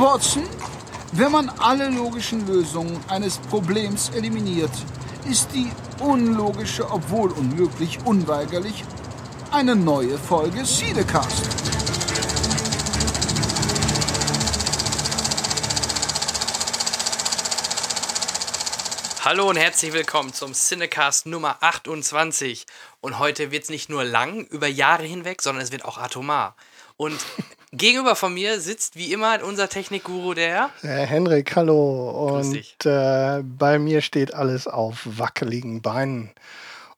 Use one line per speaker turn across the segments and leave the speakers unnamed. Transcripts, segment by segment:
Watson, wenn man alle logischen Lösungen eines Problems eliminiert, ist die unlogische, obwohl unmöglich, unweigerlich eine neue Folge Siedecast.
Hallo und herzlich willkommen zum Cinecast Nummer 28. Und heute wird es nicht nur lang, über Jahre hinweg, sondern es wird auch atomar. Und gegenüber von mir sitzt wie immer unser Technikguru, der.
Herr Henrik, hallo. Und äh, bei mir steht alles auf wackeligen Beinen.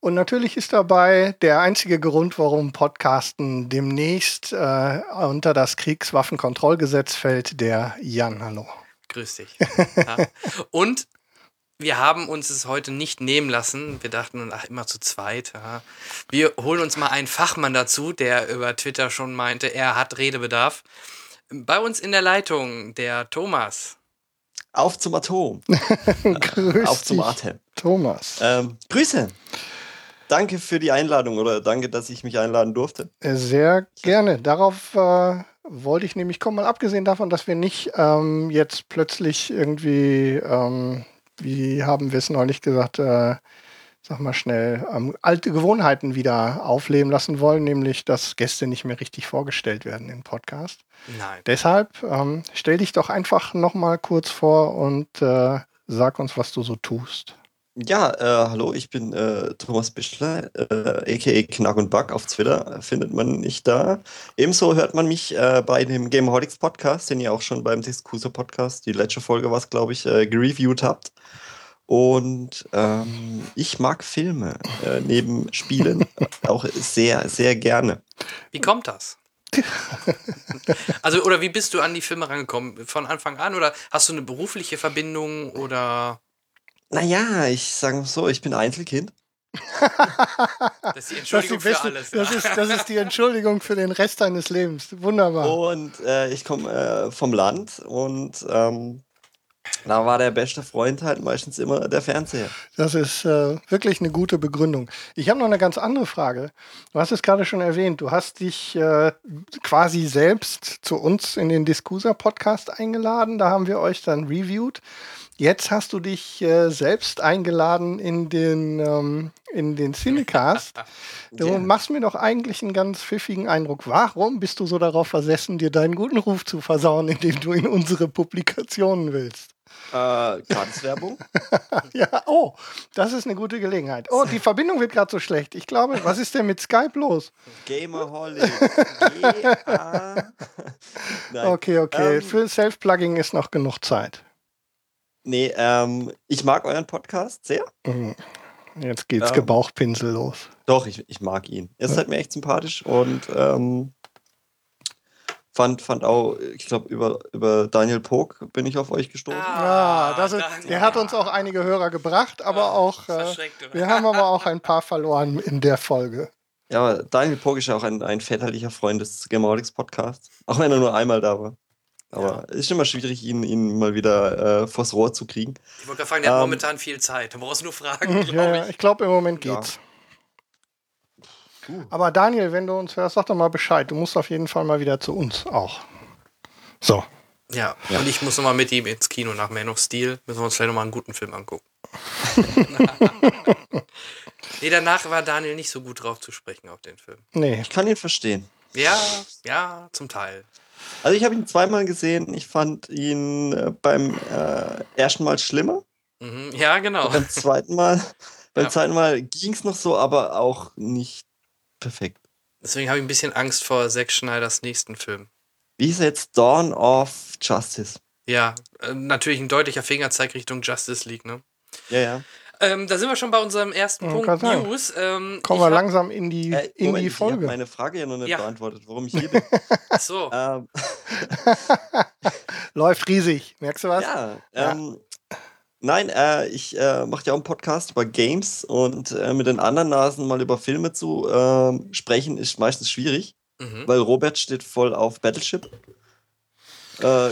Und natürlich ist dabei der einzige Grund, warum Podcasten demnächst äh, unter das Kriegswaffenkontrollgesetz fällt, der Jan. Hallo.
Grüß dich. Ja. Und wir haben uns es heute nicht nehmen lassen. Wir dachten, ach, immer zu zweit. Ja. Wir holen uns mal einen Fachmann dazu, der über Twitter schon meinte, er hat Redebedarf. Bei uns in der Leitung der Thomas.
Auf zum Atom.
Grüß
Auf zum Atem.
Thomas.
Ähm, Grüße. Danke für die Einladung oder danke, dass ich mich einladen durfte.
Äh, Sehr gerne. Darauf äh, wollte ich nämlich kommen, mal abgesehen davon, dass wir nicht ähm, jetzt plötzlich irgendwie, ähm, wie haben wir es neulich gesagt, äh, sag mal schnell, ähm, alte Gewohnheiten wieder aufleben lassen wollen, nämlich dass Gäste nicht mehr richtig vorgestellt werden im Podcast.
Nein.
Deshalb ähm, stell dich doch einfach nochmal kurz vor und äh, sag uns, was du so tust.
Ja, äh, hallo, ich bin äh, Thomas Bischler, äh, aka Knack und Back auf Twitter, findet man nicht da. Ebenso hört man mich äh, bei dem Gameholics Podcast, den ihr auch schon beim Discuso Podcast, die letzte Folge was, glaube ich, äh, gereviewt habt. Und ähm, ich mag Filme äh, neben Spielen auch sehr, sehr gerne.
Wie kommt das? also, oder wie bist du an die Filme rangekommen? Von Anfang an? Oder hast du eine berufliche Verbindung? Oder.
Naja, ich sage so, ich bin Einzelkind.
Das ist die Entschuldigung
das, ist
für
die
alles.
beste, das, ist, das ist die Entschuldigung für den Rest deines Lebens. Wunderbar.
Und äh, ich komme äh, vom Land und ähm, da war der beste Freund halt meistens immer der Fernseher.
Das ist äh, wirklich eine gute Begründung. Ich habe noch eine ganz andere Frage. Du hast es gerade schon erwähnt. Du hast dich äh, quasi selbst zu uns in den Discusa-Podcast eingeladen. Da haben wir euch dann reviewed. Jetzt hast du dich äh, selbst eingeladen in den, ähm, in den Cinecast. Du
Ja.
machst mir doch eigentlich einen ganz pfiffigen Eindruck. Warum bist du so darauf versessen, dir deinen guten Ruf zu versauen, indem du in unsere Publikationen willst?
Äh, Gratiswerbung?
Ja, oh, das ist eine gute Gelegenheit. Oh, die Verbindung wird gerade so schlecht. Ich glaube, was ist denn mit Skype los?
Gamerholic.
Okay, okay.
Ähm,
Für Self-Plugging ist noch genug Zeit.
Nee, ähm, ich mag euren Podcast sehr.
Mhm. Jetzt geht's
Ähm.
Gebauchpinsel los.
Doch, ich, ich mag ihn. Er ist halt mir echt sympathisch und ähm, fand, fand auch, ich glaube, über, über Daniel Pog bin ich auf euch gestoßen.
Ja, das ist, der hat uns auch einige Hörer gebracht, aber
Ah,
auch, äh, wir haben aber auch ein paar verloren in der Folge.
Ja, aber Daniel Pog ist ja auch ein, ein väterlicher Freund des Gamerholics Podcasts. Auch wenn er nur einmal da war. Aber es ist immer schwierig, ihn, ihn mal wieder äh, vors Rohr zu kriegen.
Ich wollte gerade fragen, der hat
Ähm.
momentan viel Zeit. Du brauchst nur fragen,
Ja,
glaube
ja,
ich.
ich glaube, im Moment
Ja.
geht's. Aber Daniel, wenn du uns hörst, sag doch mal Bescheid. Du musst auf jeden Fall mal wieder zu uns auch. So.
Ja, und ich muss nochmal mit ihm ins Kino nach Man of Steel. Müssen wir uns vielleicht nochmal einen guten Film angucken. nee, danach war Daniel nicht so gut drauf zu sprechen auf den Film.
Nee.
Ich kann ihn verstehen.
Ja, ja, zum Teil.
Also ich habe ihn zweimal gesehen. Ich fand ihn äh, beim äh, ersten Mal schlimmer.
Mhm. Ja, genau.
Beim zweiten Mal, beim
Ja.
zweiten Mal ging es noch so, aber auch nicht perfekt.
Deswegen habe ich ein bisschen Angst vor Zack Schneiders nächsten Film.
Wie ist jetzt Dawn of Justice?
Ja, äh, natürlich ein deutlicher Fingerzeig Richtung Justice League, ne?
Ja, ja.
Ähm, da sind wir schon bei unserem ersten
Ja,
Punkt. News. Ähm,
Kommen wir
hab-
langsam in die,
Äh,
in
Moment,
die
ich habe
Folge.
meine Frage ja noch nicht
Ja.
beantwortet, warum ich hier bin.
Ach so.
ähm,
Läuft riesig. Merkst du was?
ja,
Ja.
ähm, nein, äh, ich äh, mache ja auch einen Podcast über Games und äh, mit den anderen Nasen mal über Filme zu ähm, sprechen ist meistens schwierig,
Mhm.
weil Robert steht voll auf Battleship. Äh,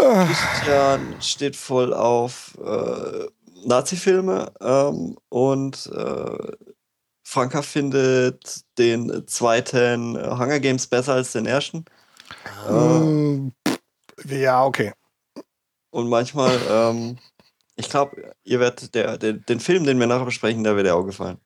Ah,
Christian steht voll auf äh, Nazi-Filme ähm, und äh, Franka findet den zweiten äh, Hunger Games besser als den ersten. Äh,
mm, ja, okay.
Und manchmal, ähm, ich glaube, ihr werdet der, der, den Film, den wir nachher besprechen, da wird er auch gefallen.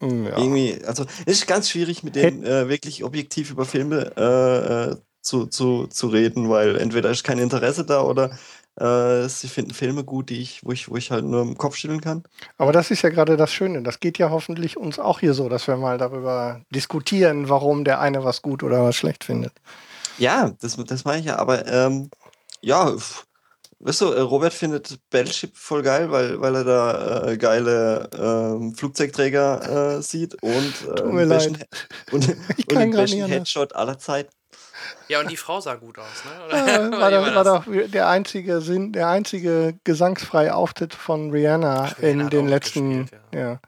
Hm, Ja.
Irgendwie, also es ist ganz schwierig, mit denen äh, wirklich objektiv über Filme äh, äh, zu, zu, zu reden, weil entweder ist kein Interesse da oder äh, sie finden Filme gut, die ich, wo ich, wo ich halt nur im Kopf schütteln kann.
Aber das ist ja gerade das Schöne. Das geht ja hoffentlich uns auch hier so, dass wir mal darüber diskutieren, warum der eine was gut oder was schlecht findet.
Ja, das, das meine ich ja, aber ähm, ja, weißt du, äh, Robert findet Battleship voll geil, weil, weil er da äh, geile ähm, Flugzeugträger äh, sieht und äh,
Tut mir leid.
und,
Ich
und den besten. Headshot aller Zeiten.
Ja, und die Frau sah gut aus, ne? Oder?
Ja,
Oder
war, doch,
war
doch der einzige Sinn, der einzige gesangsfreie Auftritt von Rihanna
Ach, Rihanna
in den letzten,
gespielt,
ja.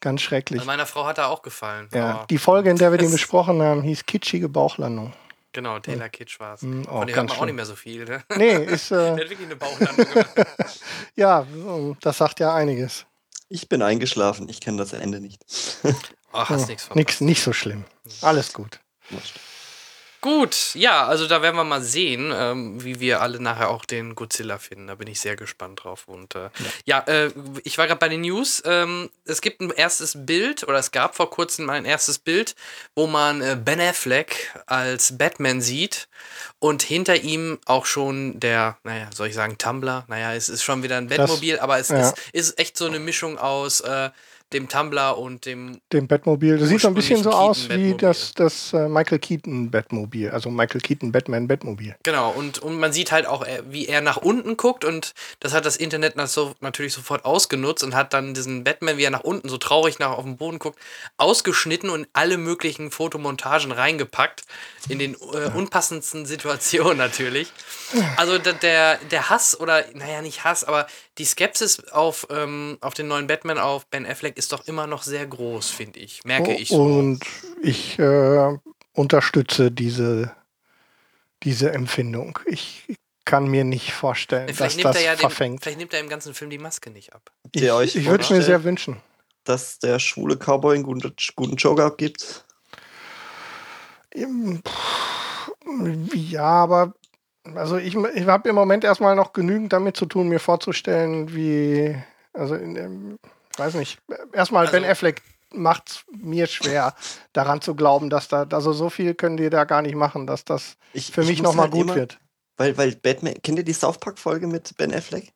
ganz schrecklich.
Also meiner Frau hat er auch gefallen.
Ja,
aber-
die Folge, in der wir den
Es-
besprochen haben, hieß Kitschige Bauchlandung.
Genau, Taylor Kitsch war es.
Hm, oh,
Von dem hört man auch nicht mehr so viel, ne?
Nee, ist,
Der
äh,
hat wirklich eine Bauchlandung gemacht.
ja, das sagt ja einiges.
Ich bin eingeschlafen, ich kenne das Ende nicht.
Ach, hast
Oh,
nichts verpasst.
nix, nicht so schlimm. Alles gut.
Gut, ja, also da werden wir mal sehen, ähm, wie wir alle nachher auch den Godzilla finden. Da bin ich sehr gespannt drauf. Und äh, ja, äh, ich war gerade bei den News. Ähm, es gibt ein erstes Bild, oder es gab vor kurzem ein erstes Bild, wo man äh, Ben Affleck als Batman sieht und hinter ihm auch schon der, naja, soll ich sagen, Tumblr? Naja, es ist schon wieder ein Batmobil, aber es
ja.
ist, ist echt so eine Mischung aus äh, dem Tumblr und dem
Dem Batmobil. Das sieht so ein bisschen so aus
Ursprünglichen
wie das, das äh, Michael Keaton Batmobil. Also Michael Keaton Batman Batmobil.
Genau, und, und man sieht halt auch, äh, wie er nach unten guckt und das hat das Internet natürlich sofort ausgenutzt und hat dann diesen Batman, wie er nach unten so traurig nach auf den Boden guckt, ausgeschnitten und alle möglichen Fotomontagen reingepackt, in den äh, unpassendsten Situationen natürlich. Also der, der Hass oder, naja, nicht Hass, aber die Skepsis auf, ähm, auf den neuen Batman, auf Ben Affleck ist doch immer noch sehr groß, finde ich. Merke ich so.
Und ich äh, unterstütze diese, diese Empfindung. Ich kann mir nicht vorstellen, dass
Vielleicht nimmt,
das
er ja den,
verfängt.
vielleicht nimmt er im ganzen Film die Maske nicht ab.
Ihr euch
ich würde es mir sehr wünschen.
dass der schwule Cowboy einen guten, guten Joker
pff, Ja, aber also ich, ich habe im Moment erstmal noch genügend damit zu tun, mir vorzustellen, wie, also in dem, ich weiß nicht, erstmal
Also-
Ben Affleck macht es mir schwer, daran zu glauben, dass da, also so viel können die da gar nicht machen, dass das
Ich,
für
ich
mich nochmal
halt
gut
immer-
wird.
Weil, weil Batman, kennt ihr die South Park-Folge mit Ben Affleck?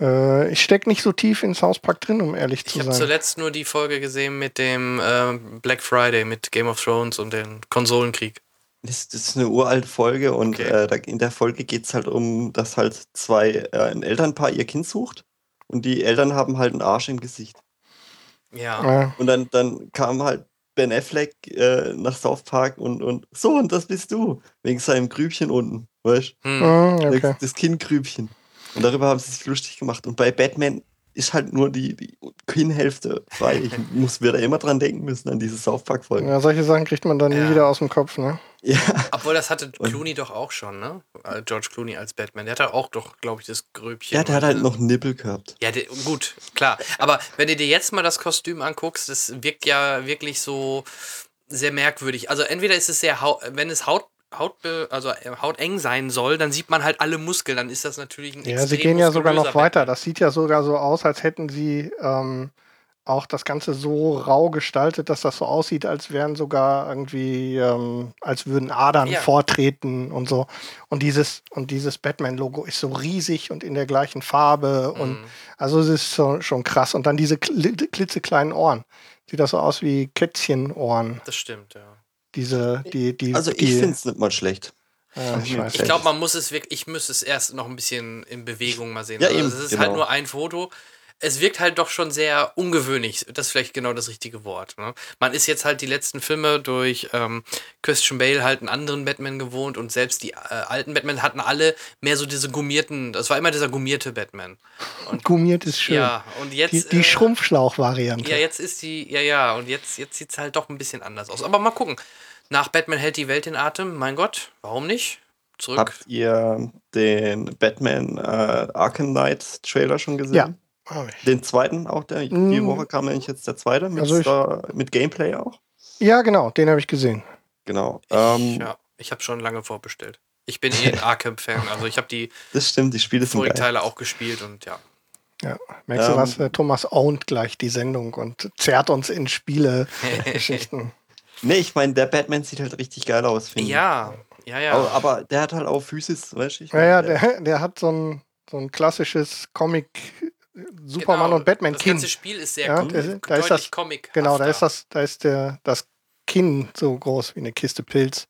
Äh, ich stecke nicht so tief in South Park drin, um ehrlich
Ich
zu
habe
sein.
zuletzt nur die Folge gesehen mit dem ähm, Black Friday, mit Game of Thrones und dem Konsolenkrieg.
Das, das ist eine uralte Folge und
Okay.
äh, da, in der Folge geht es halt um, dass halt zwei, äh, ein Elternpaar ihr Kind sucht und die Eltern haben halt einen Arsch im Gesicht.
Ja.
Ja.
Und dann, dann kam halt Ben Affleck äh, nach South Park und, und so, und das bist du. Wegen seinem Grübchen unten, weißt
Hm.
Hm,
du?
okay.
Das, Kindgrübchen. Und darüber haben sie sich lustig gemacht. Und bei Batman ist halt nur die, die Kinnhälfte frei. Ich muss wieder immer dran denken müssen, an diese South Park-Folge.
Ja, solche Sachen kriegt man dann nie
Ja.
wieder aus dem Kopf, ne?
Ja.
Obwohl, das hatte
Und-
Clooney doch auch schon, ne? Äh, George Clooney als Batman. Der hatte auch doch, glaube ich, das Gröbchen.
ja, der hat halt
ne?
noch einen Nippel gehabt.
Ja, der, gut, klar. Aber wenn du dir jetzt mal das Kostüm anguckst, das wirkt ja wirklich so sehr merkwürdig. Also entweder ist es sehr, wenn es Haut, Haut, also äh, hauteng sein soll, dann sieht man halt alle Muskeln. Dann ist das natürlich ein
Ja, sie gehen ja sogar noch weiter.
Batman.
Das sieht ja sogar so aus, als hätten sie ähm, auch das Ganze so rau gestaltet, dass das so aussieht, als wären sogar irgendwie, ähm, als würden Adern
Ja.
vortreten und so. Und dieses, und dieses Batman-Logo ist so riesig und in der gleichen Farbe. Und
Mhm.
also es ist so, schon krass. Und dann diese kli- klitzekleinen Ohren. Sieht das so aus wie Kätzchenohren.
Das stimmt, ja.
Diese, die, die,
Also ich finde es nicht mal schlecht.
ja, ich weiß
Ich
nicht.
glaube, man muss es wirklich, ich müsste es erst noch ein bisschen in Bewegung mal sehen.
Ja,
also
eben,
es ist
genau.
halt nur ein Foto. Es wirkt halt doch schon sehr ungewöhnlich. Das ist vielleicht genau das richtige Wort. Ne? Man ist jetzt halt die letzten Filme durch ähm, Christian Bale halt einen anderen Batman gewohnt und selbst die äh, alten Batman hatten alle mehr so diese gummierten, das war immer dieser gummierte Batman.
Gummiert ist schön.
Ja, und jetzt.
die die
äh,
Schrumpfschlauch-Variante.
Ja, jetzt ist die, ja, ja, und jetzt, jetzt sieht es halt doch ein bisschen anders aus. Aber mal gucken. Nach Batman hält die Welt in Atem. Mein Gott, warum nicht? Zurück.
Habt ihr den Batman äh, Arkham Knight Trailer schon gesehen?
Ja. Ich.
Den zweiten auch, der, die
Mm.
Woche kam nämlich jetzt der zweite mit,
Also ich-
Star, mit Gameplay auch.
Ja, genau, den habe ich gesehen.
Genau.
Ich,
Ähm,
ja, ich habe schon lange vorbestellt. Ich bin eh ein Arkham-Fan. Also ich habe die
Das stimmt, die Spiele sind
vorigen
geil.
Teile auch gespielt und ja.
Ja, merkst du
Ähm,
was? Der Thomas ownt gleich die Sendung und zerrt uns in Spiele-Geschichten.
Nee, ich meine, der Batman sieht halt richtig geil aus, finde ich.
Ja, ja, ja.
Aber, aber der hat halt auch Physis, weißt du? ich
ja, ja, der, der hat so ein, so ein klassisches Comic Superman
Genau.
und Batman
Das ganze Spiel ist sehr
Ja,
com
da ist- da ist das-
Comic.
Genau, da ist das, da ist der, das Kinn so groß wie eine Kiste Pilz,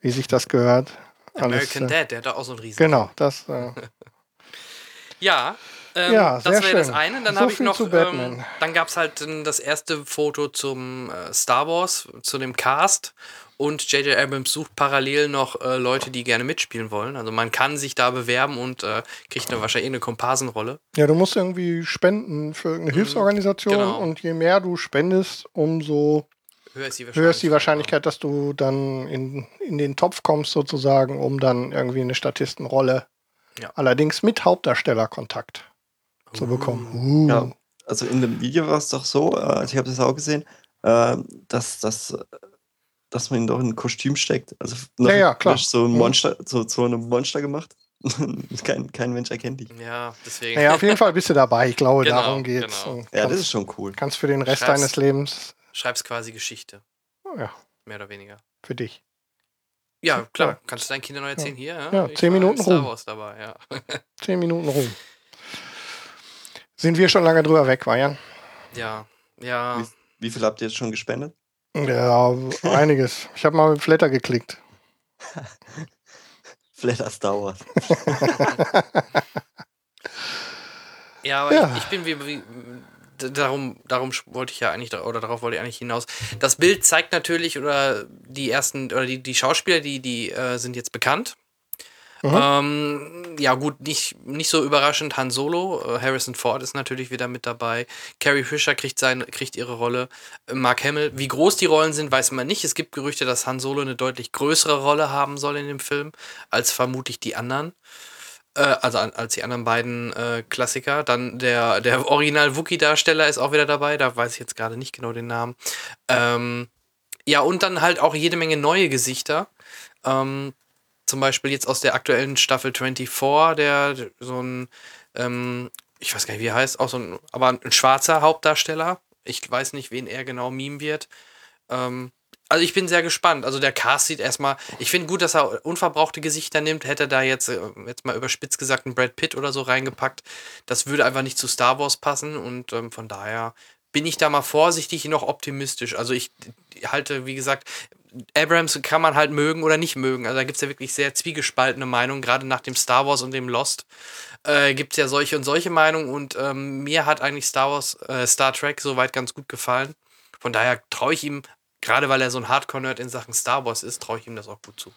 wie sich das gehört.
American
äh,
Dad, der hat da auch so ein riesen.
Genau, das. Äh,
Ja, ähm,
Ja,
das wäre das eine. Dann
So
habe ich noch, ähm, dann gab es halt ähm, das erste Foto zum äh, Star Wars, zu dem Cast. Und J.J. Abrams sucht parallel noch äh, Leute, die gerne mitspielen wollen. Also man kann sich da bewerben und äh, kriegt dann wahrscheinlich eine Komparsenrolle.
ja, du musst irgendwie spenden für irgendeine Hilfsorganisation
genau.
und je mehr du spendest, umso
Höher ist die Wahrscheinlichkeit.
ist die Wahrscheinlichkeit, dass du dann in, in den Topf kommst, sozusagen, um dann irgendwie eine Statistenrolle,
Ja.
allerdings mit Hauptdarstellerkontakt zu bekommen. Uh.
Ja, also in dem Video war es doch so, äh, also ich habe das auch gesehen, äh, dass, äh, dass man ihn doch in ein Kostüm steckt. Also
Ja, ja, klar.
so ein
Mhm.
Monster, so zu einem Monster gemacht. kein, kein Mensch erkennt dich.
Ja, deswegen.
Naja, auf jeden Fall bist du dabei. Ich glaube,
Genau,
darum geht's.
genau.
Ja, das ist schon cool.
kannst für den Rest
Schreib's.
deines Lebens,
Schreibst quasi Geschichte.
ja,
Mehr oder weniger.
für dich.
Ja, klar.
Ja.
Kannst du deinen Kindern noch erzählen? Hier, ja.
Ja, zehn Minuten
in Star
rum.
Wars dabei, ja.
Zehn Minuten rum. Sind wir schon lange drüber weg, Marian?
Ja, ja.
Wie, wie viel habt ihr jetzt schon gespendet?
Ja, einiges. Ich habe mal mit Flatter geklickt.
Flatter Star Wars.
Ja, aber
Ja.
Ich, ich bin wie, wie darum, darum wollte ich ja eigentlich, oder darauf wollte ich eigentlich hinaus. Das Bild zeigt natürlich, oder die ersten, oder die, die Schauspieler, die, die äh, sind jetzt bekannt. Ähm, ja, gut, nicht, nicht so überraschend. Han Solo, äh, Harrison Ford ist natürlich wieder mit dabei. Carrie Fisher kriegt, seine, kriegt ihre Rolle. Äh, Mark Hamill. Wie groß die Rollen sind, weiß man nicht. Es gibt Gerüchte, dass Han Solo eine deutlich größere Rolle haben soll in dem Film, als vermutlich die anderen. Äh, also als die anderen beiden äh, Klassiker. Dann der, der Original-Wookie-Darsteller ist auch wieder dabei. Da weiß ich jetzt gerade nicht genau den Namen. Ähm, ja, und dann halt auch jede Menge neue Gesichter. Ähm, zum Beispiel jetzt aus der aktuellen Staffel 24, der so ein, ähm, ich weiß gar nicht, wie er heißt, auch so ein, aber ein schwarzer Hauptdarsteller. Ich weiß nicht, wen er genau meme wird. Ähm, also ich bin sehr gespannt. Also der Cast sieht erstmal, ich finde gut, dass er unverbrauchte Gesichter nimmt. Hätte er da jetzt, äh, jetzt mal überspitzt gesagt, einen Brad Pitt oder so reingepackt. Das würde einfach nicht zu Star Wars passen und ähm, von daher bin ich da mal vorsichtig noch optimistisch. Also ich halte, wie gesagt, Abrams kann man halt mögen oder nicht mögen. Also da gibt es ja wirklich sehr zwiegespaltene Meinungen, gerade nach dem Star Wars und dem Lost. Äh, gibt es ja solche und solche Meinungen und ähm, mir hat eigentlich Star Wars, äh, Star Trek soweit ganz gut gefallen. Von daher traue ich ihm, gerade weil er so ein Hardcore-Nerd in Sachen Star Wars ist, traue ich ihm das auch gut zu.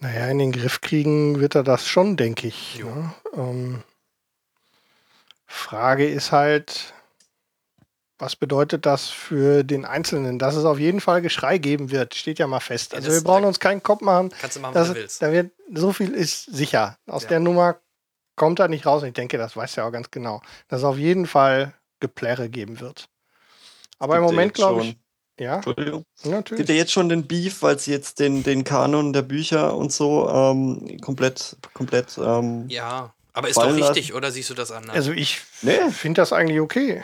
Naja, in den Griff kriegen wird er das schon, denke ich. Ne? Ähm, Frage ist halt, was bedeutet das für den Einzelnen? Dass es auf jeden Fall Geschrei geben wird, steht ja mal fest.
Ja,
Also wir brauchen uns keinen Kopf machen.
Kannst du machen, was du willst.
da wird, so viel ist sicher. Aus
Ja.
der Nummer kommt er nicht raus. Und ich denke, das weiß er auch ganz genau. Dass es auf jeden Fall Geplärre geben wird. Aber im
Gibt ja
Moment glaube ich, ja,
Entschuldigung.
natürlich.
Gibt ja jetzt schon den Beef, weil sie jetzt den, den Kanon der Bücher und so ähm, komplett, komplett. Ähm,
Ja, aber ist doch richtig, oder siehst du das anders?
Also ich
Nee.
finde das eigentlich okay.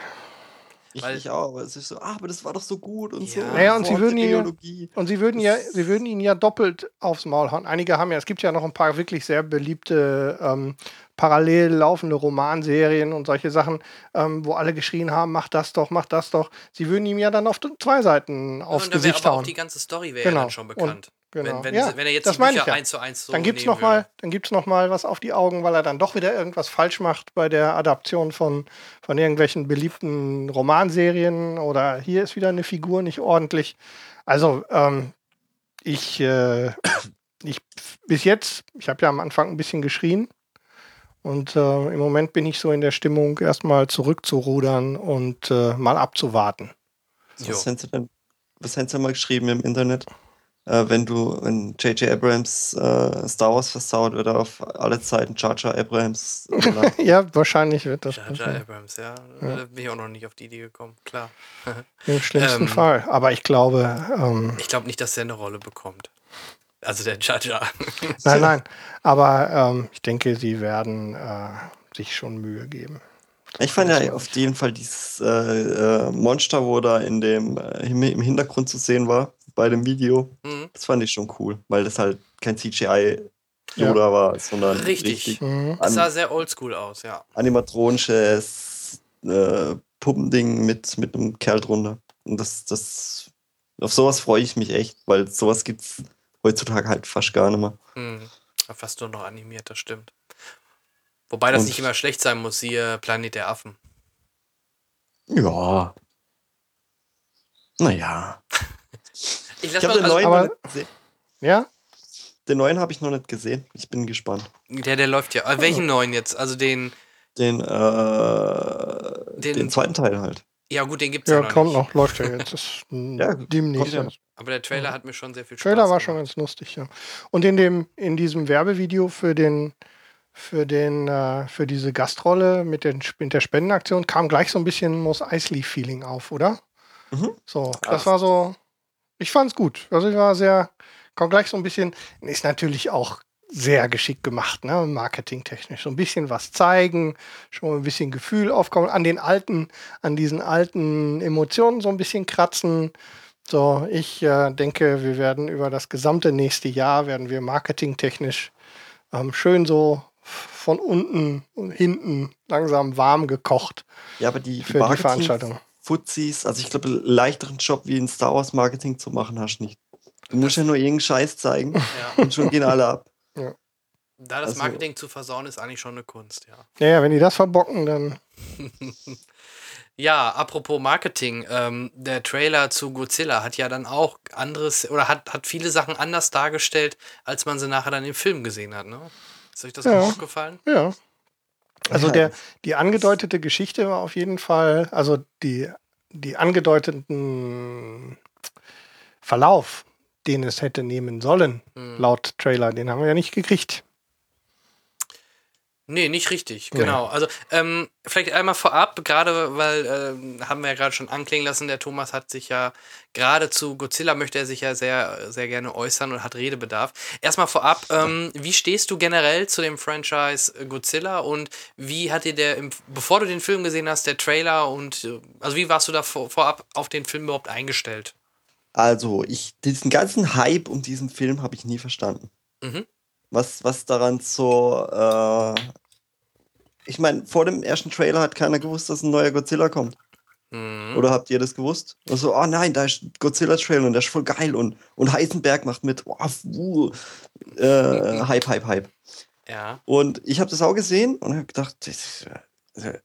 Ich,
Weil-
ich auch, aber es ist so, ah, aber das war doch so gut und so.
Ja.
Naja, und sie würden ihn ja-. Und sie würden ja, sie würden ihn ja doppelt aufs Maul hauen. Einige haben ja, es gibt ja noch ein paar wirklich sehr beliebte ähm, parallel laufende Romanserien und solche Sachen, ähm, wo alle geschrien haben, mach das doch, mach das doch. Sie würden ihm ja dann auf zwei Seiten aufs
und dann wäre
Gesicht
aber auch
hauen.
die ganze Story wäre
Genau.
ja dann schon bekannt.
Genau.
Wenn, wenn,
ja,
wenn er jetzt
das
die
meine
Bücher
ich ja.
eins zu eins so
dann gibt es
nehmen
noch, mal, dann gibt's noch mal was auf die Augen, weil er dann doch wieder irgendwas falsch macht bei der Adaption von, von irgendwelchen beliebten Romanserien oder hier ist wieder eine Figur nicht ordentlich. Also ähm, ich, äh, ich bis jetzt, ich habe ja am Anfang ein bisschen geschrien und äh, im Moment bin ich so in der Stimmung, erstmal zurückzurudern und äh, mal abzuwarten.
Was haben sie denn, was haben sie mal geschrieben im Internet? Äh, wenn du, wenn J.J. Abrams äh, Star Wars versaut, wird er auf alle Zeiten Jar Jar Abrams.
ja, wahrscheinlich wird das
Jar Jar Abrams, ja. Da bin ich auch noch nicht auf die Idee gekommen, klar.
im schlimmsten
Ähm,
Fall. Aber ich glaube, ähm,
Ich glaube nicht, dass er eine Rolle bekommt. Also der Jaja.
Nein, nein. Aber ähm, ich denke, sie werden äh, sich schon Mühe geben.
Ich fand ja auf jeden Fall dieses äh, äh, Monster, wo da in dem äh, im Hintergrund zu sehen war, bei dem Video,
Mhm.
das fand ich schon cool, weil das halt kein CGI
Ja.
Yoda war, sondern
Richtig.
richtig
Mhm.
Das sah
an,
sehr oldschool aus, ja.
animatronisches äh, Puppending mit, mit einem Kerl drunter. Und das, das, auf sowas freue ich mich echt, weil sowas gibt's heutzutage halt fast gar nicht mehr.
Mhm. Fast nur noch animiert, das stimmt. Wobei das
Und-
nicht immer schlecht sein muss, siehe Planet der Affen.
Ja. Naja.
Ich
Ich habe den
also,
neuen
aber-
noch nicht gesehen.
Ja?
Den neuen habe ich noch nicht gesehen. Ich bin gespannt.
der, der läuft ja. Äh, welchen neuen jetzt? Also den,
Den, äh,
Den-
den, zweiten Teil halt.
ja gut, den gibt's ja,
Ja,
noch
kommt
nicht.
noch, läuft ja jetzt. Ist,
Ja,
demnächst.
kommt ja.
Aber der Trailer hat mir schon sehr viel Spaß
Trailer war schon
gemacht.
ganz lustig, ja. Und in dem, in diesem Werbevideo für den, für den, äh, für diese Gastrolle mit, den, mit der Spendenaktion kam gleich so ein bisschen Mos Eisley-Feeling auf, oder?
Mhm.
So, das war so, ich fand's gut. Also ich war sehr, kam gleich so ein bisschen, ist natürlich auch sehr geschickt gemacht, ne, marketingtechnisch. So ein bisschen was zeigen, schon ein bisschen Gefühl aufkommen, an den alten, an diesen alten Emotionen so ein bisschen kratzen. So, ich äh, denke, wir werden über das gesamte nächste Jahr werden wir marketingtechnisch ähm, schön so von unten und hinten langsam warm gekocht
Ja, aber die, die
für die Veranstaltung.
Fuzis, also ich glaube, einen leichteren Job wie ein Star Wars Marketing zu machen, hast du nicht. Du musst ja nur irgendeinen Scheiß zeigen
Ja.
und schon gehen alle ab.
Da das
Also-
Marketing zu versauen, ist eigentlich schon eine Kunst, ja.
Naja, wenn die das verbocken, dann
Ja, apropos Marketing, ähm, der Trailer zu Godzilla hat ja dann auch anderes oder hat, hat viele Sachen anders dargestellt, als man sie nachher dann im Film gesehen hat, ne? Ist euch das
Ja.
auch aufgefallen?
Ja. Also der, die angedeutete Geschichte war auf jeden Fall, also die, die angedeuteten Verlauf, den es hätte nehmen sollen,
Hm.
laut Trailer, den haben wir ja nicht gekriegt.
Nee, nicht richtig,
Nee.
genau. Also ähm, vielleicht einmal vorab, gerade weil, ähm, haben wir ja gerade schon anklingen lassen, der Thomas hat sich ja gerade zu Godzilla möchte er sich ja sehr, sehr gerne äußern und hat Redebedarf. Erstmal vorab, ähm, wie stehst du generell zu dem Franchise äh, Godzilla und wie hat dir der, im, bevor du den Film gesehen hast, der Trailer und äh, also wie warst du da vor, vorab auf den Film überhaupt eingestellt?
Also, ich, diesen ganzen Hype um diesen Film habe ich nie verstanden.
Mhm.
Was, was daran so, äh, ich meine, vor dem ersten Trailer hat keiner gewusst, dass ein neuer Godzilla kommt.
Mhm.
Oder habt ihr das gewusst? Und so, oh nein, da ist Godzilla-Trailer und der ist voll geil und, und Heisenberg macht mit. Oh, uh, äh, Hype, Hype, Hype.
Ja.
Und ich habe das auch gesehen und habe gedacht, das, äh,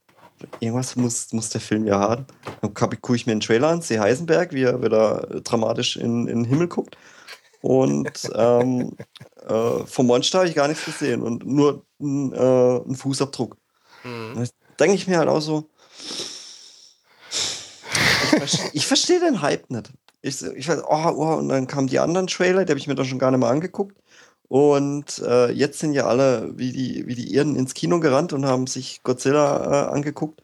irgendwas muss, muss der Film ja haben. Dann gucke ich mir den Trailer an, sehe Heisenberg, wie er wieder dramatisch in, in den Himmel guckt. Und ähm, äh, vom Monster habe ich gar nichts gesehen und nur ein, äh, einen Fußabdruck.
Mhm.
Denke ich mir halt auch so, ich, verste- ich verstehe den Hype nicht. Ich, ich weiß, oh, oh, und dann kamen die anderen Trailer, die habe ich mir dann schon gar nicht mehr angeguckt. Und äh, jetzt sind ja alle wie die, wie die Irren ins Kino gerannt und haben sich Godzilla äh, angeguckt.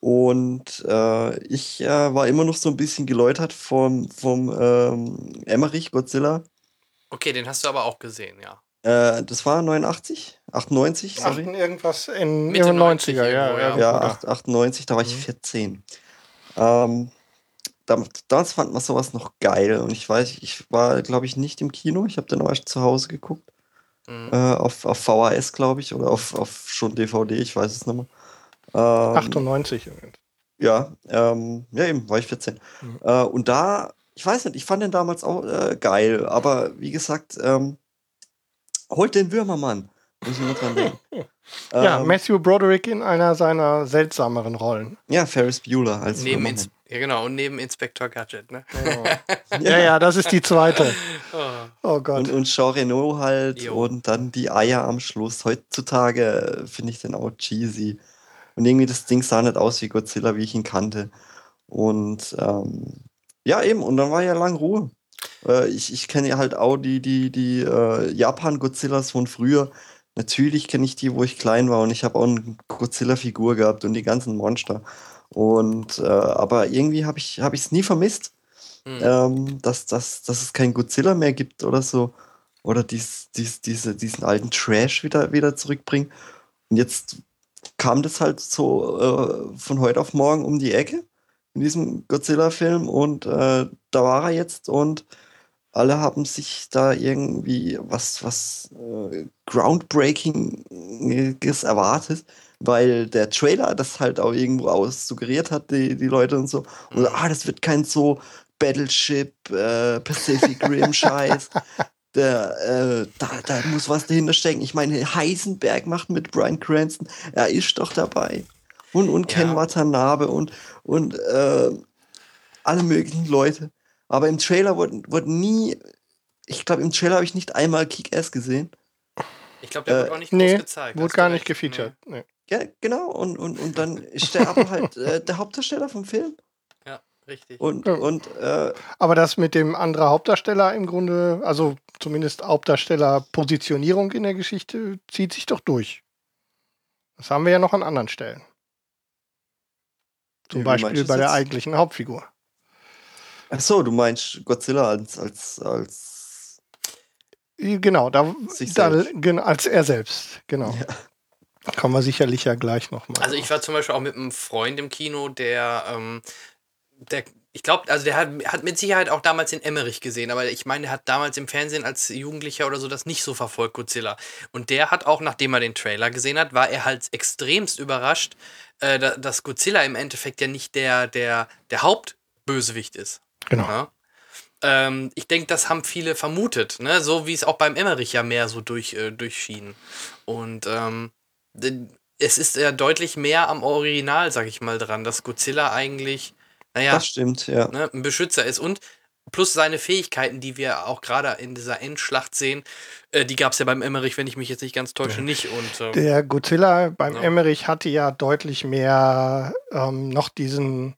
Und äh, ich äh, war immer noch so ein bisschen geläutert vom, vom ähm, Emmerich Godzilla.
Okay, den hast du aber auch gesehen, ja.
Äh, das war 89, 98, sorry.
Achten irgendwas in
Mitte
ihren
90
90er, ja.
irgendwo, ja.
ja.
Ja,
ja.
8, 98, da war ich
Mhm.
14. Ähm, dam- damals fand man sowas noch geil und ich weiß, ich war, glaube ich, nicht im Kino. Ich habe den erst zu Hause geguckt.
Mhm.
Äh, auf, auf VHS, glaube ich, oder auf, auf schon DVD, ich weiß es nicht mehr. Ähm,
98.
ja, ähm, ja, eben, war ich 14.
Mhm.
Äh, und da, ich weiß nicht, ich fand den damals auch äh, geil, aber wie gesagt, ähm, holt den Würmermann. Muss ich nur dran denken.
Ja,
Ähm,
Matthew Broderick in einer seiner seltsameren Rollen.
ja, Ferris Bueller als
Neben
Würmermann.
Ins ja, genau, und neben Inspektor Gadget, ne?
Ja, ja, das ist die zweite.
Oh.
Oh Gott.
Und, und Jean Reno halt
Jo.
und dann die Eier am Schluss. Heutzutage finde ich den auch cheesy. Und irgendwie das Ding sah nicht aus wie Godzilla, wie ich ihn kannte. Und ähm, ja, eben, und dann war ja lang Ruhe. Äh, ich ich kenne ja halt auch die, die, die äh, Japan-Godzillas von früher. Natürlich kenne ich die, wo ich klein war und ich habe auch eine Godzilla-Figur gehabt und die ganzen Monster. Und äh, aber irgendwie habe ich es nie vermisst
Hm.
ähm, dass, dass, dass es kein Godzilla mehr gibt oder so. oder dies, dies, diese, diesen alten Trash wieder, wieder zurückbringen. Und jetzt kam das halt so äh, von heute auf morgen um die Ecke in diesem Godzilla-Film und äh, da war er jetzt und alle haben sich da irgendwie was, was äh, Groundbreakinges erwartet, weil der Trailer das halt auch irgendwo aus suggeriert hat, die, die Leute und so. Und ah, das wird kein so Battleship, äh, Pacific Rim Scheiß. Der, äh, da, da muss was dahinter stecken. Ich meine, Heisenberg macht mit Brian Cranston, er ist doch dabei. Und, und Ken
Ja.
Watanabe und, und äh, alle möglichen Leute. Aber im Trailer wurde, wurde nie, ich glaube, im Trailer habe ich nicht einmal Kick-Ass gesehen.
Ich glaube, der
Äh,
wird auch nicht groß
Nee,
gezeigt.
wurde gar nicht gefeatured. Nee.
Ja, genau. Und, und, und dann ist der aber halt äh, der Hauptdarsteller vom Film.
Ja, richtig.
Und,
Ja.
und äh,
Aber das mit dem anderen Hauptdarsteller im Grunde, also zumindest Hauptdarsteller-Positionierung in der Geschichte, zieht sich doch durch. Das haben wir ja noch an anderen Stellen. Zum Beispiel bei der
jetzt?
eigentlichen Hauptfigur.
ach so, du meinst Godzilla als, als, als
Genau, da,
Sich
da als er selbst, genau. Kommen wir sicherlich ja gleich nochmal.
Also ich war zum Beispiel auch mit einem Freund im Kino, der, ähm, der ich glaube, also der hat, hat mit Sicherheit auch damals den Emmerich gesehen, aber ich meine, der hat damals im Fernsehen als Jugendlicher oder so das nicht so verfolgt, Godzilla. Und der hat auch, nachdem er den Trailer gesehen hat, war er halt extremst überrascht, äh, da- dass Godzilla im Endeffekt ja nicht der, der, der Hauptbösewicht ist.
genau.
Ja. Ähm, ich denke, das haben viele vermutet, ne? so wie es auch beim Emmerich ja mehr so durch, äh, durchschien. Und ähm, es ist ja deutlich mehr am Original, sag ich mal, dran, dass Godzilla eigentlich, naja,
das stimmt, ja.
ne, ein Beschützer ist und plus seine Fähigkeiten, die wir auch gerade in dieser Endschlacht sehen, äh, die gab es ja beim Emmerich, wenn ich mich jetzt nicht ganz täusche, nicht. Und ähm,
Der Godzilla beim
Ja.
Emmerich hatte ja deutlich mehr ähm, noch diesen,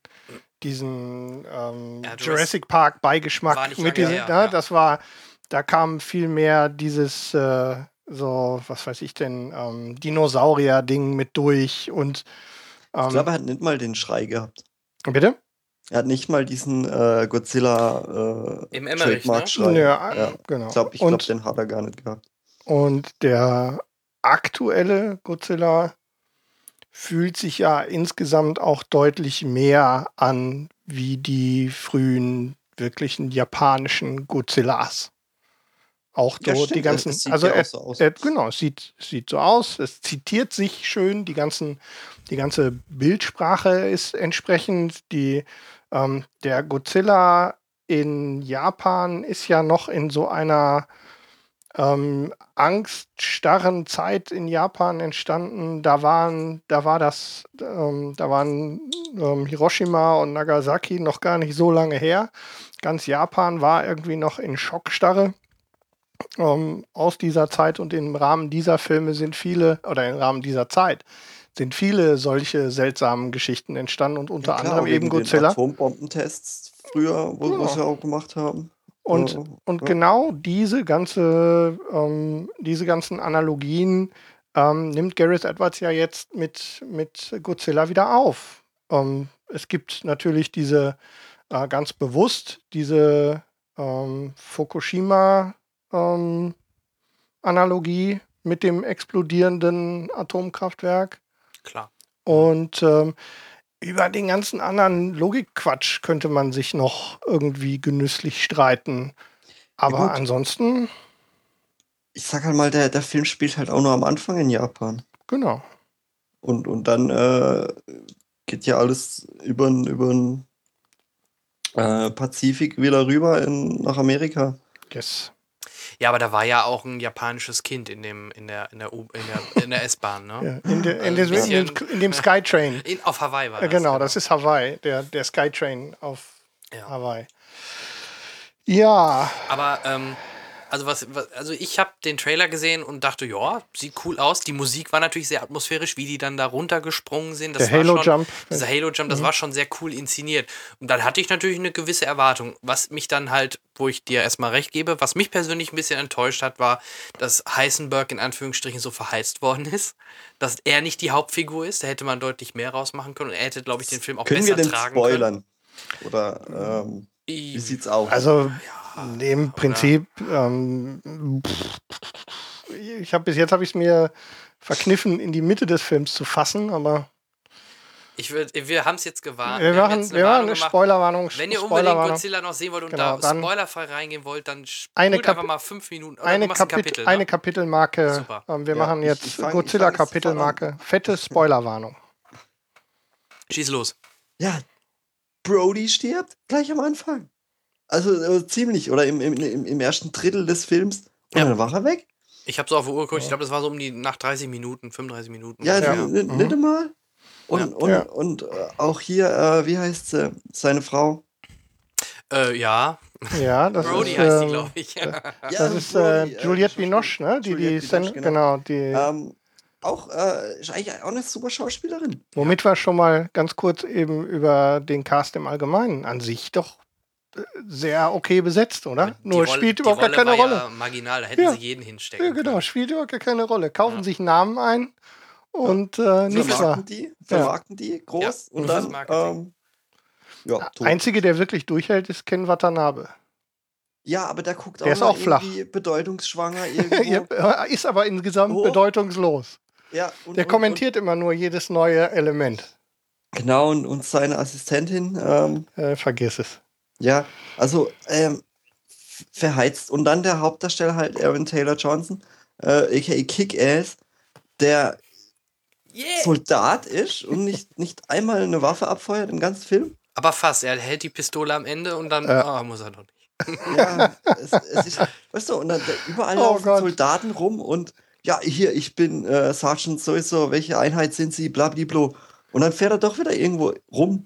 diesen ähm,
Ja,
Jurassic Park
War
Beigeschmack
nicht
mit diesem,
her,
ne,
ja.
das war, da kam viel mehr dieses äh, so, was weiß ich denn, ähm, Dinosaurier-Ding mit durch und ähm,
Ich glaube, er hat nicht mal den Schrei gehabt.
bitte?
Er hat nicht mal diesen äh, Godzilla äh,
Im Emmerich, ne?
Trademark-Schrei.
Ja,
Ja.
genau.
Ich glaube, ich glaub, den hat er gar nicht gehabt.
und der aktuelle Godzilla fühlt sich ja insgesamt auch deutlich mehr an wie die frühen wirklichen japanischen Godzillas. Auch
Ja,
so
stimmt,
die ganzen,
es sieht
also
ja
er,
so aus.
er, genau, es sieht, sieht so aus, es zitiert sich schön, die ganzen, die ganze Bildsprache ist entsprechend, die, ähm, der Godzilla in Japan ist ja noch in so einer ähm, angststarren Zeit in Japan entstanden. Da waren, da war das, ähm, da waren ähm, Hiroshima und Nagasaki noch gar nicht so lange her. Ganz Japan war irgendwie noch in Schockstarre. Ähm, aus dieser Zeit und im Rahmen dieser Filme sind viele, oder im Rahmen dieser Zeit, sind viele solche seltsamen Geschichten entstanden und unter
Ja, klar,
anderem eben
wegen den
Godzilla.
Atombombentests früher, wo,
Genau.
was wir auch gemacht haben.
Und,
Ja,
und
ja.
genau diese ganze, ähm, diese ganzen Analogien ähm, nimmt Gareth Edwards ja jetzt mit, mit Godzilla wieder auf. Ähm, es gibt natürlich diese äh, ganz bewusst diese ähm, Fukushima ähm, Analogie mit dem explodierenden Atomkraftwerk.
Klar.
Und ähm, über den ganzen anderen Logikquatsch könnte man sich noch irgendwie genüsslich streiten. Aber
gut.
ansonsten,
Ich sag halt mal, der, der Film spielt halt auch nur am Anfang in Japan.
genau.
Und, und dann äh, geht ja alles über den äh, Pazifik wieder rüber in, nach Amerika.
Yes.
Ja, aber da war ja auch ein japanisches Kind in dem, in der, in der, U- in der, in der S-Bahn, ne?
Ja, in, de, in,
Also
dem,
bisschen-
in dem Skytrain.
In, auf Hawaii war
Äh,
das.
genau, das ist Hawaii, der, der Skytrain auf
Ja.
Hawaii. Ja,
Aber, ähm, also was, was also ich habe den Trailer gesehen und dachte, ja, sieht cool aus. Die Musik war natürlich sehr atmosphärisch, wie die dann da runtergesprungen sind. Das
der
war schon,
Halo-Jump.
Dieser Halo-Jump, das war schon sehr cool inszeniert. Und dann hatte ich natürlich eine gewisse Erwartung. Was mich dann halt, wo ich dir erstmal recht gebe, was mich persönlich ein bisschen enttäuscht hat, war, dass Heisenberg in Anführungsstrichen so verheizt worden ist. Dass er nicht die Hauptfigur ist. Da hätte man deutlich mehr rausmachen können. Und er hätte, glaube ich, den Film auch
Können wir
besser
den
tragen können.
spoilern? Oder ähm, Wie sieht's aus?
Also im Prinzip, ähm, ich habe bis jetzt habe ich es mir verkniffen, in die Mitte des Films zu fassen, aber
Ich würd, wir haben es jetzt gewarnt.
wir
haben
machen,
jetzt
wir machen eine. Spoilerwarnung.
Wenn ihr unbedingt. Godzilla noch sehen wollt und
Genau,
da spoilerfrei reingehen wollt, dann spult
Eine
einfach mal fünf Minuten. Oder
eine,
machst ein
Kapit
Kapitel.
eine
ne?
Kapitelmarke.
Super.
Ähm, wir
Ja,
machen jetzt
ich fang- ich
Godzilla
fang
Kapitelmarke. Fette Spoilerwarnung.
Schieß los.
Ja, Brody stirbt gleich am Anfang. Also äh, ziemlich, oder im, im, im, ersten Drittel des Films. Und
Ja.
dann war er weg.
Ich habe so auf die Uhr geguckt, ich glaube, das war so um die nach 30 Minuten, 35 Minuten.
Ja, n- nicht einmal. Und,
Ja.
und,
Ja.
und äh, auch hier, äh, wie heißt sie? Seine Frau?
Äh, ja.
Ja, das
Brody
ist,
heißt die,
ähm,
glaube ich.
Ja,
Das ist
Brody,
äh,
äh,
Juliette
die
Binoche, ne? Die, die
Juliette
Sen
Binoche,
genau. die,
Ähm, auch, äh, ist eigentlich auch eine super Schauspielerin.
womit wir schon mal ganz kurz eben über den Cast im Allgemeinen an sich doch äh, sehr okay besetzt, oder?
Die
Nur
Rolle-
spielt überhaupt gar keine
war
Rolle.
Ja marginal, da hätten
Ja.
sie jeden hinstecken
Ja, genau,
können.
spielt überhaupt gar keine Rolle. Kaufen
Ja.
sich Namen ein und äh, nichts da.
Vermarkten die, vermarkten die groß
Ja,
und dann.
Marketing.
Ähm, ja, tot.
Einzige, der wirklich durchhält, ist Ken Watanabe.
ja, aber der guckt
Der
auch,
ist auch flach.
irgendwie bedeutungsschwanger irgendwo.
Ist aber insgesamt
Oh.
bedeutungslos.
Ja, und,
Der
und,
kommentiert immer nur jedes neue Element.
Und, genau, und, und seine Assistentin, ähm,
Äh, vergiss es.
ja, also ähm, verheizt. Und dann der Hauptdarsteller halt Aaron Taylor Johnson, äh, aka Kick-Ass, der
Yeah.
Soldat ist und nicht, nicht einmal eine Waffe abfeuert im ganzen Film.
Aber fast, er hält die Pistole am Ende und dann
Ja.
ah, muss er doch nicht.
Ja, es, es ist, weißt du, und dann überall
Oh
laufen
Gott.
Soldaten rum und ja, hier, ich bin äh, Sergeant sowieso, welche Einheit sind Sie, blablabla. Und dann fährt er doch wieder irgendwo rum.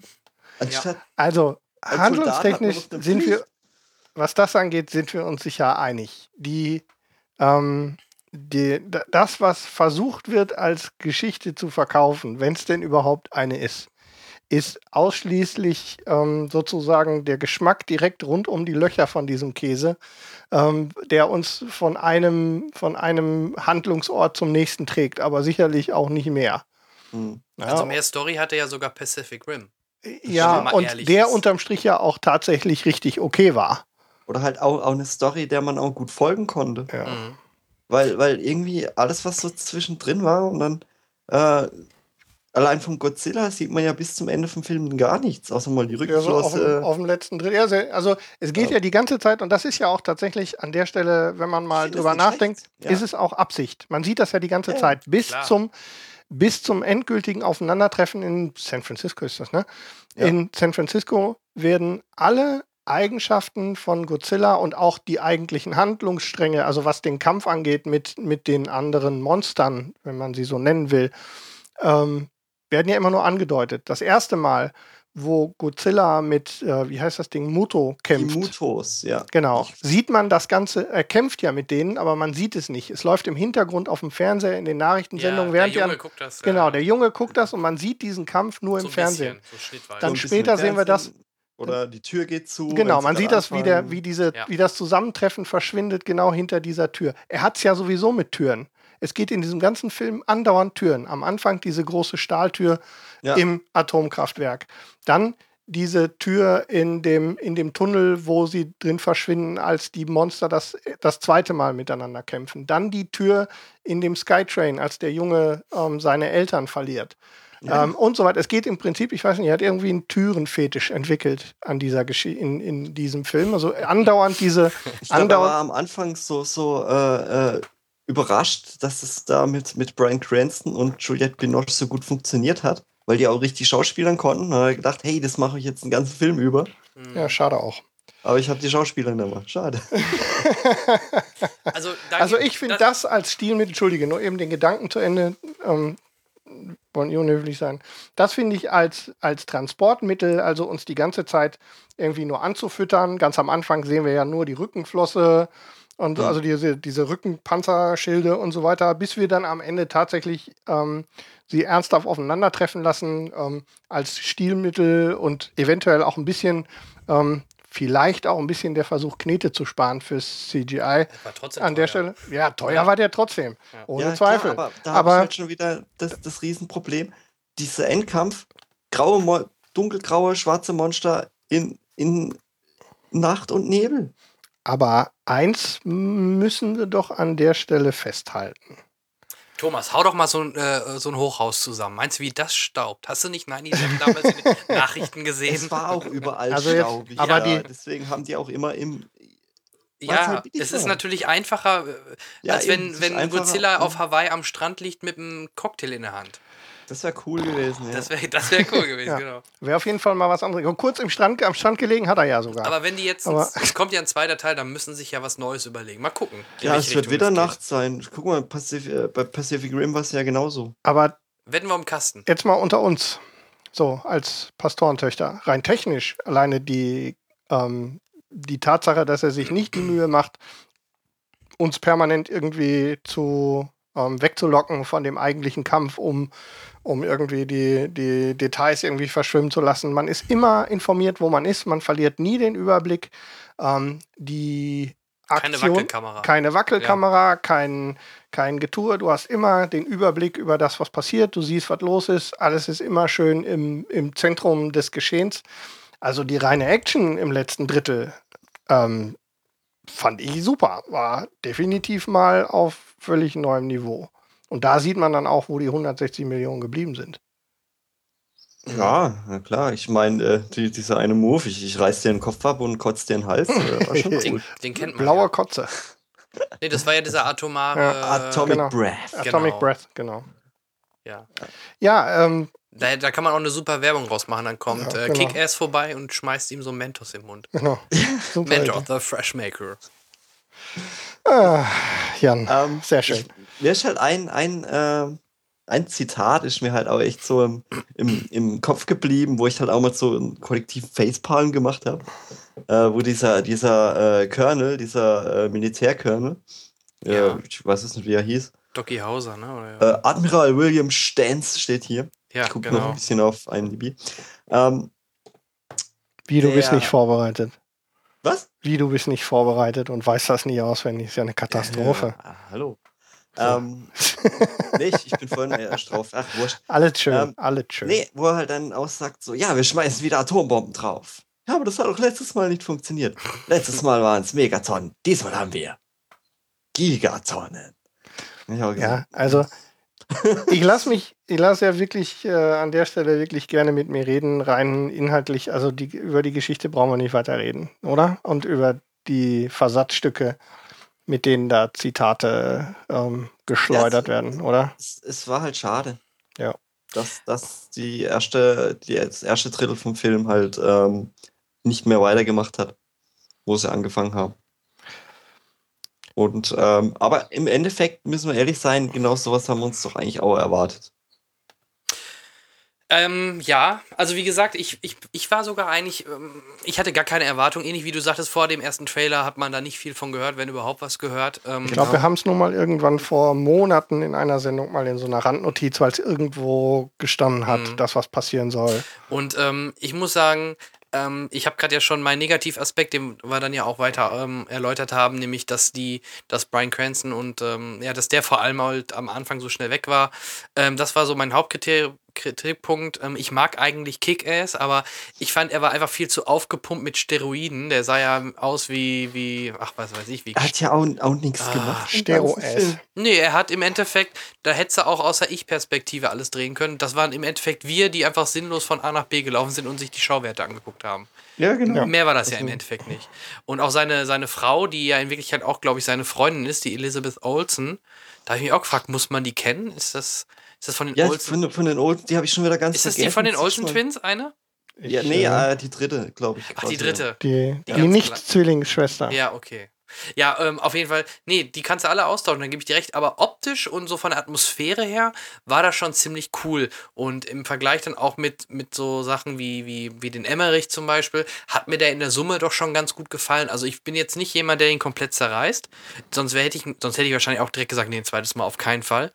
Anstatt
Also,
als Soldat
handlungstechnisch sind wir, was das angeht, sind wir uns sicher einig. Die, ähm, die, das, was versucht wird, als Geschichte zu verkaufen, wenn es denn überhaupt eine ist, ist ausschließlich ähm, sozusagen der Geschmack direkt rund um die Löcher von diesem Käse, ähm, der uns von einem, von einem Handlungsort zum nächsten trägt, aber sicherlich auch nicht mehr.
Hm.
Ja,
Also mehr Story hatte ja sogar Pacific Rim.
ja
wenn man
und der
ist.
unterm Strich ja auch tatsächlich richtig okay war.
Oder halt auch, auch eine Story, der man auch gut folgen konnte.
Ja.
Mhm.
Weil, weil irgendwie alles, was so zwischendrin war und dann äh, allein vom Godzilla sieht man ja bis zum Ende vom Film gar nichts, außer mal die
Ja, so auf, dem,
Rückenflosse.
auf dem letzten Drittel. Ja, also es geht ja.
Ja.
die ganze Zeit, und das ist ja auch tatsächlich an der Stelle, wenn man mal drüber nachdenkt.
Ja.
ist es auch Absicht. Man sieht das ja die ganze
Ja,
Zeit. Bis
klar.
zum, bis zum endgültigen Aufeinandertreffen in San Francisco ist das, ne?
Ja.
In San Francisco werden alle Eigenschaften von Godzilla und auch die eigentlichen Handlungsstränge, also was den Kampf angeht mit, mit den anderen Monstern, wenn man sie so nennen will, ähm, werden ja immer nur angedeutet. Das erste Mal, wo Godzilla mit, äh, wie heißt das Ding, Muto
Die
kämpft.
Mutos, ja.
Genau. Sieht man das Ganze, er kämpft ja mit denen, aber man sieht es nicht. Es läuft im Hintergrund auf dem Fernseher in den Nachrichtensendungen,
der
während die
Junge
an,
guckt das.
Genau,
äh,
der Junge guckt das und man sieht diesen Kampf nur
so
im Fernsehen.
bisschen, so.
Dann
So
später sehen wir das-.
Oder die Tür geht zu.
Genau, man sieht das, wie, der, wie, diese,
Ja.
wie das Zusammentreffen verschwindet genau hinter dieser Tür. Er hat es ja sowieso mit Türen. Es geht in diesem ganzen Film andauernd Türen. Am Anfang diese große Stahltür
Ja.
im Atomkraftwerk. Dann diese Tür in dem, in dem Tunnel, wo sie drin verschwinden, als die Monster das, das zweite Mal miteinander kämpfen. Dann die Tür in dem Skytrain, als der Junge ähm, seine Eltern verliert. Ähm, und so weiter. Es geht im Prinzip, ich weiß nicht, er hat irgendwie einen Türenfetisch entwickelt an dieser Geschi in, in diesem Film. Also andauernd diese
Ich er
andauernd
war am Anfang so, so äh, äh, überrascht, dass es da mit, mit Brian Cranston und Juliette Binoche so gut funktioniert hat, weil die auch richtig Schauspielern konnten. Da hat er gedacht, hey, das mache ich jetzt einen ganzen Film über.
Ja, schade auch.
Aber ich habe die Schauspieler nicht mehr. Schade.
Also,
Also ich finde das als Stilmittel, entschuldige, nur eben den Gedanken zu Ende, ähm, wollen unhöflich sein. Das finde ich als, als Transportmittel, also uns die ganze Zeit irgendwie nur anzufüttern. Ganz am Anfang sehen wir ja nur die Rückenflosse und
Mhm.
also diese, diese Rückenpanzerschilde und so weiter, bis wir dann am Ende tatsächlich ähm, sie ernsthaft aufeinandertreffen lassen ähm, als Stilmittel und eventuell auch ein bisschen, ähm, vielleicht auch ein bisschen der Versuch, Knete zu sparen fürs CGI.
war trotzdem
An der
teuer.
Stelle, ja, teuer
Ja.
war der trotzdem. Ohne
ja,
Zweifel.
Klar, aber da habe
aber
ich halt schon wieder das, das Riesenproblem. Dieser Endkampf, graue, dunkelgraue, schwarze Monster in, in Nacht und Nebel.
Aber eins müssen wir doch an der Stelle festhalten.
Thomas, hau doch mal so ein, äh, so ein Hochhaus zusammen. Meinst du, wie das staubt? Hast du nicht 9-11 damals in den Nachrichten gesehen?
Es war auch überall
Also jetzt-
staubig.
aber
ja,
die-
deswegen haben die auch immer im.
Ja,
halt
es ist natürlich einfacher, äh,
Ja,
als
eben,
wenn, wenn
einfacher.
Godzilla auf Hawaii am Strand liegt mit einem Cocktail in der Hand.
Das wäre cool gewesen. Ja.
Das wäre das wär cool gewesen,
Ja.
genau.
Wäre auf jeden Fall mal was anderes. Und kurz im Strand, am Strand gelegen hat er ja sogar.
Aber wenn die jetzt,
Aber-
es kommt ja ein zweiter Teil, dann müssen sich ja was Neues überlegen. Mal gucken.
ja, es wird wieder. Nacht sein. Guck mal, Pacif äh, bei Pacific Rim war es ja genauso.
Aber
Wetten wir um Kasten.
jetzt mal unter uns, so als Pastorentöchter, rein technisch, alleine die, ähm, die Tatsache, dass er sich nicht die Mühe macht, uns permanent irgendwie zu ähm, wegzulocken von dem eigentlichen Kampf, um, um irgendwie die, die Details irgendwie verschwimmen zu lassen. Man ist immer informiert, wo man ist, man verliert nie den Überblick. Ähm, die
Keine
Aktion,
Wackelkamera.
keine Wackelkamera, kein, kein Getue. Du hast immer den Überblick über das, was passiert. Du siehst, was los ist. Alles ist immer schön im, im Zentrum des Geschehens. Also die reine Action im letzten Drittel ähm, fand ich super. War definitiv mal auf völlig neuem Niveau. Und da sieht man dann auch, wo die 160 Millionen geblieben sind.
Ja, na klar. Ich meine, äh, die, dieser eine Move, ich, ich reiß dir den Kopf ab und kotz dir den Hals. Äh,
Den, den kennt man.
Blauer
Ja.
Kotze.
Nee, das war ja dieser atomare.
Ja,
Atomic
genau.
Breath.
Atomic
Genau.
Breath, genau.
Ja.
Ja, ähm,
Da, da kann man auch eine super Werbung rausmachen. Dann kommt
Ja,
äh,
genau.
Kick-Ass vorbei und schmeißt ihm so Mentos im Mund.
genau.
Mentos, the Fresh Maker.
Ah, Jan,
Ähm,
sehr schön.
Ich, mir ist halt ein, ein, äh, ein Zitat, ist mir halt auch echt so im, im, im Kopf geblieben, wo ich halt auch mal so einen kollektiven Facepalm gemacht habe. Äh, wo dieser, dieser äh, Colonel, dieser äh, Militärcolonel, äh,
Ja.
ich weiß es nicht, wie er hieß,
Docky Hauser, ne? Oder,
äh, Admiral William Stans steht hier.
ja,
ich gucke noch
genau.
ein bisschen auf IMDb. Ähm,
Wie, du bist
der-
nicht vorbereitet.
was?
Wie, du bist nicht vorbereitet und weißt das nicht auswendig. Ist ja eine Katastrophe.
Ja, hallo.
So.
Ähm, nee, ich, ich bin vorhin erst drauf. Ach, wurscht.
Alles schön,
Ähm,
alles schön.
Nee, wo er halt dann aussagt, so, ja, wir schmeißen wieder Atombomben drauf. Ja, aber das hat auch letztes Mal nicht funktioniert. Letztes Mal waren es Megatonnen, diesmal haben wir Gigatonnen.
Ja, also ich lasse mich, ich lasse ja wirklich äh, an der Stelle wirklich gerne mit mir reden, rein inhaltlich. Also die, über die Geschichte brauchen wir nicht weiter reden, oder? Und über die Versatzstücke, mit denen da Zitate ähm, geschleudert
Ja, es-
werden, oder?
es, es war halt schade.
Ja.
Dass, dass die erste, die, das erste Drittel vom Film halt ähm, nicht mehr weitergemacht hat, wo sie angefangen haben. Und, ähm, aber im Endeffekt müssen wir ehrlich sein, genau sowas haben wir uns doch eigentlich auch erwartet.
Ähm, ja, also wie gesagt, ich, ich, ich war sogar eigentlich, ähm, ich hatte gar keine Erwartung, ähnlich wie du sagtest, vor dem ersten Trailer hat man da nicht viel von gehört, wenn überhaupt was gehört. Ähm,
Ich glaube, wir haben es nun mal irgendwann vor Monaten in einer Sendung mal in so einer Randnotiz, weil es irgendwo gestanden hat,
Mhm.
dass was passieren soll.
Und ähm, ich muss sagen, ähm, ich habe gerade ja schon meinen Negativaspekt, den wir dann ja auch weiter ähm, erläutert haben, nämlich dass die, dass Brian Cranston und ähm, ja, dass der vor allem halt am Anfang so schnell weg war. Ähm, das war so mein Hauptkriterium. Kritikpunkt. Ähm, ich mag eigentlich Kick-Ass, aber ich fand, er war einfach viel zu aufgepumpt mit Steroiden. Der sah ja aus wie, wie, ach, was weiß ich, wie.
Er hat ja auch, auch nichts
Ah,
gemacht. im
Stero
ganzen
S.
Film.
Nee, er hat im Endeffekt, da hätte er auch außer Ich-Perspektive alles drehen können. Das waren im Endeffekt wir, die einfach sinnlos von A nach B gelaufen sind und sich die Schauwerte angeguckt haben.
Ja, genau.
Mehr war das ja im
Also-
Endeffekt nicht. Und auch seine, seine Frau, die ja in Wirklichkeit auch, glaube ich, seine Freundin ist, die Elizabeth Olsen, da habe ich mich auch gefragt, muss man die kennen? Ist das, ist das von den
Ja,
Olsen?
von, von den Olsen, die habe ich schon wieder ganz
Ist das die von den Olsen Twins, eine?
Ja,
Ich,
nee,
äh,
äh, die dritte, glaube ich.
Ach, die dritte.
die,
die
die, Nicht-Zwillingsschwester.
Ja, okay. Ja, ähm, auf jeden Fall. Nee, die kannst du alle austauschen, dann gebe ich dir recht. Aber optisch und so von der Atmosphäre her war das schon ziemlich cool. Und im Vergleich dann auch mit, mit so Sachen wie, wie, wie den Emmerich zum Beispiel, hat mir der in der Summe doch schon ganz gut gefallen. Also ich bin jetzt nicht jemand, der ihn komplett zerreißt. Sonst, wär, hätte ich, sonst hätte ich wahrscheinlich auch direkt gesagt, nee, ein zweites Mal auf keinen Fall.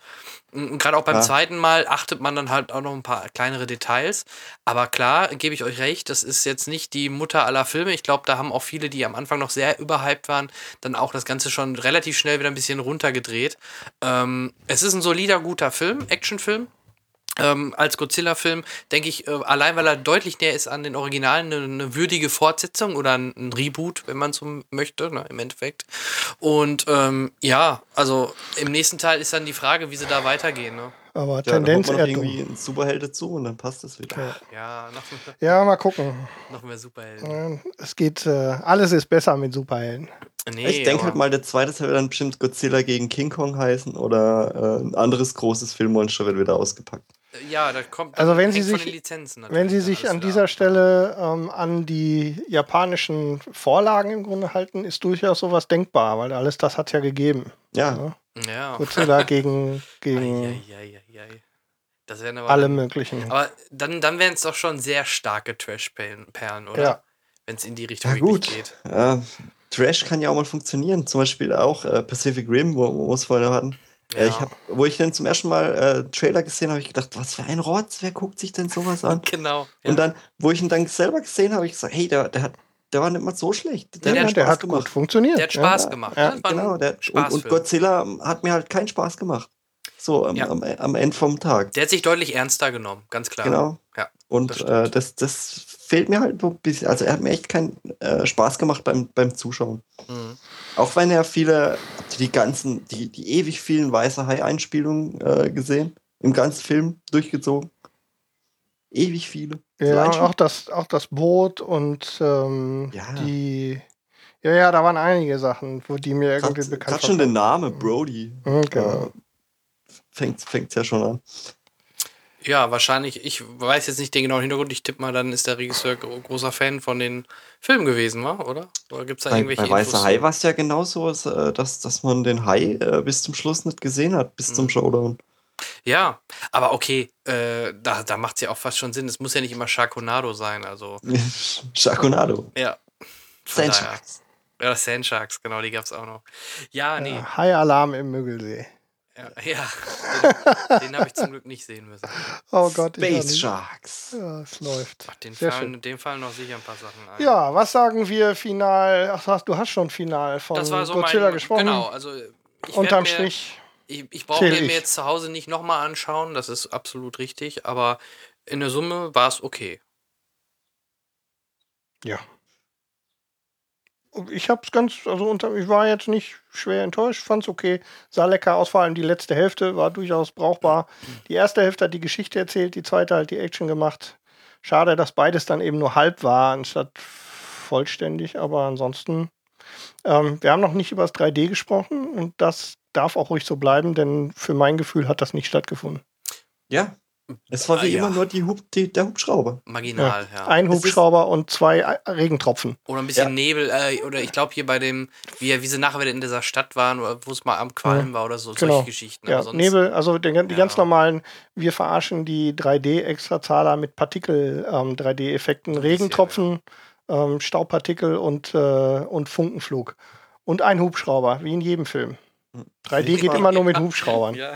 Und gerade auch beim
Ja.
zweiten Mal achtet man dann halt auch noch ein paar kleinere Details. Aber klar, gebe ich euch recht, das ist jetzt nicht die Mutter aller Filme. Ich glaube, da haben auch viele, die am Anfang noch sehr überhyped waren, dann auch das Ganze schon relativ schnell wieder ein bisschen runtergedreht. Ähm, es ist ein solider, guter Film, Actionfilm. Ähm, als Godzilla-Film, denke ich, äh, allein weil er deutlich näher ist an den Originalen, eine, eine würdige Fortsetzung oder ein, ein Reboot, wenn man so möchte, ne, im Endeffekt. Und ähm, ja, also im nächsten Teil ist dann die Frage, wie sie da weitergehen. Ne?
Aber
Ja,
Tendenz
dann kommt
eher
man
dumm.
irgendwie ein Superheld dazu und dann passt das wieder.
Ja.
Ja, noch,
Ja, mal gucken.
noch mehr Superhelden.
Äh, Es geht, äh, alles ist besser mit Superhelden.
Nee,
ich denke halt mal, der zweite Teil wird dann bestimmt Godzilla gegen King Kong heißen oder äh, ein anderes großes Filmmonster wird wieder ausgepackt.
Ja, da kommt.
Also wenn Sie sich-
den Lizenzen
Wenn Sie sich an dieser. Stelle ähm, an die japanischen Vorlagen im Grunde halten, ist durchaus sowas denkbar, weil alles das hat ja gegeben.
Ja,
Ja.
Ja.
Godzilla gegen, gegen.
Das wären aber.
alle möglichen.
Aber dann, dann wären es doch schon sehr starke Trash-Perlen, oder?
Ja.
Wenn es in die Richtung
ja
wirklich
gut.
geht.
Äh, Trash kann ja auch mal funktionieren. Zum Beispiel auch äh, Pacific Rim, wo, wo wir es vorhin hatten. Äh, ich hab, wo ich dann zum ersten Mal äh, Trailer gesehen habe, habe ich gedacht, was für ein Rotz, wer guckt sich denn sowas an?
Genau. Ja.
Und dann, wo ich ihn dann selber gesehen habe, habe ich gesagt, hey, der, der, hat, der war nicht mal so schlecht.
Ja,
ja,
hat
der
Spaß
hat gut funktioniert.
der hat Spaß
ja.
gemacht.
Ja,
ne?
Genau, der, und, und
Spaßfilm.
Godzilla hat mir halt keinen Spaß gemacht. So am,
Ja.
am, am Ende vom Tag.
Der hat sich deutlich ernster genommen, ganz klar.
Genau.
Ja.
Und
das
äh, das, das fehlt mir halt so ein bisschen. Also er hat mir echt keinen äh, Spaß gemacht beim, beim Zuschauen.
Mhm.
Auch wenn er viele, habt ihr die ganzen, die, die ewig vielen Weiße Hai-Einspielungen äh, gesehen? Im ganzen Film durchgezogen. Ewig viele.
Ja,
schon-
auch das, auch das Boot und ähm,
Ja.
die. Ja, ja, da waren einige Sachen, wo die mir irgendwie
Gerade
bekannt
schon der
waren.
Name, Brody.
Mhm, genau.
Äh, fängt fängt's ja schon an.
Ja, wahrscheinlich, ich weiß jetzt nicht den genauen Hintergrund, ich tippe mal, dann ist der Regisseur gro großer Fan von den Filmen gewesen, wa? oder? Oder gibt es da
Bei,
irgendwelche
bei Weißer
Infos?
Hai war es ja genauso, äh, dass, dass man den Hai äh, bis zum Schluss nicht gesehen hat, bis zum
Mhm.
Showdown.
Ja, aber okay, äh, da, da macht es ja auch fast schon Sinn. Es muss ja nicht immer Sharknado sein, also
Sharknado.
ja. Von
Sand
daher.
Sharks.
Ja, Sandsharks, genau, die gab es auch noch. Ja, nee.
Ja, High-Alarm im Müggelsee.
Ja, ja. den, den habe ich zum Glück nicht sehen müssen.
Oh Gott,
Space. Sharks.
Ja, es läuft.
Ach, den
Sehr
fallen, dem fallen noch sicher ein paar Sachen ein.
Ja, was sagen wir final? Ach, du hast schon final von
das war so
Godzilla
mein,
gesprochen.
Genau, also ich
Unterm
mir,
Strich.
Ich, ich brauche
zähl
mir jetzt zu Hause nicht nochmal anschauen, das ist absolut richtig, aber in der Summe war es okay.
Ja. Ich hab's ganz, also unter, ich war jetzt nicht schwer enttäuscht, fand's okay, sah lecker aus, vor allem die letzte Hälfte war durchaus brauchbar. Die erste Hälfte hat die Geschichte erzählt, die zweite halt die Action gemacht. Schade, dass beides dann eben nur halb war, anstatt vollständig, aber ansonsten, ähm, wir haben noch nicht über das 3D gesprochen und das darf auch ruhig so bleiben, denn für mein Gefühl hat das nicht stattgefunden.
Ja. Es war
Ah,
wie
ja.
immer nur die Hub, die, der Hubschrauber.
Marginal, ja.
Ein
Es ist-
Hubschrauber und zwei äh, Regentropfen.
Oder ein bisschen
Ja.
Nebel, äh, oder ich glaube hier bei dem, wie, wie sie nachher wieder in dieser Stadt waren, oder wo es mal am Qualm war oder so,
Genau.
solche Geschichten.
Ja, Nebel, also den, die
Ja.
ganz normalen, wir verarschen die 3D-Extrazahler mit Partikel-3D-Effekten, Regentropfen, ähm, Staubpartikel und, äh, und Funkenflug. Und ein Hubschrauber, wie in jedem Film. 3D geht immer nur mit Hubschraubern.
Ja.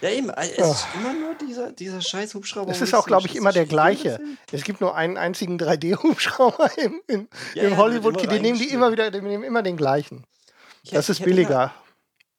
Ja, eben. äh, Es ist immer nur dieser, dieser scheiß Hubschrauber.
Es ist auch, glaube ich, immer der gleiche. Es gibt nur einen einzigen 3D-Hubschrauber im, im,
Ja,
im
ja,
hollywood Die nehmen die immer wieder, die nehmen immer den gleichen.
Ich
Das
hätte-
ist billiger.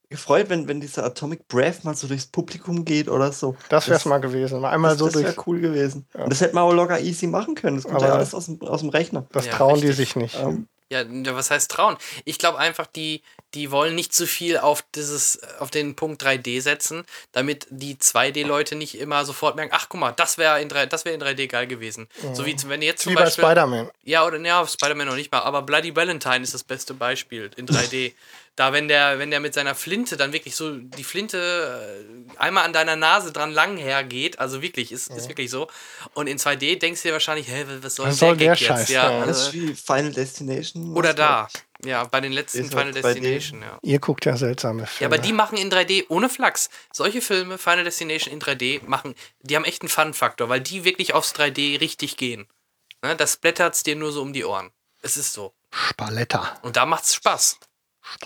gefreut, wenn, wenn dieser Atomic Breath mal so durchs Publikum geht oder so.
Das wäre es mal gewesen. Mal einmal
das,
so
das wäre
durch.
cool gewesen.
Ja.
Und das hätte man auch locker easy machen können. Das kommt
Aber-
ja alles aus dem, aus dem Rechner.
Das
Ja,
trauen die
richtig.
sich nicht.
Ähm,
Ja, was heißt trauen? Ich glaube einfach, die, die wollen nicht zu viel auf dieses, auf den Punkt 3D setzen, damit die 2D-Leute nicht immer sofort merken, ach guck mal, das wäre in, 3 das wär in 3D geil gewesen. So wie wenn jetzt zum
Wie bei
Beispiel.
Spider-Man.
Ja, oder ja, Spider-Man noch nicht mal, aber Bloody Valentine ist das beste Beispiel in 3D. da, wenn der, wenn der mit seiner Flinte dann wirklich so die Flinte äh, einmal an deiner Nase dran lang hergeht, also wirklich, ist, ist wirklich so. Und in 2D denkst du dir wahrscheinlich, hä, was soll
Was
der
soll der
Gag jetzt?
Scheiß?
Ja,
Ja.
das ist
also,
wie Final Destination.
oder da. Ja, bei den letzten
Ist
Final
halt 2D.
Destination, ja.
Ihr guckt ja seltsame
Ja,
Filme.
aber die machen in 3D ohne Flachs. Solche Filme, Final Destination in 3D, machen, die haben echt einen Fun-Faktor, weil die wirklich aufs 3D richtig gehen. Ne, das blättert's dir nur so um die Ohren. Es ist so.
Spaletta.
Und da macht's Spaß.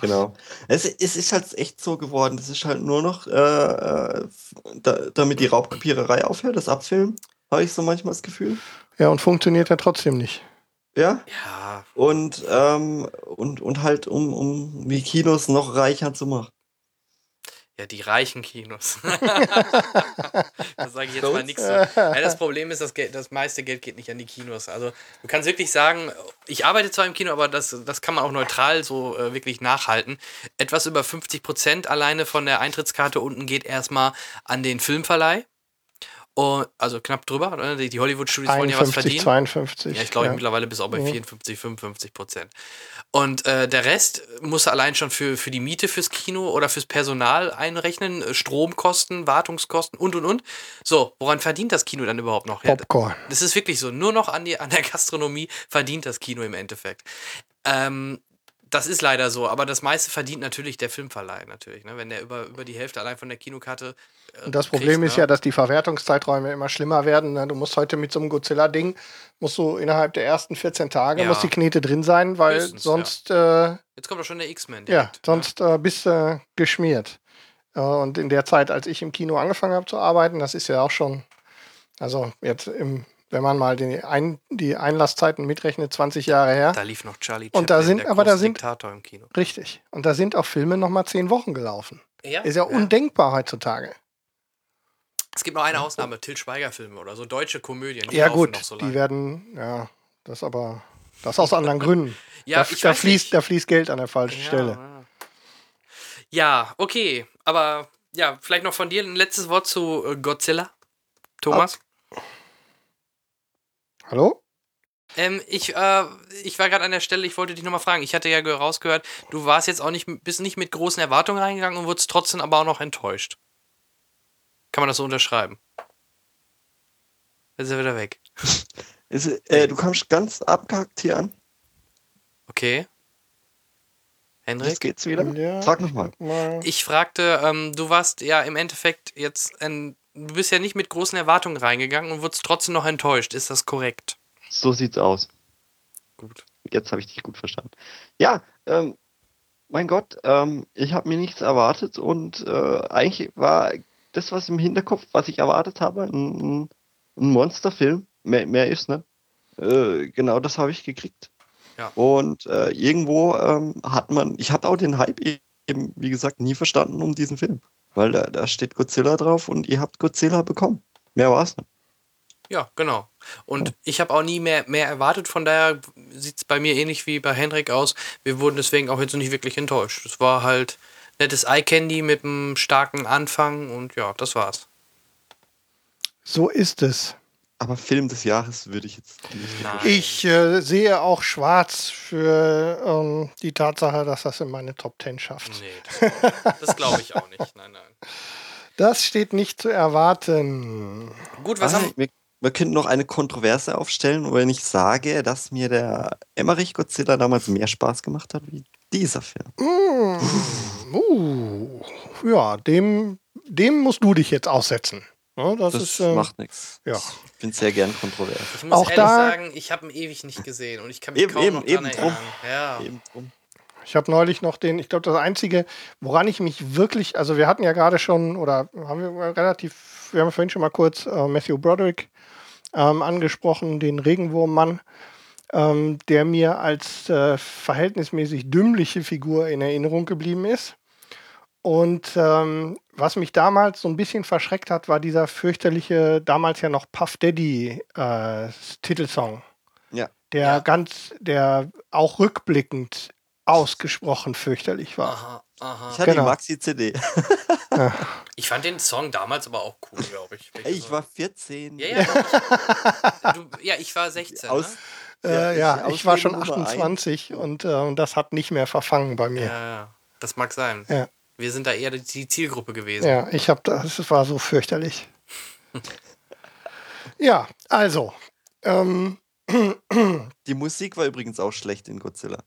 Genau. Es, es ist halt echt so geworden. Es ist halt nur noch, äh, äh, da, damit die Raubkopiererei aufhört, das Abfilmen, habe ich so manchmal das Gefühl.
Ja, und funktioniert ja trotzdem nicht.
Ja.
Ja,
Und, ähm, und, und halt, um, um die Kinos noch reicher zu machen.
Ja, die reichen Kinos. da sage ich jetzt mal nichts. zu. Ja, das Problem ist, das, Geld, das meiste Geld geht nicht an die Kinos. Also du kannst wirklich sagen, ich arbeite zwar im Kino, aber das, das kann man auch neutral so äh, wirklich nachhalten. Etwas über 50 Prozent alleine von der Eintrittskarte unten geht erstmal an den Filmverleih. Und, also knapp drüber. oder? Die, Hollywood-Studios wollen ja was
51,
verdienen.
52.
Ja, ich glaube
ja.
mittlerweile bis auch bei
Mhm.
54, 55 Prozent. Und äh, der Rest muss allein schon für, für die Miete fürs Kino oder fürs Personal einrechnen, äh, Stromkosten, Wartungskosten und und und. So, woran verdient das Kino dann überhaupt noch? Ja,
Popcorn.
das ist wirklich so. Nur noch an, die, an der Gastronomie verdient das Kino im Endeffekt. Ähm, das ist leider so, aber das meiste verdient natürlich der Filmverleih natürlich, ne? Wenn der über, über die Hälfte allein von der Kinokarte. äh,
Und das Problem
kriegt,
ist
ne?
ja, dass die Verwertungszeiträume immer schlimmer werden. ne? Du musst heute mit so einem Godzilla-Ding, musst du innerhalb der ersten 14 Tage,
Ja.
muss die Knete drin sein, weil
Höchstens,
sonst, äh,
Jetzt kommt doch schon der X-Men.
ja,
ne?
sonst äh, bist du geschmiert. Äh, und in der Zeit, als ich im Kino angefangen habe zu arbeiten, das ist ja auch schon, also jetzt im, wenn man mal die, Ein die Einlasszeiten mitrechnet, 20 Jahre her.
Da lief noch Charlie
Und da sind-
der
aber da sind-
Diktator im Kino.
Richtig. Und da sind auch Filme nochmal zehn Wochen gelaufen.
Ja,
Ist ja undenkbar heutzutage.
Es gibt noch eine Ausnahme, Till Schweiger-Filme oder so deutsche Komödien. Die
ja,
laufen
gut,
noch so
die werden, ja, das aber, das aus anderen Gründen.
Ja,
da, da, fließt,
nicht.
da fließt Geld an der falschen
ja,
Stelle.
Ja. ja, okay. Aber ja, vielleicht noch von dir ein letztes Wort zu äh, Godzilla. Thomas?
Hallo?
Ähm, ich, äh, ich war gerade an der Stelle, ich wollte dich nochmal fragen. Ich hatte ja ge- rausgehört, du warst jetzt auch nicht, bist nicht mit großen Erwartungen reingegangen und wurdest trotzdem aber auch noch enttäuscht. Kann man das so unterschreiben? Jetzt ist er wieder weg.
Ist, äh, du kommst ganz abgehackt hier an.
Okay.
Jetzt
Hendrik?
geht's wieder.
Ja.
Sag nochmal.
Mal.
Ich fragte, ähm, du warst ja im Endeffekt jetzt, ein, du bist ja nicht mit großen Erwartungen reingegangen und wurdest trotzdem noch enttäuscht. Ist das korrekt?
So sieht's aus.
Gut.
Jetzt habe ich dich gut verstanden. Ja, ähm, mein Gott, ähm, ich habe mir nichts erwartet und äh, eigentlich war das, was im Hinterkopf, was ich erwartet habe, ein, ein Monsterfilm. Mehr, mehr ist, ne? Äh, genau das habe ich gekriegt.
Ja.
Und äh, irgendwo ähm, hat man, ich hatte auch den Hype eben, wie gesagt, nie verstanden um diesen Film. Weil da, da steht Godzilla drauf und ihr habt Godzilla bekommen. Mehr war's nicht.
Ja, genau. Und ich habe auch nie mehr, mehr erwartet, von daher sieht es bei mir ähnlich wie bei Henrik aus. Wir wurden deswegen auch jetzt nicht wirklich enttäuscht. Es war halt nettes Eye Candy mit einem starken Anfang und ja, das war's.
So ist es.
Aber Film des Jahres würde ich jetzt nicht.
Nein.
Ich äh, sehe auch schwarz für ähm, die Tatsache, dass das in meine Top 10 schafft.
Nee, das, das glaube ich auch nicht. Nein, nein.
Das steht nicht zu erwarten.
Gut, was
Ah,
haben
wir, wir könnten noch eine Kontroverse aufstellen, wenn ich sage, dass mir der Emmerich Godzilla damals mehr Spaß gemacht hat wie dieser Film.
Mm, uh, ja, dem, dem musst du dich jetzt aussetzen. Ja, das,
Das
ist, ähm,
macht nichts.
ja.
Ich bin sehr gern kontrovers.
Ich muss
Auch
ehrlich
da-
sagen, ich habe ihn ewig nicht gesehen und ich kann mich
Eben,
kaum
eben,
noch
eben
erinnern.
drum.
Ja.
Eben drum.
Ich habe neulich noch den, ich glaube, das Einzige, woran ich mich wirklich, also wir hatten ja gerade schon, oder haben wir relativ, wir haben vorhin schon mal kurz äh, Matthew Broderick ähm, angesprochen, den Regenwurmmann, ähm, der mir als äh, verhältnismäßig dümmliche Figur in Erinnerung geblieben ist. Und ähm, was mich damals so ein bisschen verschreckt hat, war dieser fürchterliche, damals ja noch Puff Daddy äh, Titelsong.
Ja.
Der
Ja.
ganz, der auch rückblickend ausgesprochen fürchterlich war.
Aha, aha.
Ich hatte
Genau.
die Maxi-CD.
Ich fand den Song damals aber auch cool, glaube ich.
Ey, ich war 14.
Ja, ja. Ich, du, ja, ich war 16.
Aus,
ne?
Äh,
Ja,
ja,
ist
ich war schon
Ausrede Nummer
28 und äh, das hat nicht mehr verfangen bei mir.
Ja, ja. Das mag sein.
Ja.
Wir sind da eher die- Zielgruppe gewesen.
Ja, ich habe das, es war so fürchterlich. ja, also, ähm,
Die Musik war übrigens auch schlecht in Godzilla.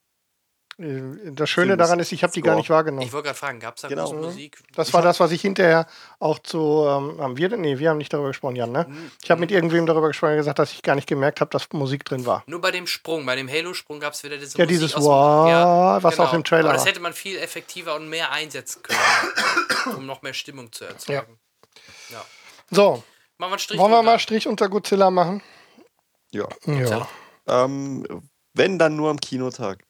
Äh, das Schöne daran ist, ich habe die gar nicht wahrgenommen.
Ich wollte gerade fragen, gab es da
Genau.
große Musik?
Das war das, was ich hinterher auch zu, ähm, haben wir, nee, wir haben nicht darüber gesprochen, Jan, ne?
Hm,
Ich habe mit irgendwem darüber gesprochen, gesagt, dass ich gar nicht gemerkt habe, dass Musik drin war.
Nur bei dem Sprung, bei dem Halo-Sprung gab es wieder diese
Ja,
Musik
dieses Wow, was auch im Trailer
Aber das hätte man viel effektiver und mehr einsetzen können, um noch mehr Stimmung zu erzeugen. Ja.
So,
Machen wir einen Strich
wollen wir mal Strich unter Godzilla machen?
Ja.
Ja.
Ähm, wenn dann nur am Kinotag.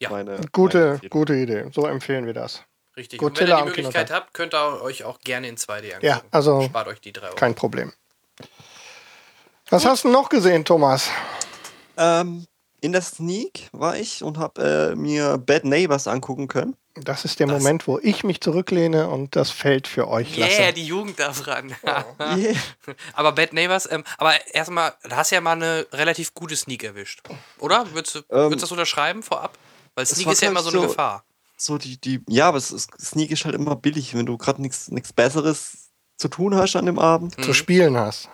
Ja.
Meine, meine
Gute,
Empfehlung.
gute Idee. So empfehlen wir das.
Richtig.
Godzilla
und wenn ihr die Möglichkeit habt, könnt ihr euch auch gerne in 2D angucken.
Ja, also
Spart euch die 3 Euro.
Kein Problem. Was hast du noch gesehen, Thomas?
Ähm, in der Sneak war ich und habe äh, mir Bad Neighbors angucken können.
Das ist der
Das-
Moment, wo ich mich zurücklehne und das Feld für euch lasse.
Yeah, die Jugend darf ran.
Yeah.
aber Bad Neighbors, ähm, aber erstmal, du hast ja mal eine relativ gute Sneak erwischt. Oder? Würdest du,
Ähm,
würdest du das unterschreiben vorab? Weil Sneak ist ja immer so eine
so-
Gefahr.
So die, die, ja, aber es ist, Sneak ist halt immer billig, wenn du gerade nichts Besseres zu tun hast an dem Abend.
Zu spielen hast.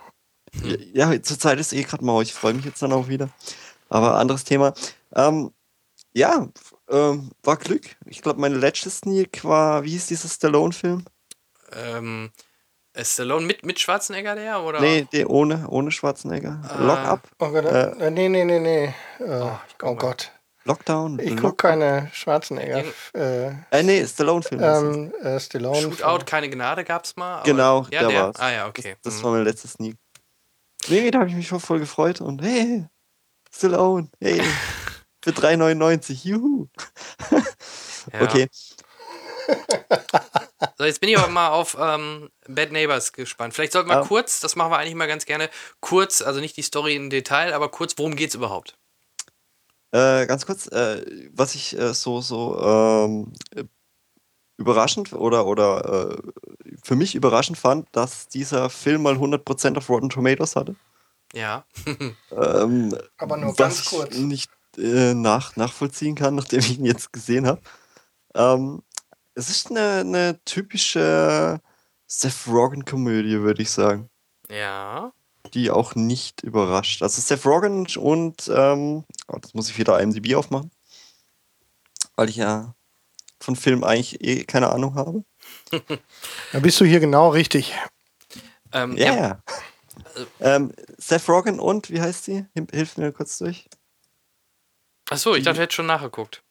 Ja, zurzeit ist eh gerade mau. Ich freue mich jetzt dann auch wieder. Aber anderes Thema. Ähm, ja, ähm, war Glück. Ich glaube, meine letzte Sneak war, wie hieß dieser Stallone-Film?
Ähm, ist Stallone mit, mit Schwarzenegger der? Oder?
Nee, der ohne, ohne Schwarzenegger.
Ah.
Lock Up,
Oh Gott,
Äh,
äh, nee, nee, nee, nee. Äh, oh
mal.
Gott.
Lockdown.
Ich gucke keine Schwarzenegger. Äh,
Äh, nee, Stallone-Film. ist es.
ähm, äh, Stallone.
Shootout, keine Gnade gab's mal. aber-
Genau,
ja,
der
der.
war's.
Ah ja, okay.
Das, das
Mhm.
war meine letzte Sneak. Nee, da habe ich mich schon voll gefreut und hey, Stallone, hey, für 3,99, juhu.
Ja.
Okay,
So, jetzt bin ich aber mal auf ähm, Bad Neighbors gespannt. Vielleicht sollten wir
Ah.
kurz, das machen wir eigentlich mal ganz gerne, kurz, also nicht die Story im Detail, aber kurz, worum geht's überhaupt?
Äh, ganz kurz, äh, was ich äh, so, so ähm, äh, überraschend oder, oder äh, für mich überraschend fand, dass dieser Film mal 100% auf Rotten Tomatoes hatte.
Ja.
Hm.
Ähm,
Aber nur
was
ganz
ich
kurz.
nicht äh, nach, nachvollziehen kann, nachdem ich ihn jetzt gesehen habe. Ähm, es ist eine, eine typische Seth Rogen-Komödie, würde ich sagen.
Ja.
Die auch nicht überrascht. Also Seth Rogen und ähm, oh, das muss ich wieder IMDb aufmachen. Weil ich ja von Film eigentlich eh keine Ahnung habe.
Da bist du hier genau richtig.
Ähm,
Ja.
ja.
Yeah. ähm, Seth Rogen und, wie heißt sie? Hilf- mir kurz durch.
Achso, ich dachte, du hättest schon nachgeguckt.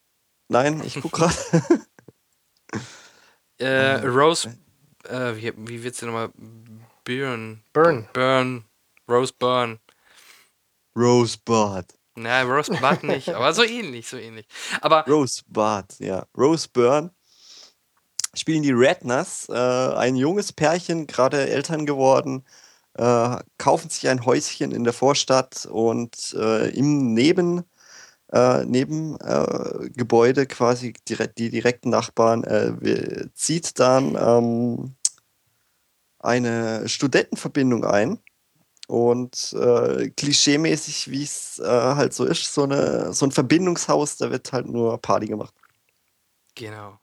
Nein, ich guck gerade.
Äh, Rose, äh, wie, wie wird's denn nochmal? Burn.
Burn.
Burn. Rose Burn.
Rosebud.
Na, Rose Bud nicht, aber so ähnlich, so ähnlich. Aber
Rosebud, ja. Rose Byrne spielen die Redners, äh, ein junges Pärchen, gerade Eltern geworden, äh, kaufen sich ein Häuschen in der Vorstadt und äh, im Neben, äh, Nebengebäude äh, Gebäude quasi direkt, die direkten Nachbarn äh, zieht dann ähm, eine Studentenverbindung ein. Und äh, klischeemäßig, wie es äh, halt so ist, so, eine, so ein Verbindungshaus, da wird halt nur Party gemacht.
genau.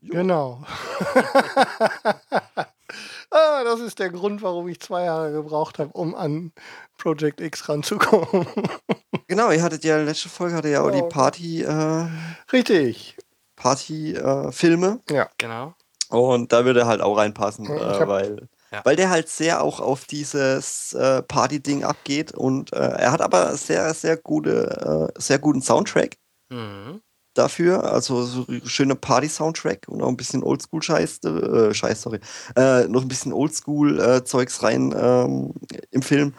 Genau. ah, das ist der Grund, warum ich zwei Jahre gebraucht habe, um an Project X ranzukommen.
Genau, ihr hattet ja, letzte Folge hatte ja auch die Party, äh,
richtig.
Party äh, Filme
Ja.
Genau.
und da würde er halt auch reinpassen,
ich
äh,
hab-
weil,
Ja.
weil der halt sehr auch auf dieses äh, Party-Ding abgeht und äh, er hat aber sehr, sehr gute, äh, sehr guten Soundtrack
Mhm.
dafür, also so schöne Party-Soundtrack und auch ein bisschen Oldschool-Scheiß, äh, Scheiß, sorry, äh, noch ein bisschen Oldschool-Zeugs rein ähm, im Film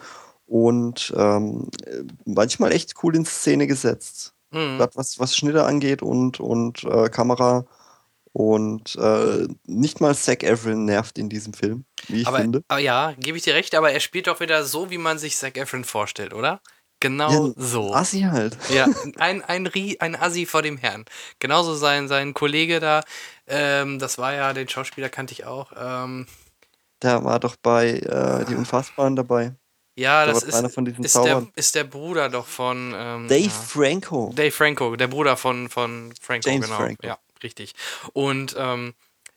und ähm, äh, manchmal echt cool in Szene gesetzt.
Mhm.
Was, was Schnitte angeht und, und äh, Kamera. Und äh, nicht mal Zac Efron nervt in diesem Film, wie ich
aber,
finde.
aber ja, gebe ich dir recht, aber er spielt doch wieder so, wie man sich Zac Efron vorstellt, oder? Genau
Ja,
so.
Assi halt.
Ja, ein, ein, Rie, ein Assi vor dem Herrn. Genauso sein, sein Kollege da, ähm, das war ja, den Schauspieler kannte ich auch. Ähm,
Der war doch bei äh, Die Unfassbaren dabei.
ja,
Der
das ist,
einer von diesen
ist, der, ist der Bruder doch von ähm,
Dave
ja.
Franco.
Dave Franco, der Bruder von, von Franco,
James
genau.
Franco.
Ja, richtig. Und ähm,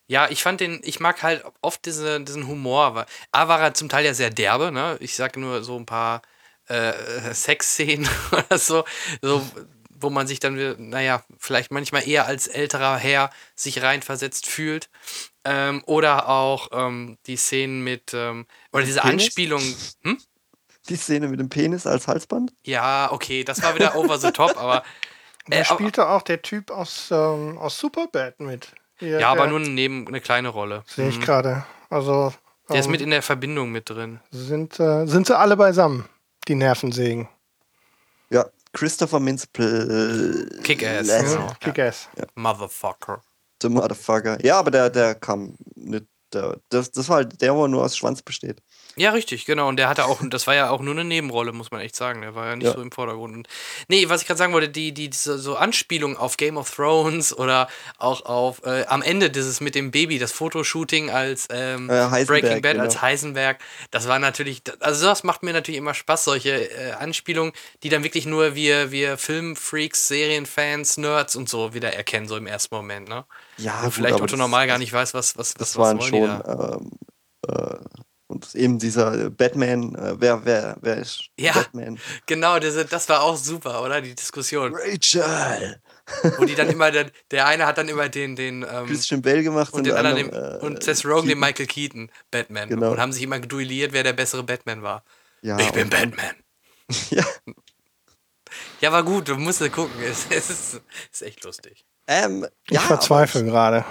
ja, ich fand den, ich mag halt oft diese, diesen Humor. A war er zum Teil ja sehr derbe, ne? Ich sage nur so ein paar äh, Sexszenen oder so, so, wo man sich dann, naja, vielleicht manchmal eher als älterer Herr sich reinversetzt fühlt. Ähm, oder auch ähm, die Szenen mit, ähm, oder diese
Penis?
Anspielung, hm?
Die Szene mit dem Penis als Halsband.
Ja, okay, das war wieder over the top, aber.
Da
äh, aber-
spielte auch der Typ aus, ähm, aus Superbad mit. Hier,
Ja, aber nur neben eine kleine Rolle.
Sehe ich
Mhm.
gerade. Also.
Der ist
ähm,
mit in der Verbindung mit drin.
sind, äh, sind sie alle beisammen, die Nervensägen.
Ja, Christopher Mintz
Kick-Ass,
Ja,
genau.
Kick-Ass.
Motherfucker.
The Motherfucker. Ja, aber der, der kam nicht. Der, das, das war halt der, wo nur aus Schwanz besteht.
Ja, richtig, genau. Und der hatte auch, das war ja auch nur eine Nebenrolle, muss man echt sagen. Der war ja nicht
Ja.
so im Vordergrund. Und, nee, was ich gerade sagen wollte, die, die, diese so Anspielung auf Game of Thrones oder auch auf äh, am Ende dieses mit dem Baby, das Fotoshooting als ähm,
Äh,
Breaking Bad,
genau.
als Heisenberg, das war natürlich, also sowas macht mir natürlich immer Spaß, solche äh, Anspielungen, die dann wirklich nur wir, wir Filmfreaks, Serienfans, Nerds und so wieder erkennen, so im ersten Moment, ne?
Ja,
Und
gut,
vielleicht Otto normal gar nicht weiß, was, was,
Das
was, was
waren schon. Und eben dieser äh, Batman, äh, wer, wer, wer ist
Ja.
Batman?
Genau, diese, das war auch super, oder? Die Diskussion.
Rachel!
Wo die dann immer, der, der eine hat dann immer den, den, ähm,
Christian Bale gemacht
und
der
den anderen, den,
andere, äh,
und Seth Rogen, den. Michael Keaton, Batman.
Genau.
Und haben sich immer duelliert, wer der bessere Batman war.
Ja,
ich bin Batman.
Ja.
Ja, war gut, du musst gucken. Es, es ist, ist echt lustig.
Ähm,
Ich
ja,
verzweifle gerade.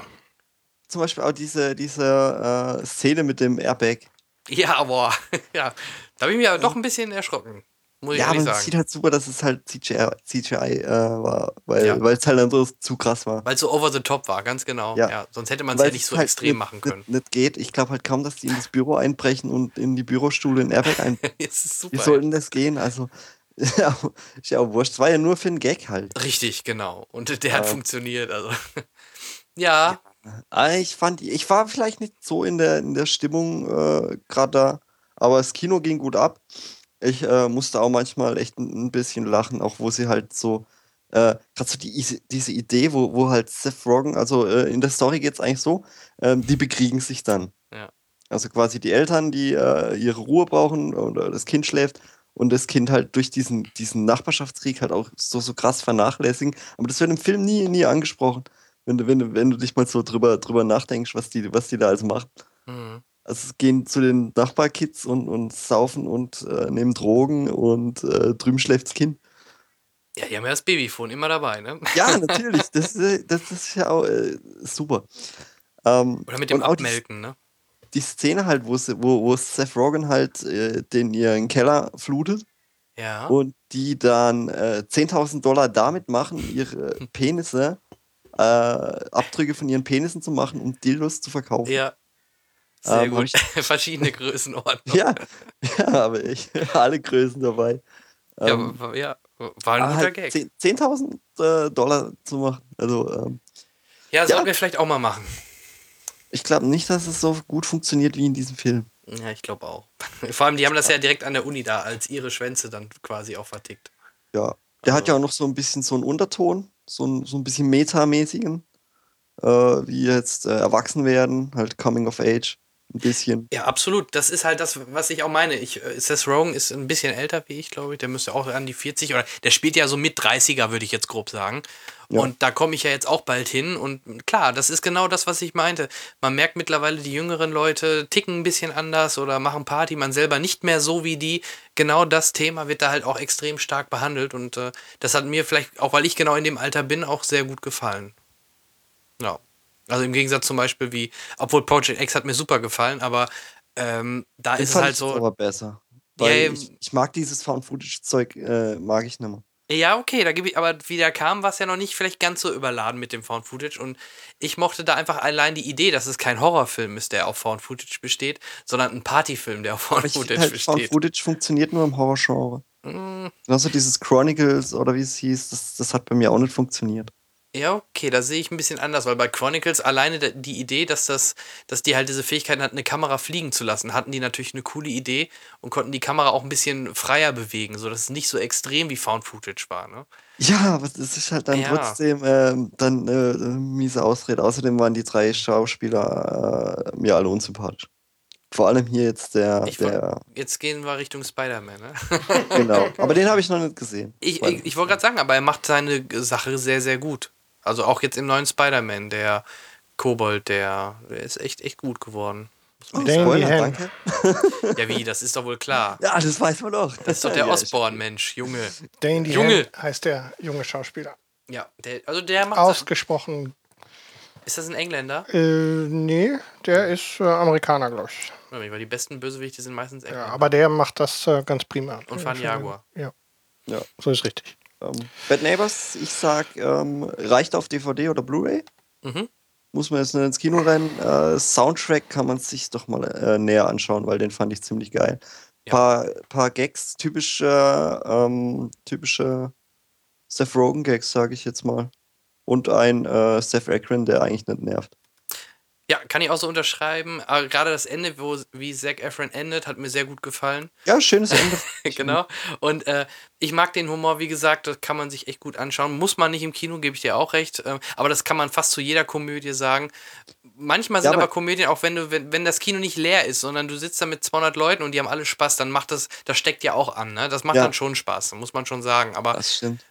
Zum Beispiel auch diese, diese äh, Szene mit dem Airbag.
Ja, aber, ja, da bin ich mir doch ein bisschen erschrocken. Muss ich
Ja, aber
ehrlich
es
sagen.
sieht halt super, dass es halt CGI, CGI äh, war, weil
Ja.
weil es halt einfach zu krass war.
Weil es so over the top war, ganz genau. Ja.
Ja.
sonst hätte man es ja nicht so
halt
extrem
nicht-
machen können.
Nicht, nicht geht. Ich glaube halt kaum, dass die in das Büro einbrechen und in die Bürostühle in Airbag ein.
Es ist
Wie soll denn das gehen? Also, ja, ist ja auch wurscht. Es war ja nur für einen Gag halt.
Richtig, genau. Und der hat funktioniert. Also. ja,
Ich fand, ich war vielleicht nicht so in der, in der Stimmung äh, gerade da, aber das Kino ging gut ab. Ich äh, musste auch manchmal echt ein, ein bisschen lachen, auch wo sie halt so, äh, gerade so die, diese Idee, wo, wo halt Seth Rogen, also äh, in der Story geht es eigentlich so, ähm, die bekriegen sich dann.
Ja.
Also quasi die Eltern, die äh, ihre Ruhe brauchen oder das Kind schläft und das Kind halt durch diesen, diesen Nachbarschaftskrieg halt auch so, so krass vernachlässigen. Aber das wird im Film nie, nie angesprochen, wenn du, wenn du, wenn du dich mal so drüber, drüber nachdenkst, was die, was die da alles machen.
Mhm.
Also gehen zu den Nachbarkids und, und saufen und äh, nehmen Drogen und äh, drüben schläft das Kind.
ja, die haben ja das Babyphone immer dabei, ne?
Ja, natürlich. Das, äh, das ist ja auch äh, super. Ähm,
Oder mit dem
auch die-
Abmelken, ne?
Die Szene halt, wo, sie, wo, wo Seth Rogen halt äh, den ihren Keller flutet
Ja.
und die dann äh, 10.000 Dollar damit machen, ihre Penisse, äh, Abdrücke von ihren Penissen zu machen, um Dildos zu verkaufen.
Ja. Sehr
Ähm,
gut. Verschiedene Größenordnungen.
Ja, ja, aber ich alle Größen dabei.
Ja,
Ähm,
war, ja, war ein
aber
guter
halt
Gag.
10 10.000 äh, Dollar zu machen. Also, ähm,
Ja, sollten
Ja.
wir vielleicht auch mal machen.
ich glaube nicht, dass es so gut funktioniert wie in diesem Film.
Ja, ich glaube auch. Vor allem, die haben das ja direkt an der Uni da, als ihre Schwänze dann quasi auch vertickt.
Ja. Der hat
Also-
ja auch noch so ein bisschen so einen Unterton, so ein, so ein bisschen metamäßigen, äh, wie jetzt äh, erwachsen werden, halt Coming of Age, ein bisschen.
Ja, absolut. Das ist halt das, was ich auch meine. Ich, äh, Seth Rogen ist ein bisschen älter wie ich, glaube ich. Der müsste auch an die 40 oder der spielt ja so mit 30er, würde ich jetzt grob sagen.
Ja.
Und da komme ich ja jetzt auch bald hin. Und klar, das ist genau das, was ich meinte. Man merkt mittlerweile, die jüngeren Leute ticken ein bisschen anders oder machen Party, man selber nicht mehr so wie die. Genau das Thema wird da halt auch extrem stark behandelt. Und äh, das hat mir vielleicht, auch weil ich genau in dem Alter bin, auch sehr gut gefallen. Ja. Also im Gegensatz zum Beispiel wie, obwohl Project X hat mir super gefallen, aber ähm, da
Den
ist es halt so.
aber besser. Weil
ja.
ich, ich mag dieses Found-Footage-Zeug, äh, mag ich nicht mehr.
Ja, okay, da gebe ich, aber wie der kam, war es ja noch nicht vielleicht ganz so überladen mit dem Found Footage und ich mochte da einfach allein die Idee, dass es kein Horrorfilm ist, der auf Found Footage besteht, sondern ein Partyfilm, der auf Found
ich
Footage
halt,
besteht.
Found-Footage funktioniert nur im Horrorgenre.
Mm,
Genauso dieses Chronicles oder wie es hieß, das, das hat bei mir auch nicht funktioniert.
Ja, okay, da sehe ich ein bisschen anders, weil bei Chronicles alleine die Idee, dass das, dass die halt diese Fähigkeit hat, eine Kamera fliegen zu lassen, hatten die natürlich eine coole Idee und konnten die Kamera auch ein bisschen freier bewegen, sodass es nicht so extrem wie Found Footage war, ne?
Ja, aber das ist halt dann
Ja.
trotzdem ähm, dann äh, miese Ausrede. Außerdem waren die drei Schauspieler äh, mir alle unsympathisch. Vor allem hier jetzt der,
Ich wollt-
der
Jetzt gehen wir Richtung Spider-Man, ne?
genau. Aber den habe ich noch nicht gesehen.
Ich, ich, ich wollte gerade sagen, aber er macht seine Sache sehr, sehr gut. Also auch jetzt im neuen Spider-Man, der Kobold, der, der ist echt, echt gut geworden.
Oh, Spoiler, danke.
Ja, wie, das ist doch wohl klar.
Ja, das weiß man doch.
Das ist doch der Osborn-Mensch, Junge.
Dane
Junge.
Hand heißt der junge Schauspieler.
Ja, der, also der macht.
Ausgesprochen.
Ist das ein Engländer?
Äh, nee, der ist äh, Amerikaner, glaube ich.
Weil die besten Bösewichte sind meistens
Ja,
Engländer.
aber der macht das äh, ganz prima.
Und fahren Jaguar.
Ja.
Ja.
So ist richtig.
Ähm, Bad Neighbors, ich sag, ähm, reicht auf DVD oder Blu-ray.
Mhm.
Muss man jetzt nicht ins Kino rennen. Äh, Soundtrack kann man sich doch mal äh, näher anschauen, weil den fand ich ziemlich geil.
Ja.
Paar, paar Gags, typische, ähm, typische Seth Rogen-Gags, sage ich jetzt mal. Und ein äh, Seth Akron, der eigentlich nicht nervt.
Ja, kann ich auch so unterschreiben. Aber gerade das Ende, wo wie Zac Efron endet, hat mir sehr gut gefallen.
Ja, schönes Ende.
genau. Und äh, ich mag den Humor, wie gesagt, das kann man sich echt gut anschauen. Muss man nicht im Kino, gebe ich dir auch recht. Ähm, aber das kann man fast zu jeder Komödie sagen. Manchmal sind
Ja, aber-
aber Komödien, auch wenn du, wenn, wenn das Kino nicht leer ist, sondern du sitzt da mit 200 Leuten und die haben alle Spaß, dann macht das, das steckt ja auch an, ne? Das macht
Ja.
dann schon Spaß, muss man schon sagen. Aber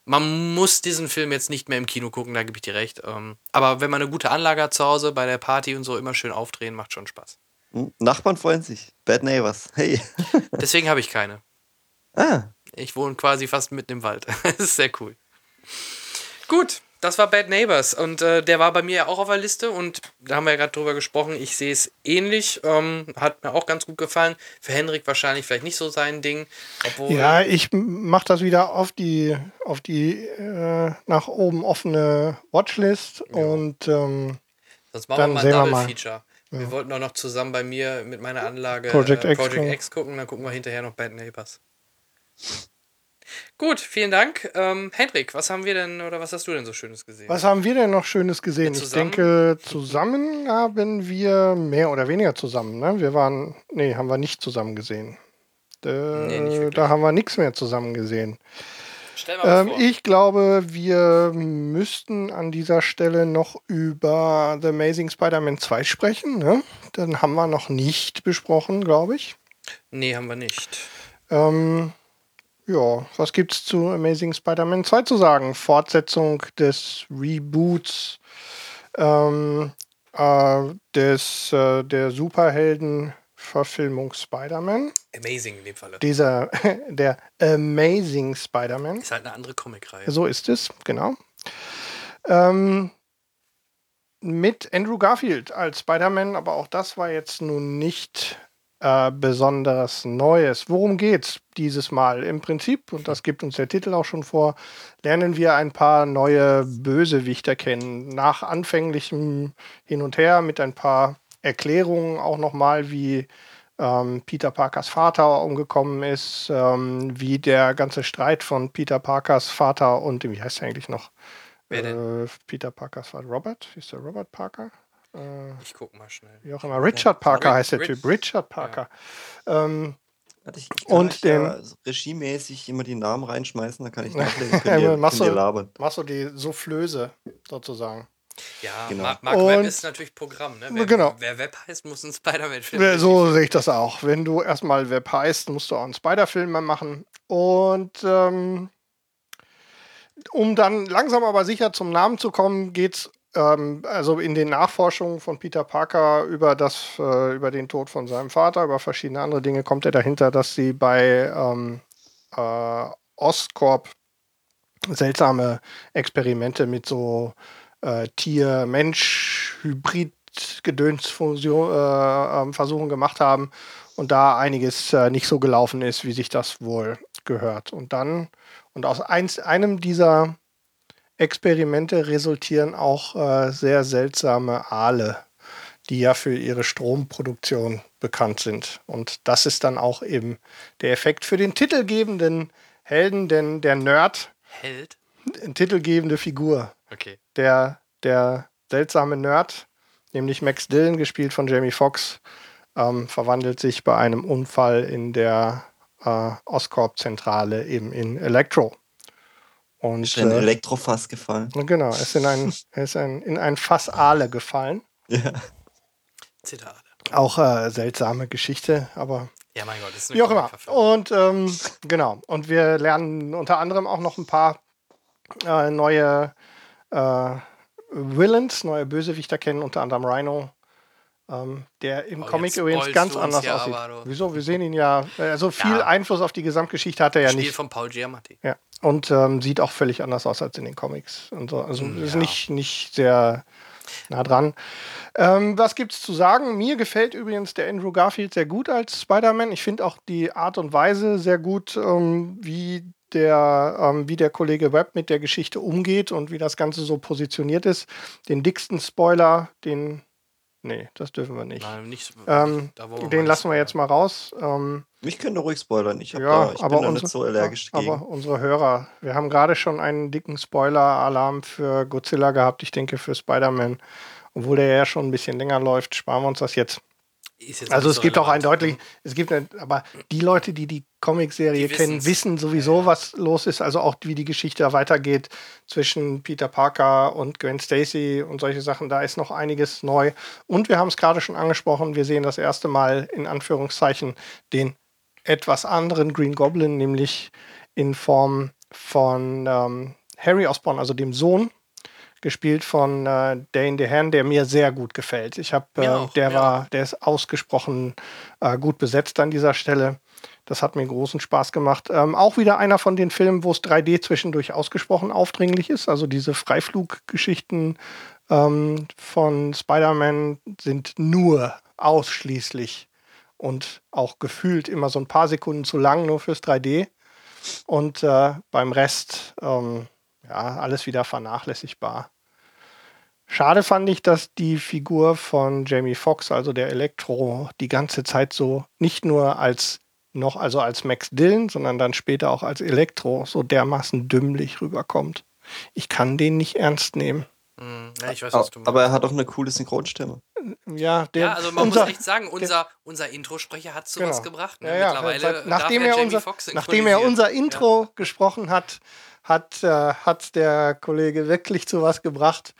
man muss diesen Film jetzt nicht mehr im Kino gucken, da gebe ich dir recht. Ähm, aber wenn man eine gute Anlage hat zu Hause, bei der Party und so immer schön aufdrehen, macht schon Spaß.
Hm, Nachbarn freuen sich. Bad Neighbors. Hey.
Deswegen habe ich keine.
ah,
Ich wohne quasi fast mitten im Wald. das ist sehr cool. Gut, das war Bad Neighbors und äh, der war bei mir ja auch auf der Liste und da haben wir ja gerade drüber gesprochen. Ich sehe es ähnlich, ähm, hat mir auch ganz gut gefallen. Für Henrik wahrscheinlich vielleicht nicht so sein Ding,
Ja, ich mache das wieder auf die, auf die äh, nach oben offene Watchlist und ähm,
sonst machen
dann
wir mal ein
wir
Double
mal.
Feature. Wir wollten auch noch zusammen bei mir mit meiner Anlage
Project
äh,
X
Project
gucken.
X gucken, dann gucken wir hinterher noch Bad Neighbors. Gut, vielen Dank. Ähm, Henrik, was haben wir denn oder was hast du denn so Schönes gesehen?
was haben wir denn noch Schönes gesehen? Ich denke, zusammen haben wir mehr oder weniger zusammen. Ne? Wir waren, nee, haben wir nicht zusammen gesehen. Äh,
Nee,
da haben wir nichts mehr zusammen gesehen. Ähm, ich glaube, wir müssten an dieser Stelle noch über The Amazing Spider-Man 2 sprechen. Ne? Den haben wir noch nicht besprochen, glaube ich.
Nee, haben wir nicht.
Ähm, ja, was gibt's zu Amazing Spider-Man 2 zu sagen? Fortsetzung des Reboots ähm, äh, des, äh, der Superhelden-Verfilmung Spider-Man.
Amazing in dem Falle.
Dieser, der Amazing Spider-Man.
Ist halt eine andere Comicreihe.
So ist es, genau. Ähm, mit Andrew Garfield als Spider-Man, aber auch das war jetzt nun nicht äh, besonderes Neues. Worum geht's dieses Mal? Im Prinzip, und das gibt uns der Titel auch schon vor, lernen wir ein paar neue Bösewichter kennen. Nach anfänglichem Hin und Her mit ein paar Erklärungen auch nochmal, wie ähm, Peter Parkers Vater umgekommen ist, ähm, wie der ganze Streit von Peter Parkers Vater und wie heißt er eigentlich noch?
Wer denn?
Äh, Peter Parkers Vater. Robert? Ist der Robert Parker? Äh,
Ich guck mal schnell.
wie auch immer. Richard Parker
Rick-
heißt der
Rich-
Typ. Richard Parker. Ähm,
Warte, ich, ich kann
Und den-
ja regiemäßig immer die Namen reinschmeißen, dann kann ich nachlesen. Könnt ihr,
Machst
könnt labern.
machst du die Soufflöse sozusagen.
Ja,
Genau.
Mark, Mark Webb ist natürlich Programm, ne? Wer,
Genau.
wer Webb heißt, muss einen Spider-Man-Film.
Ja, So sehe ich das auch. Wenn du erstmal Web heißt, musst du auch einen Spider-Film machen. Und ähm, um dann langsam aber sicher zum Namen zu kommen, geht es ähm, also in den Nachforschungen von Peter Parker über, das, äh, über den Tod von seinem Vater, über verschiedene andere Dinge, kommt er dahinter, dass sie bei ähm, äh, Ostcorp seltsame Experimente mit so äh, Tier-Mensch-Hybrid-Gedöns-Versuchen äh, ähm, gemacht haben und da einiges äh, nicht so gelaufen ist, wie sich das wohl gehört. Und dann, und aus eins, einem dieser Experimente resultieren auch äh, sehr seltsame Aale, die ja für ihre Stromproduktion bekannt sind. Und das ist dann auch eben der Effekt für den titelgebenden Helden, denn der Nerd,
Held?
titelgebende Figur,
Okay.
der, der seltsame Nerd, nämlich Max Dillon, gespielt von Jamie Foxx, ähm, verwandelt sich bei einem Unfall in der äh, Oscorp-Zentrale eben in Electro. Und
Ist ein
äh,
Elektrofass gefallen.
genau, er ist in ein, er ist ein, in ein Fass Aale gefallen.
Ja.
Zitate.
Auch äh, seltsame Geschichte, aber
Ja, mein Gott, das ist eine
wie auch immer. Und ähm, genau. Und wir lernen unter anderem auch noch ein paar äh, neue äh, Villains, neue Bösewichter kennen, unter anderem Rhino, ähm, der im
Oh,
Comic übrigens ganz anders
ja
aussieht.
aber.
Wieso? Wir sehen ihn ja, also viel
Ja.
Einfluss auf die Gesamtgeschichte hat er ja
Spiel
nicht.
von Paul Giamatti.
Ja. Und ähm, sieht auch völlig anders aus als in den Comics. Und so. Also ist
ja.
nicht, nicht sehr nah dran. Ähm, was gibt's zu sagen? Mir gefällt übrigens der Andrew Garfield sehr gut als Spider-Man. Ich finde auch die Art und Weise sehr gut, ähm, wie der, ähm, wie der Kollege Webb mit der Geschichte umgeht und wie das Ganze so positioniert ist. Den dicksten Spoiler, den Nee, das dürfen wir nicht.
Nein, nicht
Ähm,
da, wo wir
den lassen wir jetzt mal raus. Ähm,
Mich könnt ihr ruhig spoilern. Ich, hab
ja,
da, ich
aber,
bin da
unsere,
nicht so allergisch
aber
dagegen.
unsere Hörer, wir haben gerade schon einen dicken Spoiler-Alarm für Godzilla gehabt. Ich denke für Spider-Man. Obwohl der ja schon ein bisschen länger läuft, sparen wir uns das jetzt.
Ist jetzt
Also es
so
gibt auch ein deutlich, es gibt, eine, aber die Leute, die die Comicserie kennen, wissen sowieso,
Ja, ja.
was los ist. Also auch wie die Geschichte weitergeht zwischen Peter Parker und Gwen Stacy und solche Sachen. Da ist noch einiges neu. Und wir haben es gerade schon angesprochen, wir sehen das erste Mal in Anführungszeichen den etwas anderen Green Goblin, nämlich in Form von ähm, Harry Osborn, also dem Sohn gespielt von äh, Dane DeHaan, der mir sehr gut gefällt. Ich habe, äh, der
mir
war, der ist ausgesprochen äh, gut besetzt an dieser Stelle. Das hat mir großen Spaß gemacht. Ähm, auch wieder einer von den Filmen, wo es 3D zwischendurch ausgesprochen aufdringlich ist. Also diese Freifluggeschichten ähm, von Spider-Man sind nur ausschließlich und auch gefühlt immer so ein paar Sekunden zu lang, nur fürs 3D. Und äh, beim Rest, ähm, ja, alles wieder vernachlässigbar. Schade fand ich, dass die Figur von Jamie Foxx, also der Elektro, die ganze Zeit so nicht nur als noch, also als Max Dillon, sondern dann später auch als Elektro so dermaßen dümmlich rüberkommt. Ich kann den nicht ernst nehmen.
Hm, ja, ich weiß, was du meinst.
Aber er hat auch eine coole Synchronstimme.
Ja, der,
ja, also man
unser,
muss echt sagen, unser, unser Introsprecher hat sowas
Genau.
gebracht. Ne?
Ja, ja,
Mittlerweile
seit-
darf
nachdem,
er
er unser, nachdem er unser. Intro gesprochen hat, hat, äh, hat der Kollege wirklich zu was gebracht.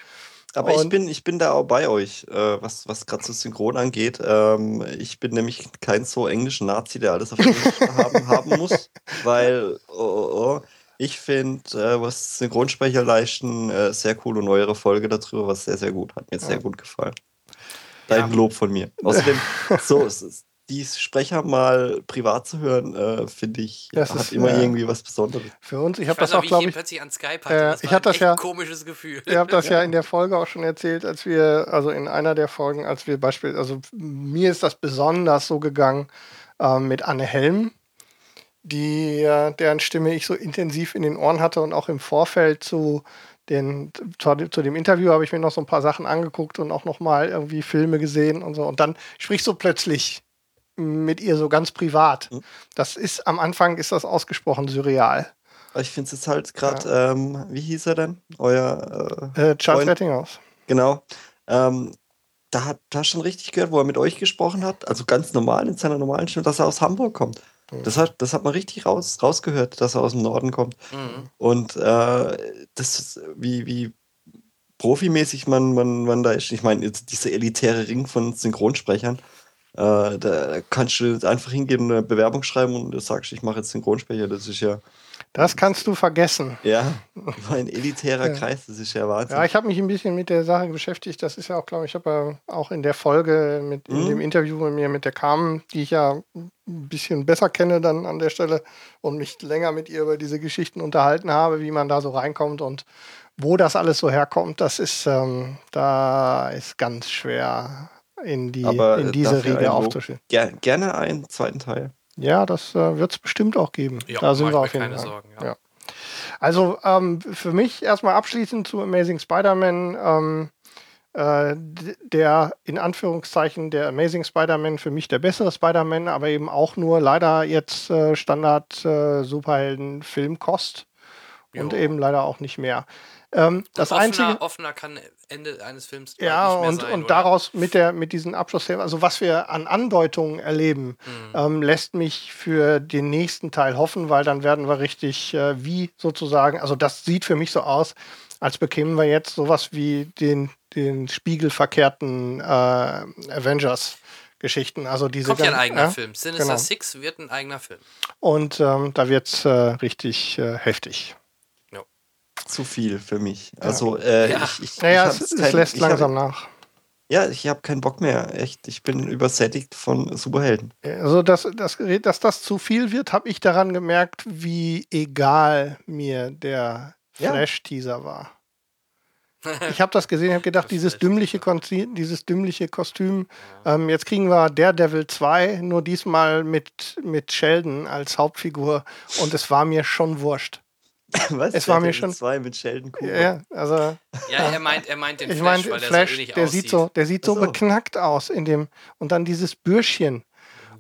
Aber ich bin, ich bin da auch bei euch, äh, was, was gerade so Synchron angeht. Ähm, ich bin nämlich kein so englischen Nazi, der alles auf Englisch haben, haben muss, weil oh, oh, oh, ich finde, äh, was Synchronsprecher leisten, äh, sehr cool und neuere Folge darüber, was sehr, sehr gut. Hat mir sehr gut gefallen. Dein
Ja.
Lob von mir. Außerdem, so, es ist- die Sprecher mal privat zu hören, äh, finde ich,
Das
hat
ist,
immer
äh,
irgendwie was Besonderes.
Für uns, ich
Ich
habe das auch,
ich
glaube ich,
plötzlich an Skype hatte.
Äh,
das
ich
war
hab das
echt
ja-
ein komisches Gefühl.
Ihr habt das ja in der Folge auch schon erzählt, als wir, also in einer der Folgen, als wir beispielsweise, also mir ist das besonders so gegangen ähm, mit Anne Helm, die, äh, deren Stimme ich so intensiv in den Ohren hatte und auch im Vorfeld zu, den, zu, zu dem Interview habe ich mir noch so ein paar Sachen angeguckt und auch noch mal irgendwie Filme gesehen und so. Und dann sprichst du plötzlich mit ihr so ganz privat.
Mhm.
Das ist am Anfang ist das ausgesprochen surreal.
Ich finde es jetzt halt gerade, ähm, wie hieß er denn? Euer äh,
Äh, Charles Rettinghaus.
Genau. Ähm, da hat da schon richtig gehört, wo er mit euch gesprochen hat. Also ganz normal in seiner normalen Stimme, dass er aus Hamburg kommt. Das hat, das hat man richtig raus, rausgehört, dass er aus dem Norden kommt.
Mhm.
Und äh, das ist, wie, wie profimäßig man, man, man da ist. Ich meine, jetzt dieser elitäre Ring von Synchronsprechern. Äh, da kannst du einfach hingehen, eine Bewerbung schreiben und sagst, ich mache jetzt Synchronsprecher. Das ist ja,
Das kannst du vergessen.
ja, ein elitärer
Ja.
Kreis. Das ist ja Wahnsinn.
Ja, ich habe mich ein bisschen mit der Sache beschäftigt. Das ist ja auch, glaube ich, habe ja auch in der Folge mit in
Mhm.
dem Interview mit mir mit der Carmen, die ich ja ein bisschen besser kenne dann an der Stelle und mich länger mit ihr über diese Geschichten unterhalten habe, wie man da so reinkommt und wo das alles so herkommt. Das ist ähm, da ist ganz schwer in die
Aber,
in
äh,
diese Riege aufzustehen.
Ger gerne einen zweiten Teil.
Ja, das äh, wird es bestimmt auch geben.
Ja,
da sind
mach
wir auf jeden
keine
Fall.
Sorgen, ja.
Ja. Also ähm, für mich erstmal abschließend zu Amazing Spider-Man. Ähm, äh, der in Anführungszeichen der Amazing Spider-Man für mich der bessere Spider-Man, aber eben auch nur leider jetzt äh, Standard äh, Superhelden-Filmkost und eben leider auch nicht mehr. Ähm, das
offener,
einzige.
offener kann Ende eines Films
Ja,
nicht mehr
und,
sein,
und
oder?
daraus mit, der, mit diesen Abschlussszenen, also was wir an Andeutungen erleben,
Mhm.
ähm, lässt mich für den nächsten Teil hoffen, weil dann werden wir richtig äh, wie sozusagen, also das sieht für mich so aus, als bekämen wir jetzt sowas wie den, den spiegelverkehrten äh, Avengers-Geschichten. Also diese
Kommt ja ein eigener
ja,
Film. Sinister
genau.
Six wird ein eigener Film.
Und ähm, da wird es äh, richtig äh, heftig.
Zu viel für mich. Also, äh,
Ja.
ich, ich,
Naja,
ich
es,
hab's
es
kein-
lässt
ich hab-
langsam nach.
Ja, ich habe keinen Bock mehr. Echt, ich bin übersättigt von Superhelden.
Also, dass, dass, dass das zu viel wird, habe ich daran gemerkt, wie egal mir der
Ja.
Flash-Teaser war. Ich habe das gesehen, ich habe gedacht, dieses dümmliche, dieses dümmliche Kostüm. Ähm, jetzt kriegen wir Daredevil 2, nur diesmal mit, mit Sheldon als Hauptfigur. Und es war mir schon wurscht.
Was?
Es war mir schon-
2 mit Sheldon Cooper.
Ja, also
Ja, er meint, er meint den
ich
Flash,
meine,
weil der
Flash,
so ähnlich
der
aussieht.
sieht so, der sieht so,
so.
beknackt aus in dem. Und dann dieses Bürschchen.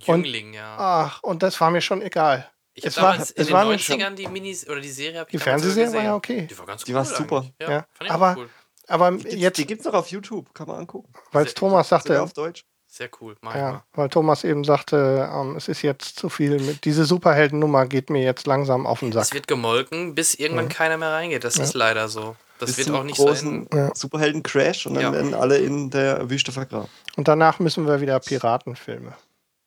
und-
Jüngling, ja.
Ach, und das war mir schon egal.
Ich habe
es war- es
in den
war mir schon-
90ern die Minis oder die Serie habe ich
Die Fernsehserie war ja okay.
Die war ganz
Die
cool
war super.
Ja,
Ja,
fand ich
aber-
cool.
Aber
Die gibt's,
jetzt,
die gibt's noch auf YouTube, kann man angucken.
weil
Sehr-
Thomas sagte,
auf Deutsch.
Sehr cool, mach
ja,
mal.
weil Thomas eben sagte, ähm, es ist jetzt zu viel. Mit, diese Superheldennummer geht mir jetzt langsam auf den Sack.
Es wird gemolken, bis irgendwann keiner mehr reingeht. Das ist leider so. Das
Bis
wird
zum
auch nicht so
großen
enden.
Ja.
Superhelden-Crash und dann
Ja.
werden alle in der Wüste vergraben.
Und danach müssen wir wieder Piratenfilme.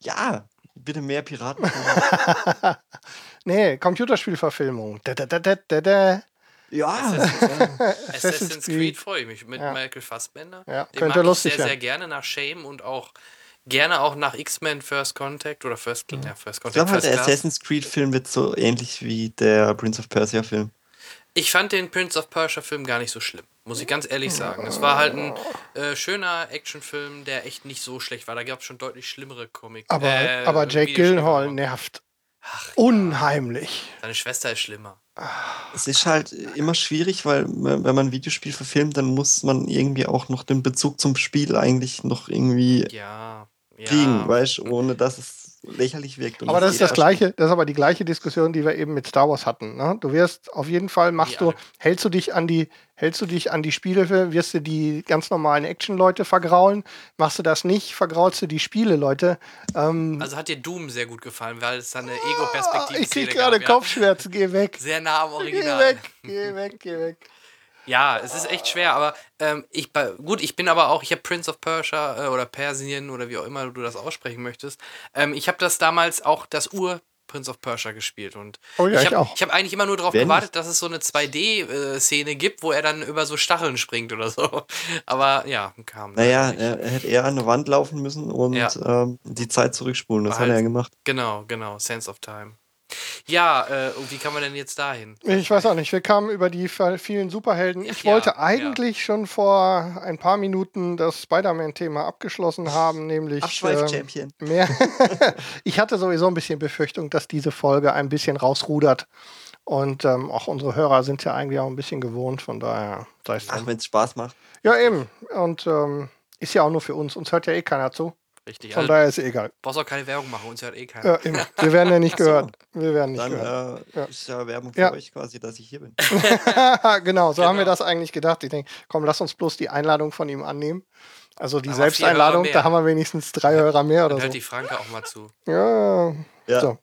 Ja, bitte mehr Piraten.
Nee, Computerspielverfilmung. Da, da, da, da, da, da.
Ja,
Assassin's
Creed.
Creed freue ich mich mit
Ja.
Michael Fassbender.
Ja,
Den
könnte
mag
lustig
ich sehr, sehr gerne nach Shame und auch gerne auch nach X-Men First Contact oder First, ja. First
ich
Contact.
glaube halt,
First
der
Class.
Assassin's Creed-Film wird so ähnlich wie der Prince of Persia-Film.
Ich fand den Prince of Persia Film gar nicht so schlimm, muss ich ganz ehrlich sagen. Es war halt ein äh, schöner Actionfilm, der echt nicht so schlecht war. Da gab es schon deutlich schlimmere Comics.
Aber,
äh,
aber Jake. Gyllenhaal nervt. Unheimlich.
Seine Schwester ist schlimmer.
Es ist halt immer schwierig, weil wenn man ein Videospiel verfilmt, dann muss man irgendwie auch noch den Bezug zum Spiel eigentlich noch irgendwie
Ja. ja.
kriegen, weißt du, ohne dass es lächerlich wirkt.
Aber das ist das gleiche, das ist aber die gleiche Diskussion, die wir eben mit Star Wars hatten. Ne? Du wirst auf jeden Fall machst
Ja.
du, hältst du dich an die, hältst du dich an die Spiele, wirst du die ganz normalen Action-Leute vergraulen. Machst du das nicht, vergraulst du die Spiele-Leute. Ähm,
Also hat dir Doom sehr gut gefallen, weil es da eine
ah,
Ego-Perspektive
ich krieg gerade Kopfschmerzen, geh weg.
Sehr nah am
Geh
Original.
weg, geh weg, geh weg.
Ja, es ist echt schwer, aber ähm, ich gut, ich bin aber auch, ich habe Prince of Persia äh, oder Persien oder wie auch immer du das aussprechen möchtest. Ähm, ich habe das damals auch das Ur Prince of Persia gespielt und
Oh ja,
ich habe hab eigentlich immer nur darauf gewartet, dass es so eine 2D-Szene gibt, wo er dann über so Stacheln springt oder so. Aber ja, kam.
Naja, er, er hätte eher an eine Wand laufen müssen und
Ja.
ähm, die Zeit zurückspulen. Das
War
hat er
halt-
ja gemacht.
Genau, genau, Sense of Time. Ja, äh, und wie kann man denn jetzt dahin?
Ich weiß auch nicht, wir kamen über die vielen Superhelden. Ich
Ja,
wollte
ja.
eigentlich schon vor ein paar Minuten das Spider-Man-Thema abgeschlossen haben, nämlich ähm,
Abschweif-Champion.
mehr. ich hatte sowieso ein bisschen Befürchtung, dass diese Folge ein bisschen rausrudert. Und ähm, auch unsere Hörer sind ja eigentlich auch ein bisschen gewohnt, von daher sei es
Ach, wenn es Spaß macht.
Ja, eben. Und ähm, ist ja auch nur für uns. Uns hört ja eh keiner zu.
Richtig,
Von
also,
daher ist es egal.
brauchst auch keine Werbung machen, uns hört eh keiner.
Ja. Wir werden ja nicht
Ach so.
gehört. Wir werden nicht
Dann
gehört.
äh,
Ja.
ist ja Werbung für
Ja.
euch quasi, dass ich hier bin.
genau, so haben wir
Genau.
das eigentlich gedacht. Ich denke, komm, lass uns bloß die Einladung von ihm annehmen. Also die Selbsteinladung, da haben wir wenigstens drei Hörer mehr
Dann
oder
hört
so.
die Franke auch mal zu.
Ja,
Ja.
So.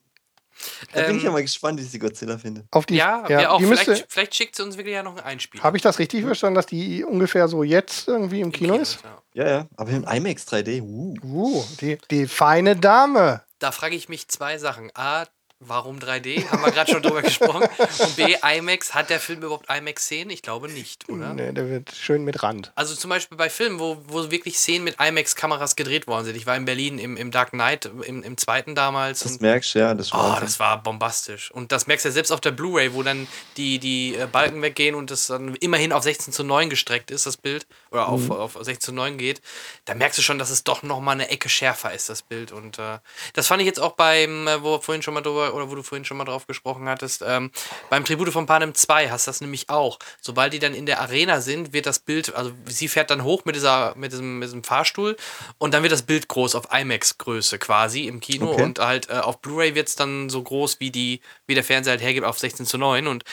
Da bin ich ja
Ähm,
mal gespannt, wie sie Godzilla findet.
auf die.
Ja, wir auch.
die
Vielleicht,
müsste.
vielleicht schickt sie uns wirklich ja noch einen Einspieler.
Habe ich das richtig verstanden, dass die ungefähr so jetzt irgendwie im, Kino, ist?
ja.
Ja, ja. Aber im IMAX 3D. Uh.
Uh, die, die feine Dame.
Da frage ich mich zwei Sachen. A, warum 3D? Haben wir gerade schon drüber gesprochen. Und B, IMAX. Hat der Film überhaupt IMAX-Szenen? Ich glaube nicht, oder?
Nee, der wird schön mit Rand.
Also zum Beispiel bei Filmen, wo, wo wirklich Szenen mit IMAX-Kameras gedreht worden sind. Ich war in Berlin im, im Dark Knight, im, im zweiten damals.
Das
und
merkst du, ja. Das
Oh,
war
das war bombastisch. Und das merkst du ja selbst auf der Blu-ray, wo dann die, die äh, Balken weggehen und das dann immerhin auf 16 zu 9 gestreckt ist, das Bild. Oder auf,
Mhm.
auf 16 zu 9 geht. Da merkst du schon, dass es doch nochmal eine Ecke schärfer ist, das Bild. Und äh, das fand ich jetzt auch beim, äh, wo vorhin schon mal drüber, oder wo du vorhin schon mal drauf gesprochen hattest, ähm, beim Tribute von Panem 2 hast du das nämlich auch. Sobald die dann in der Arena sind, wird das Bild, also sie fährt dann hoch mit, dieser, mit, diesem, mit diesem Fahrstuhl und dann wird das Bild groß auf IMAX-Größe quasi im Kino
Okay.
und halt äh, auf Blu-ray wird es dann so groß, wie, die, wie der Fernseher halt hergibt, auf 16 zu 9 und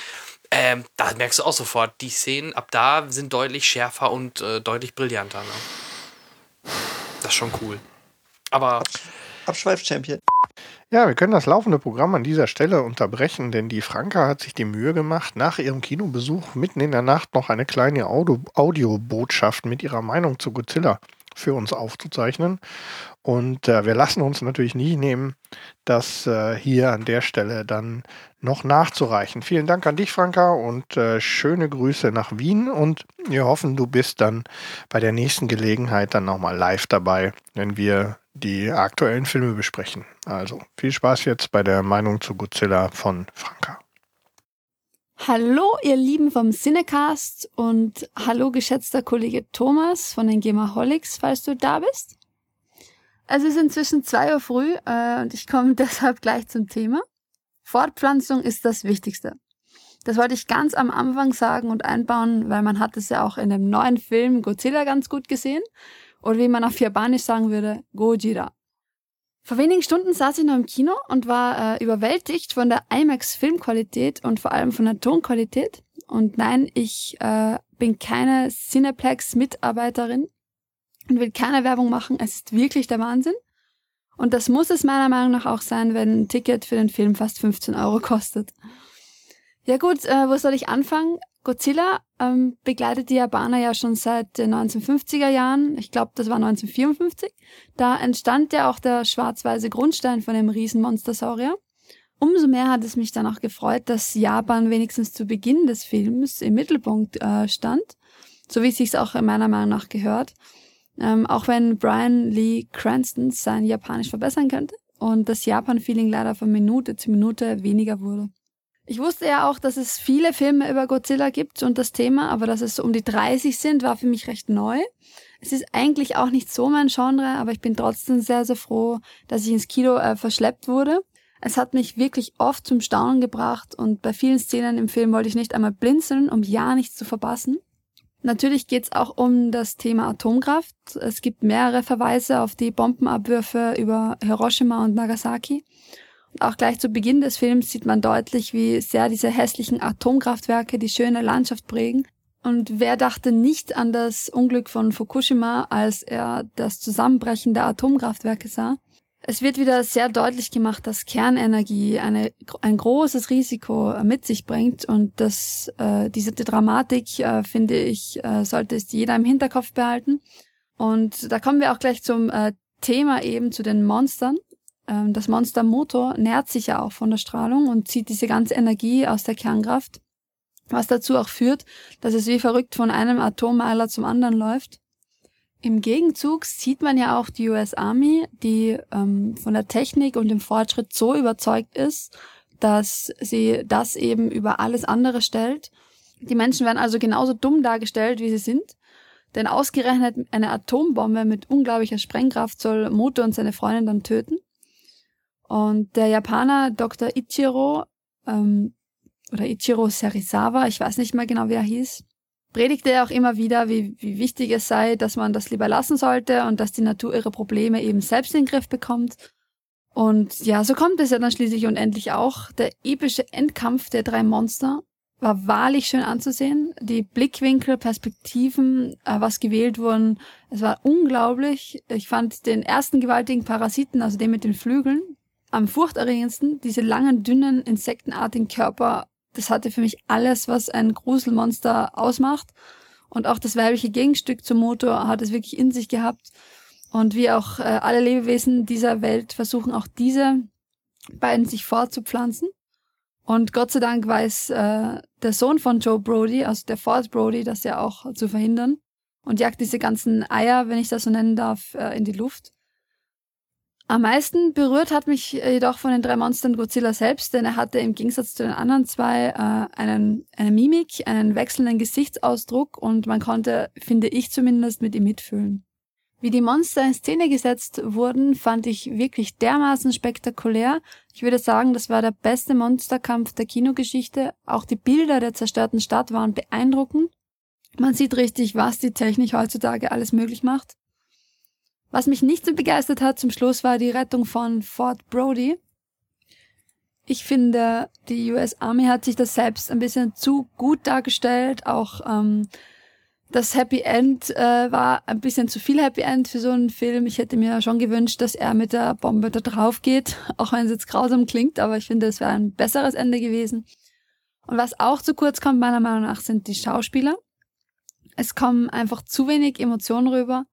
ähm, da merkst du auch sofort, die Szenen ab da sind deutlich schärfer und äh, deutlich brillanter. Ne? Das ist schon cool. Aber
Abschweif-Champion.
Ja, wir können das laufende Programm an dieser Stelle unterbrechen, denn die Franka hat sich die Mühe gemacht, nach ihrem Kinobesuch mitten in der Nacht noch eine kleine Audio Audiobotschaft mit ihrer Meinung zu Godzilla für uns aufzuzeichnen. Und äh, wir lassen uns natürlich nie nehmen, das äh, hier an der Stelle dann noch nachzureichen. Vielen Dank an dich, Franka, und äh, schöne Grüße nach Wien. Und wir hoffen, du bist dann bei der nächsten Gelegenheit dann nochmal live dabei, wenn wir die aktuellen Filme besprechen. Also viel Spaß jetzt bei der Meinung zu Godzilla von Franka.
Hallo, ihr Lieben vom Cinecast und hallo, geschätzter Kollege Thomas von den Gamaholics, falls du da bist. Also es ist inzwischen zwei Uhr früh äh, und ich komme deshalb gleich zum Thema. Fortpflanzung ist das Wichtigste. Das wollte ich ganz am Anfang sagen und einbauen, weil man hat es ja auch in dem neuen Film Godzilla ganz gut gesehen. Oder wie man auf Japanisch sagen würde, Gojira. Vor wenigen Stunden saß ich noch im Kino und war äh, überwältigt von der IMAX-Filmqualität und vor allem von der Tonqualität. Und nein, ich äh, bin keine Cineplex-Mitarbeiterin und will keine Werbung machen. Es ist wirklich der Wahnsinn. Und das muss es meiner Meinung nach auch sein, wenn ein Ticket für den Film fast 15 Euro kostet. Ja gut, äh, wo soll ich anfangen? Godzilla ähm, begleitet die Japaner ja schon seit den 1950er Jahren. Ich glaube, das war 1954. Da entstand ja auch der schwarz-weiße Grundstein von dem Riesenmonstersaurier. Umso mehr hat es mich dann auch gefreut, dass Japan wenigstens zu Beginn des Films im Mittelpunkt äh, stand, so wie es sich auch meiner Meinung nach gehört. Ähm, auch wenn Brian Lee Cranston sein Japanisch verbessern könnte und das Japan-Feeling leider von Minute zu Minute weniger wurde. Ich wusste ja auch, dass es viele Filme über Godzilla gibt und das Thema, aber dass es so um die 30 sind, war für mich recht neu. Es ist eigentlich auch nicht so mein Genre, aber ich bin trotzdem sehr, sehr froh, dass ich ins Kino äh, verschleppt wurde. Es hat mich wirklich oft zum Staunen gebracht und bei vielen Szenen im Film wollte ich nicht einmal blinzeln, um ja nichts zu verpassen. Natürlich geht es auch um das Thema Atomkraft. Es gibt mehrere Verweise auf die Bombenabwürfe über Hiroshima und Nagasaki. Auch gleich zu Beginn des Films sieht man deutlich, wie sehr diese hässlichen Atomkraftwerke die schöne Landschaft prägen. Und wer dachte nicht an das Unglück von Fukushima, als er das Zusammenbrechen der Atomkraftwerke sah? Es wird wieder sehr deutlich gemacht, dass Kernenergie eine, ein großes Risiko mit sich bringt und dass äh, diese Dramatik, äh, finde ich, äh, sollte es jeder im Hinterkopf behalten. Und da kommen wir auch gleich zum äh, Thema eben zu den Monstern. Ähm, das Monstermotor nährt sich ja auch von der Strahlung und zieht diese ganze Energie aus der Kernkraft, was dazu auch führt, dass es wie verrückt von einem Atommeiler zum anderen läuft. Im Gegenzug sieht man ja auch die US Army, die ähm, von der Technik und dem Fortschritt so überzeugt ist, dass sie das eben über alles andere stellt. Die Menschen werden also genauso dumm dargestellt, wie sie sind. Denn ausgerechnet eine Atombombe mit unglaublicher Sprengkraft soll Moto und seine Freundin dann töten. Und der Japaner Dr. Ichiro ähm, oder Ichiro Serizawa, ich weiß nicht mehr genau, wie er hieß, predigte auch immer wieder, wie, wie wichtig es sei, dass man das lieber lassen sollte und dass die Natur ihre Probleme eben selbst in den Griff bekommt. Und ja, so kommt es ja dann schließlich und endlich auch. Der epische Endkampf der drei Monster war wahrlich schön anzusehen. Die Blickwinkel, Perspektiven, äh, was gewählt wurden, es war unglaublich. Ich fand den ersten gewaltigen Parasiten, also den mit den Flügeln, am furchterregendsten, diese langen, dünnen, insektenartigen Körper, das hatte für mich alles, was ein Gruselmonster ausmacht. Und auch das weibliche Gegenstück zum Motor hat es wirklich in sich gehabt. Und wie auch äh, alle Lebewesen dieser Welt versuchen auch diese beiden sich fortzupflanzen. Und Gott sei Dank weiß äh, der Sohn von Joe Brody, also der Ford Brody, das ja auch zu verhindern und jagt diese ganzen Eier, wenn ich das so nennen darf, äh, in die Luft. Am meisten berührt hat mich äh, jedoch von den drei Monstern Godzilla selbst, denn er hatte im Gegensatz zu den anderen zwei äh, einen, eine Mimik, einen wechselnden Gesichtsausdruck und man konnte, finde ich zumindest, mit ihm mitfühlen. Wie die Monster in Szene gesetzt wurden, fand ich wirklich dermaßen spektakulär. Ich würde sagen, das war der beste Monsterkampf der Kinogeschichte. Auch die Bilder der zerstörten Stadt waren beeindruckend. Man sieht richtig, was die Technik heutzutage alles möglich macht. Was mich nicht so begeistert hat zum Schluss war die Rettung von Fort Brody. Ich finde, die US Army hat sich das selbst ein bisschen zu gut dargestellt. Auch ähm, das Happy End äh, war ein bisschen zu viel Happy End für so einen Film. Ich hätte mir schon gewünscht, dass er mit der Bombe da drauf geht, auch wenn es jetzt grausam klingt, aber ich finde, es wäre ein besseres Ende gewesen. Und was auch zu kurz kommt, meiner Meinung nach, sind die Schauspieler. Es kommen einfach zu wenig Emotionen rüber.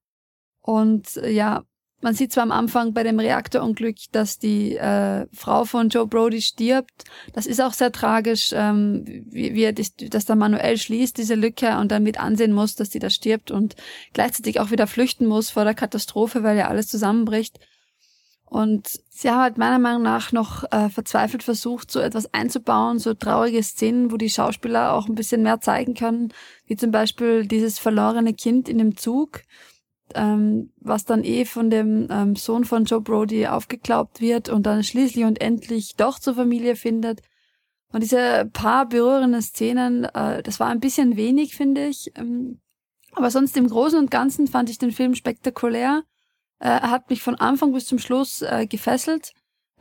Und äh, ja, man sieht zwar am Anfang bei dem Reaktorunglück, dass die äh, Frau von Joe Brody stirbt. Das ist auch sehr tragisch, ähm, wie, wie er das, das da manuell schließt, diese Lücke, und dann mit ansehen muss, dass die da stirbt und gleichzeitig auch wieder flüchten muss vor der Katastrophe, weil ja alles zusammenbricht. Und sie haben halt meiner Meinung nach noch äh, verzweifelt versucht, so etwas einzubauen, so traurige Szenen, wo die Schauspieler auch ein bisschen mehr zeigen können, wie zum Beispiel dieses verlorene Kind in dem Zug, ähm, was dann eh von dem ähm, Sohn von Joe Brody aufgeklaubt wird und dann schließlich und endlich doch zur Familie findet. Und diese paar berührenden Szenen, äh, das war ein bisschen wenig, finde ich. Ähm, aber sonst im Großen und Ganzen fand ich den Film spektakulär. Äh, er hat mich von Anfang bis zum Schluss äh, gefesselt.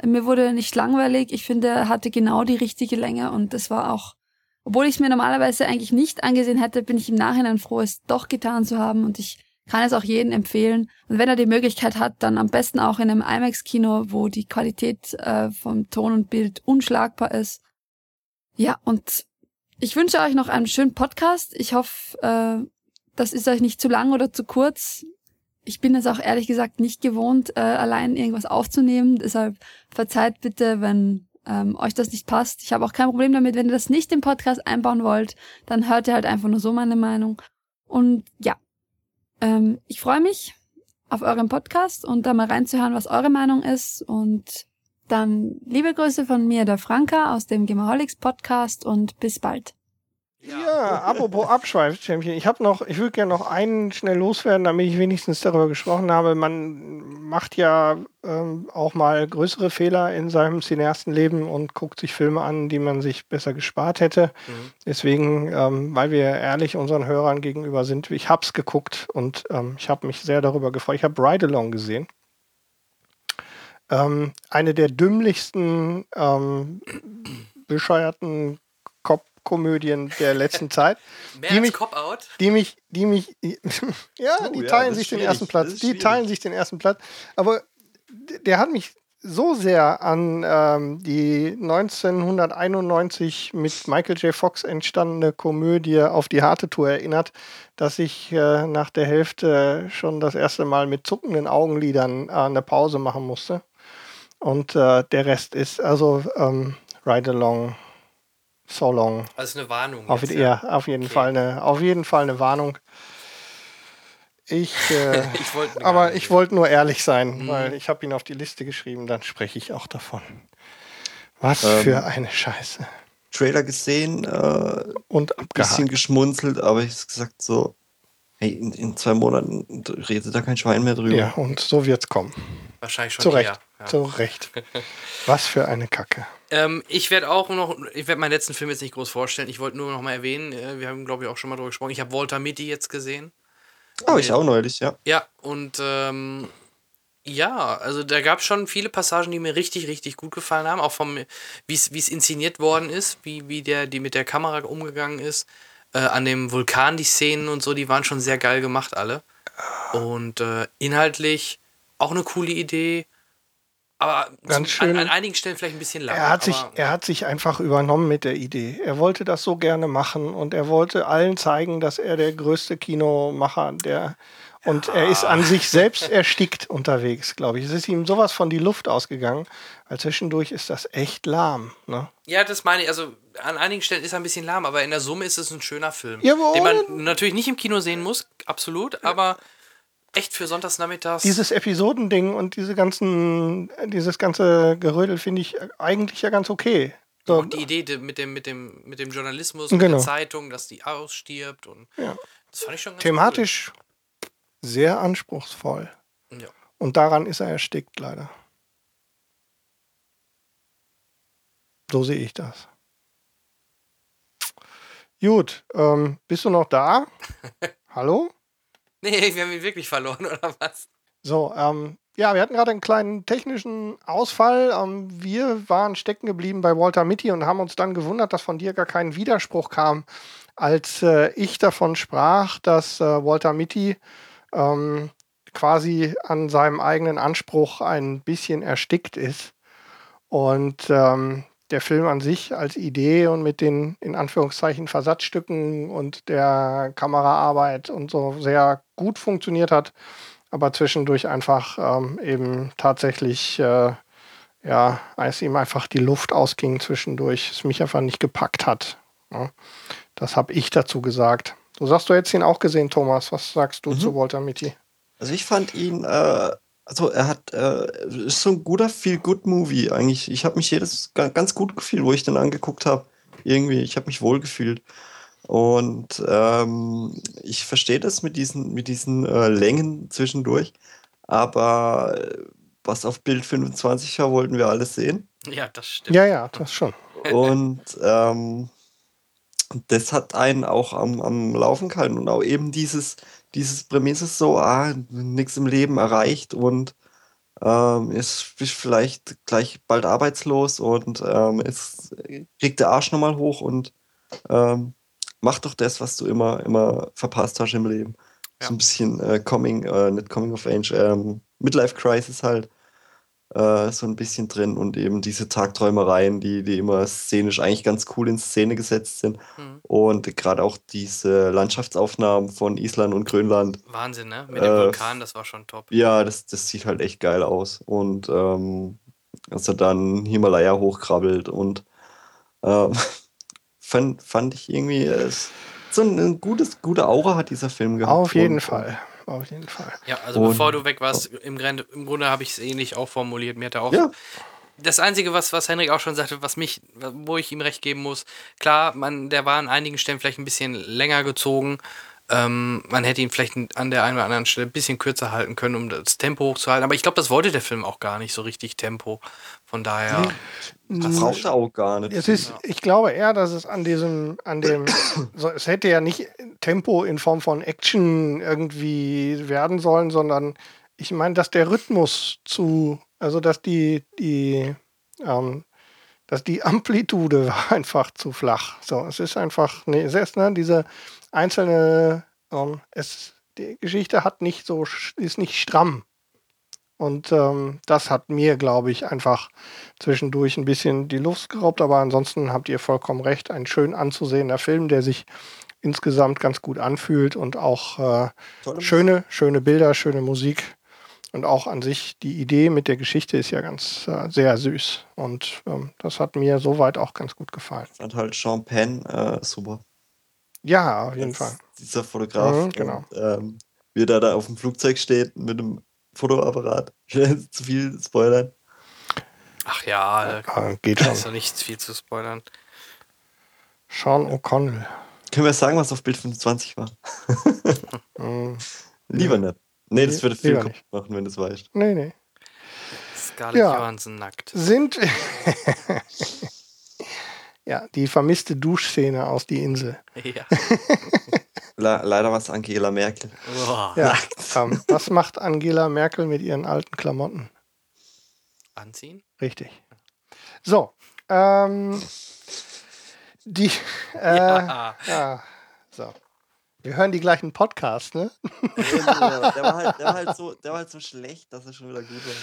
Mir wurde nicht langweilig. Ich finde, er hatte genau die richtige Länge und das war auch, obwohl ich es mir normalerweise eigentlich nicht angesehen hätte, bin ich im Nachhinein froh, es doch getan zu haben und ich kann es auch jedem empfehlen. Und wenn er die Möglichkeit hat, dann am besten auch in einem IMAX-Kino, wo die Qualität äh, vom Ton und Bild unschlagbar ist. Ja, und ich wünsche euch noch einen schönen Podcast. Ich hoffe, äh, das ist euch nicht zu lang oder zu kurz. Ich bin es auch ehrlich gesagt nicht gewohnt, äh, allein irgendwas aufzunehmen. Deshalb verzeiht bitte, wenn ähm, euch das nicht passt. Ich habe auch kein Problem damit, wenn ihr das nicht im Podcast einbauen wollt, dann hört ihr halt einfach nur so meine Meinung. Und ja, ähm, ich freue mich auf euren Podcast und da mal reinzuhören, was eure Meinung ist. Und dann liebe Grüße von mir, der Franka aus dem Gemaholics Podcast und bis bald.
Ja, ja apropos Abschweif-Champion. Ich habe noch, ich würde gerne noch einen schnell loswerden, damit ich wenigstens darüber gesprochen habe. Man macht ja ähm, auch mal größere Fehler in seinem Cineastenleben und guckt sich Filme an, die man sich besser gespart hätte. Mhm. Deswegen, ähm, weil wir ehrlich unseren Hörern gegenüber sind, ich habe es geguckt und ähm, ich habe mich sehr darüber gefreut. Ich habe Ride Along gesehen. Ähm, eine der dümmlichsten, ähm, bescheuerten Komödien der letzten Zeit.
Mehr die als mich, Cop-Out?
Die mich, die mich, ja, oh, die teilen ja, sich den ersten Platz. Die teilen sich den ersten Platz. Aber der hat mich so sehr an ähm, die 1991 mit Michael J. Fox entstandene Komödie auf die harte Tour erinnert, dass ich äh, nach der Hälfte schon das erste Mal mit zuckenden Augenlidern äh, eine Pause machen musste. Und äh, der Rest ist also ähm, Ride Along So Long.
Also eine Warnung.
Auf, jetzt, ja. auf jeden okay. Fall eine, auf jeden Fall eine Warnung. Ich, äh, ich wollt aber ich wollte nur ehrlich sein, mhm. weil ich habe ihn auf die Liste geschrieben, dann spreche ich auch davon. Was ähm, für eine Scheiße.
Trailer gesehen äh,
und
ein bisschen geschmunzelt, aber ich habe gesagt so, hey, in, in, zwei Monaten redet da kein Schwein mehr drüber.
Ja, und so wird's kommen.
Wahrscheinlich schon
Zu Recht. Ja. Zu Recht. Was für eine Kacke.
Ähm, ich werde auch noch, ich werde meinen letzten Film jetzt nicht groß vorstellen. Ich wollte nur noch mal erwähnen, äh, wir haben, glaube ich, auch schon mal drüber gesprochen. Ich habe Walter Mitty jetzt gesehen.
Oh, ich auch neulich, ja.
Ja, und ähm, ja, also da gab es schon viele Passagen, die mir richtig, richtig gut gefallen haben. Auch vom, wie es inszeniert worden ist, wie, wie der, die mit der Kamera umgegangen ist. Äh, an dem Vulkan, die Szenen und so, die waren schon sehr geil gemacht, alle. Und äh, inhaltlich auch eine coole Idee. Aber
Ganz schön.
An, an, einigen Stellen vielleicht ein bisschen lang.
Er hat, sich, er hat sich einfach übernommen mit der Idee. Er wollte das so gerne machen und er wollte allen zeigen, dass er der größte Kinomacher der. Und ja. er ist an sich selbst erstickt unterwegs, glaube ich. Es ist ihm sowas von die Luft ausgegangen, weil zwischendurch ist das echt lahm. Ne?
Ja, das meine ich. Also an einigen Stellen ist er ein bisschen lahm, aber in der Summe ist es ein schöner Film.
Jawohl.
Den man natürlich nicht im Kino sehen muss, absolut, aber echt für Sonntagsnachmittags.
Dieses Episodending und diese ganzen, dieses ganze Gerödel finde ich eigentlich ja ganz okay.
So. Und die Idee mit dem, mit dem, mit dem Journalismus und genau. der Zeitung, dass die ausstirbt und
ja.
das fand ich schon ganz
Thematisch cool. sehr anspruchsvoll.
Ja.
Und daran ist er erstickt, leider. So sehe ich das. Gut, ähm, bist du noch da? Hallo?
Nee, wir haben ihn wirklich verloren, oder was?
So, ähm, ja, wir hatten gerade einen kleinen technischen Ausfall. Ähm, wir waren stecken geblieben bei Walter Mitty und haben uns dann gewundert, dass von dir gar kein Widerspruch kam, als äh, ich davon sprach, dass äh, Walter Mitty ähm, quasi an seinem eigenen Anspruch ein bisschen erstickt ist. Und ähm, der Film an sich als Idee und mit den in Anführungszeichen Versatzstücken und der Kameraarbeit und so sehr gut funktioniert hat, aber zwischendurch einfach ähm, eben tatsächlich, äh, ja, als ihm einfach die Luft ausging zwischendurch, es mich einfach nicht gepackt hat. Ja. Das habe ich dazu gesagt. Du sagst, du hättest ihn auch gesehen, Thomas. Was sagst du mhm. zu Walter Mitty?
Also ich fand ihn äh, Also er hat, äh, ist so ein guter Feel-Good-Movie eigentlich. Ich habe mich jedes ga- ganz gut gefühlt, wo ich den angeguckt habe. Irgendwie, ich habe mich wohl gefühlt. Und ähm, ich verstehe das mit diesen, mit diesen äh, Längen zwischendurch. Aber äh, was auf Bild 25 war, wollten wir alles sehen.
Ja, das stimmt.
Ja, ja, das schon.
Und ähm, das hat einen auch am, am Laufen gehalten. Und auch eben dieses, dieses Prämisse so, ah, nichts im Leben erreicht und ähm, ist vielleicht gleich bald arbeitslos und ähm, ist, kriegt der Arsch nochmal hoch und ähm, mach doch das, was du immer, immer verpasst hast im Leben.
Ja.
So ein bisschen äh, Coming, äh, nicht Coming of Age, ähm, Midlife Crisis halt äh, so ein bisschen drin und eben diese Tagträumereien, die, die immer szenisch eigentlich ganz cool in Szene gesetzt sind.
Mhm.
Und gerade auch diese Landschaftsaufnahmen von Island und Grönland,
Wahnsinn, ne? Mit dem
Äh,
Vulkan, das war schon top.
ja, das, das sieht halt echt geil aus. Und ähm, als er dann Himalaya hochkrabbelt und ähm, fand, fand ich irgendwie, äh, es- so ein, ein gutes, gute Aura hat dieser Film gehabt.
Auf jeden
und,
Fall. Auf jeden Fall.
Ja, also
Und-
bevor du weg warst, im, Grunde- im Grunde habe ich es ähnlich auch formuliert. Mir hat er auch
Ja,
das Einzige, was, was Henrik auch schon sagte, was mich, wo ich ihm recht geben muss, klar, man, der war an einigen Stellen vielleicht ein bisschen länger gezogen. Ähm, man hätte ihn vielleicht an der einen oder anderen Stelle ein bisschen kürzer halten können, um das Tempo hochzuhalten. Aber ich glaube, das wollte der Film auch gar nicht so richtig Tempo. Von daher,
das braucht er auch gar nicht.
Es ist, ich glaube eher, dass es an diesem, an dem, so, es hätte ja nicht Tempo in Form von Action irgendwie werden sollen, sondern ich meine, dass der Rhythmus zu, also dass die, die, ähm, dass die Amplitude war einfach zu flach. So, es ist einfach, nee, es ist, ne, diese einzelne, ähm, es, die Geschichte hat nicht so, ist nicht stramm. Und ähm, das hat mir, glaube ich, einfach zwischendurch ein bisschen die Luft geraubt, aber ansonsten habt ihr vollkommen recht. Ein schön anzusehender Film, der sich insgesamt ganz gut anfühlt und auch äh, schöne, schöne Bilder, schöne Musik. Und auch an sich die Idee mit der Geschichte ist ja ganz äh, sehr süß. Und ähm, das hat mir soweit auch ganz gut gefallen.
Ich fand halt Sean Penn äh, super.
Ja, auf jeden Fall.
Dieser Fotograf.
Mhm, genau.
Und, ähm, wie er da auf dem Flugzeug steht mit einem Fotoapparat. Ich will jetzt zu viel spoilern.
ach ja,
Äh, geht
da
schon.
ist doch nichts viel zu spoilern.
Sean O'Connell.
Können wir sagen, was auf Bild 25 war?
Hm,
Lieber nicht. Nee, das würde
lieber
kaputt machen, wenn du es weißt.
nee, nee.
Scarlett
Ja.
Johansson nackt.
Sind. ja, die vermisste Duschszene aus Die Insel.
Ja.
Le leider war es Angela Merkel.
Boah.
Ja, ähm, was macht Angela Merkel mit ihren alten Klamotten?
Anziehen?
Richtig. So, ähm, die, äh, ja.
Ja.
so. Wir hören die gleichen Podcasts, ne?
der, war halt, der, war halt so, der war halt so schlecht, dass er schon wieder gut war.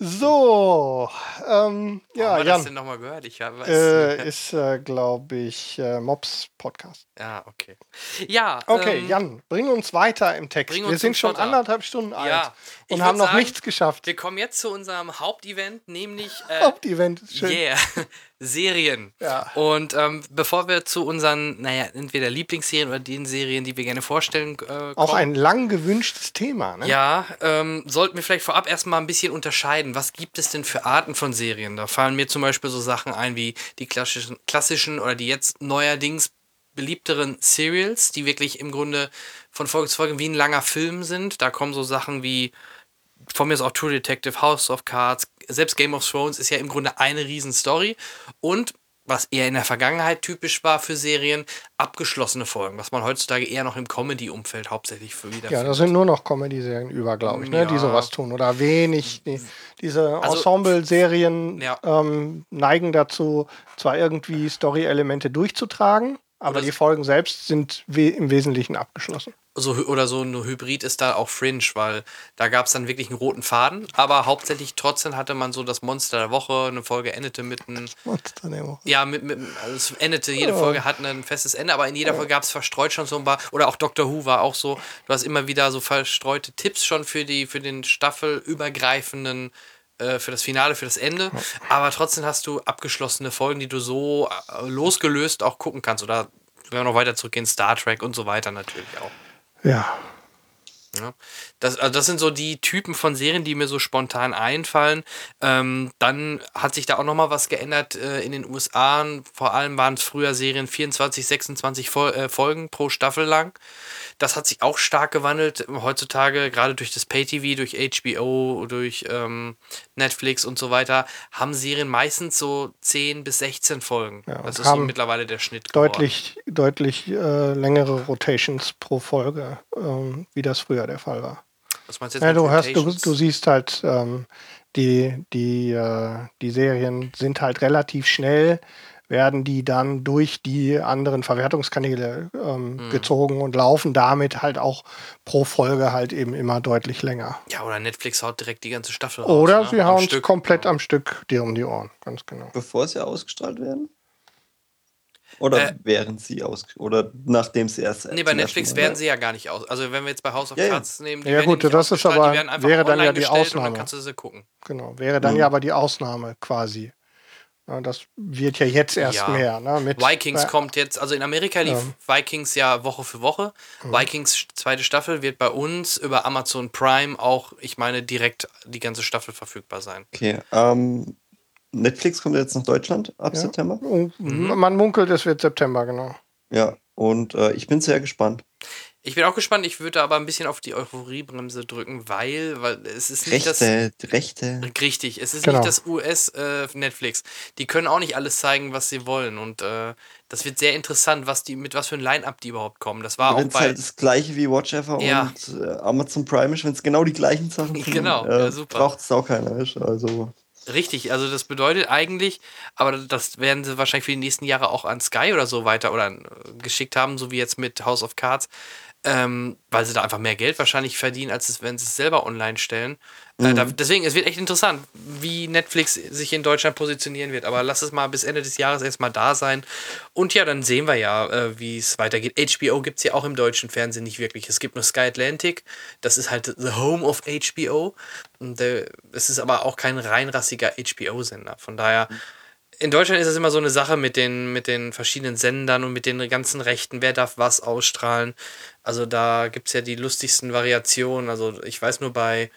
So, ähm, ja,
haben wir das
Jan,
denn nochmal gehört? Ich habe
äh, ist, äh, glaube ich, äh, Mobs Podcast.
Ja, okay. Ja,
Okay,
ähm,
Jan, bring uns weiter im Text. Wir sind schon
Schotter.
anderthalb Stunden alt
Ja,
und haben noch
sagen,
nichts geschafft.
Wir kommen jetzt zu unserem Hauptevent, nämlich äh,
Hauptevent schön.
yeah, Serien.
Ja.
Und ähm, bevor wir zu unseren, naja, entweder Lieblingsserien oder den Serien, die wir gerne vorstellen, äh,
Auch
kommen,
ein lang gewünschtes Thema, ne?
Ja, ähm, sollten wir vielleicht vorab erstmal ein bisschen unterscheiden. Was gibt es denn für Arten von Serien? Da fallen mir zum Beispiel so Sachen ein wie die klassischen, klassischen oder die jetzt neuerdings beliebteren Serials, die wirklich im Grunde von Folge zu Folge wie ein langer Film sind. Da kommen so Sachen wie von mir ist auch True Detective, House of Cards, selbst Game of Thrones ist ja im Grunde eine riesen Story und was eher in der Vergangenheit typisch war für Serien, abgeschlossene Folgen, was man heutzutage eher noch im Comedy-Umfeld hauptsächlich für wieder
Ja, da sind nur noch Comedy-Serien über, glaube ich, ne, die
Ja.
sowas tun. Oder wenig. Die, diese
Also,
Ensemble-Serien
ja.
ähm, neigen dazu, zwar irgendwie Story-Elemente durchzutragen, aber
Oder
die Folgen selbst sind we im Wesentlichen abgeschlossen.
so, oder so ein Hybrid ist da auch Fringe, weil da gab es dann wirklich einen roten Faden, aber hauptsächlich trotzdem hatte man so das Monster der Woche, eine Folge endete mit einem,
Monster der Woche.
ja, mit, mit also es endete, jede Folge hat ein festes Ende, aber in jeder Folge gab es verstreut schon so ein paar, oder auch Doctor Who war auch so, du hast immer wieder so verstreute Tipps schon für die, für den staffelübergreifenden äh, für das Finale, für das Ende, aber trotzdem hast du abgeschlossene Folgen, die du so äh, losgelöst auch gucken kannst. Oder wenn wir noch weiter zurückgehen, Star Trek und so weiter natürlich auch.
Ja.
Ja. Das, also das sind so die Typen von Serien, die mir so spontan einfallen. Ähm, dann hat sich da auch nochmal was geändert äh, in den USA. Vor allem waren es früher Serien 24, 26 Fol äh, Folgen pro Staffel lang. Das hat sich auch stark gewandelt. Heutzutage, gerade durch das Pay-TV, durch HBO, durch ähm, Netflix und so weiter, haben Serien meistens so 10 bis 16 Folgen.
Ja,
das ist so mittlerweile der Schnitt.
Deutlich, deutlich äh, längere Rotations pro Folge, ähm, wie das früher der Fall war.
Was meinst du jetzt
Ja, du, hast, du, du siehst halt, ähm, die, die, äh, die Serien sind halt relativ schnell, werden die dann durch die anderen Verwertungskanäle ähm,
Mhm.
gezogen und laufen damit halt auch pro Folge halt eben immer deutlich länger.
Ja, oder Netflix haut direkt die ganze Staffel raus.
Oder
ne?
sie hauen es komplett am Stück dir um die Ohren, ganz genau.
Bevor sie ausgestrahlt werden? Oder
Äh,
während sie aus oder nachdem sie erst.
Nee, bei Netflix werden sie ja gar nicht aus. Also wenn wir jetzt bei House of
Ja, ja.
Cards nehmen, die
Ja,
werden
gut,
nicht
das ist
ausgestrahlt,
aber-
die werden einfach
wäre dann ja die
gestellt Und
Ausnahme.
dann kannst du sie gucken.
Genau, wäre dann
Mhm.
ja aber die Ausnahme quasi. Das wird ja jetzt erst
Ja.
mehr. Ne, mit,
Vikings
äh,
kommt jetzt, also in Amerika lief
Ja.
Vikings ja Woche für Woche.
Mhm.
Vikings zweite Staffel wird bei uns über Amazon Prime auch, ich meine, direkt die ganze Staffel verfügbar sein.
Okay, ähm, Netflix kommt jetzt nach Deutschland ab
Ja.
September.
Mhm.
Man munkelt, es wird September, genau.
Ja, und äh, ich bin sehr gespannt.
Ich bin auch gespannt, ich würde aber ein bisschen auf die Euphoriebremse drücken, weil, weil es ist nicht das.
Rechte, Rechte.
Richtig, es ist
Genau.
nicht das US-Netflix. die können auch nicht alles zeigen, was sie wollen. Und äh, das wird sehr interessant, was die, mit was für ein Line-Up die überhaupt kommen. Das war auch
Wenn es
bei.
halt das gleiche wie Watch Ever
Ja.
und äh, Amazon Prime ist, wenn es genau die gleichen Sachen sind,
Genau,
äh,
ja, super.
braucht es auch keiner. Ist. Also,
Richtig, also das bedeutet eigentlich, aber das werden sie wahrscheinlich für die nächsten Jahre auch an Sky oder so weiter oder äh, geschickt haben, so wie jetzt mit House of Cards, ähm, weil sie da einfach mehr Geld wahrscheinlich verdienen, als es, wenn sie es selber online stellen. Äh, da, deswegen, es wird echt interessant, wie Netflix sich in Deutschland positionieren wird. Aber lass es mal bis Ende des Jahres erstmal da sein. Und ja, dann sehen wir ja, äh, wie es weitergeht. HBO gibt es ja auch im deutschen Fernsehen nicht wirklich. Es gibt nur Sky Atlantic. Das ist halt the home of HBO. Und äh, es ist aber auch kein reinrassiger HBO-Sender. Von daher, in Deutschland ist es immer so eine Sache mit den, mit den verschiedenen Sendern und mit den ganzen Rechten, wer darf was ausstrahlen. Also da gibt es ja die lustigsten Variationen. Also ich weiß nur bei,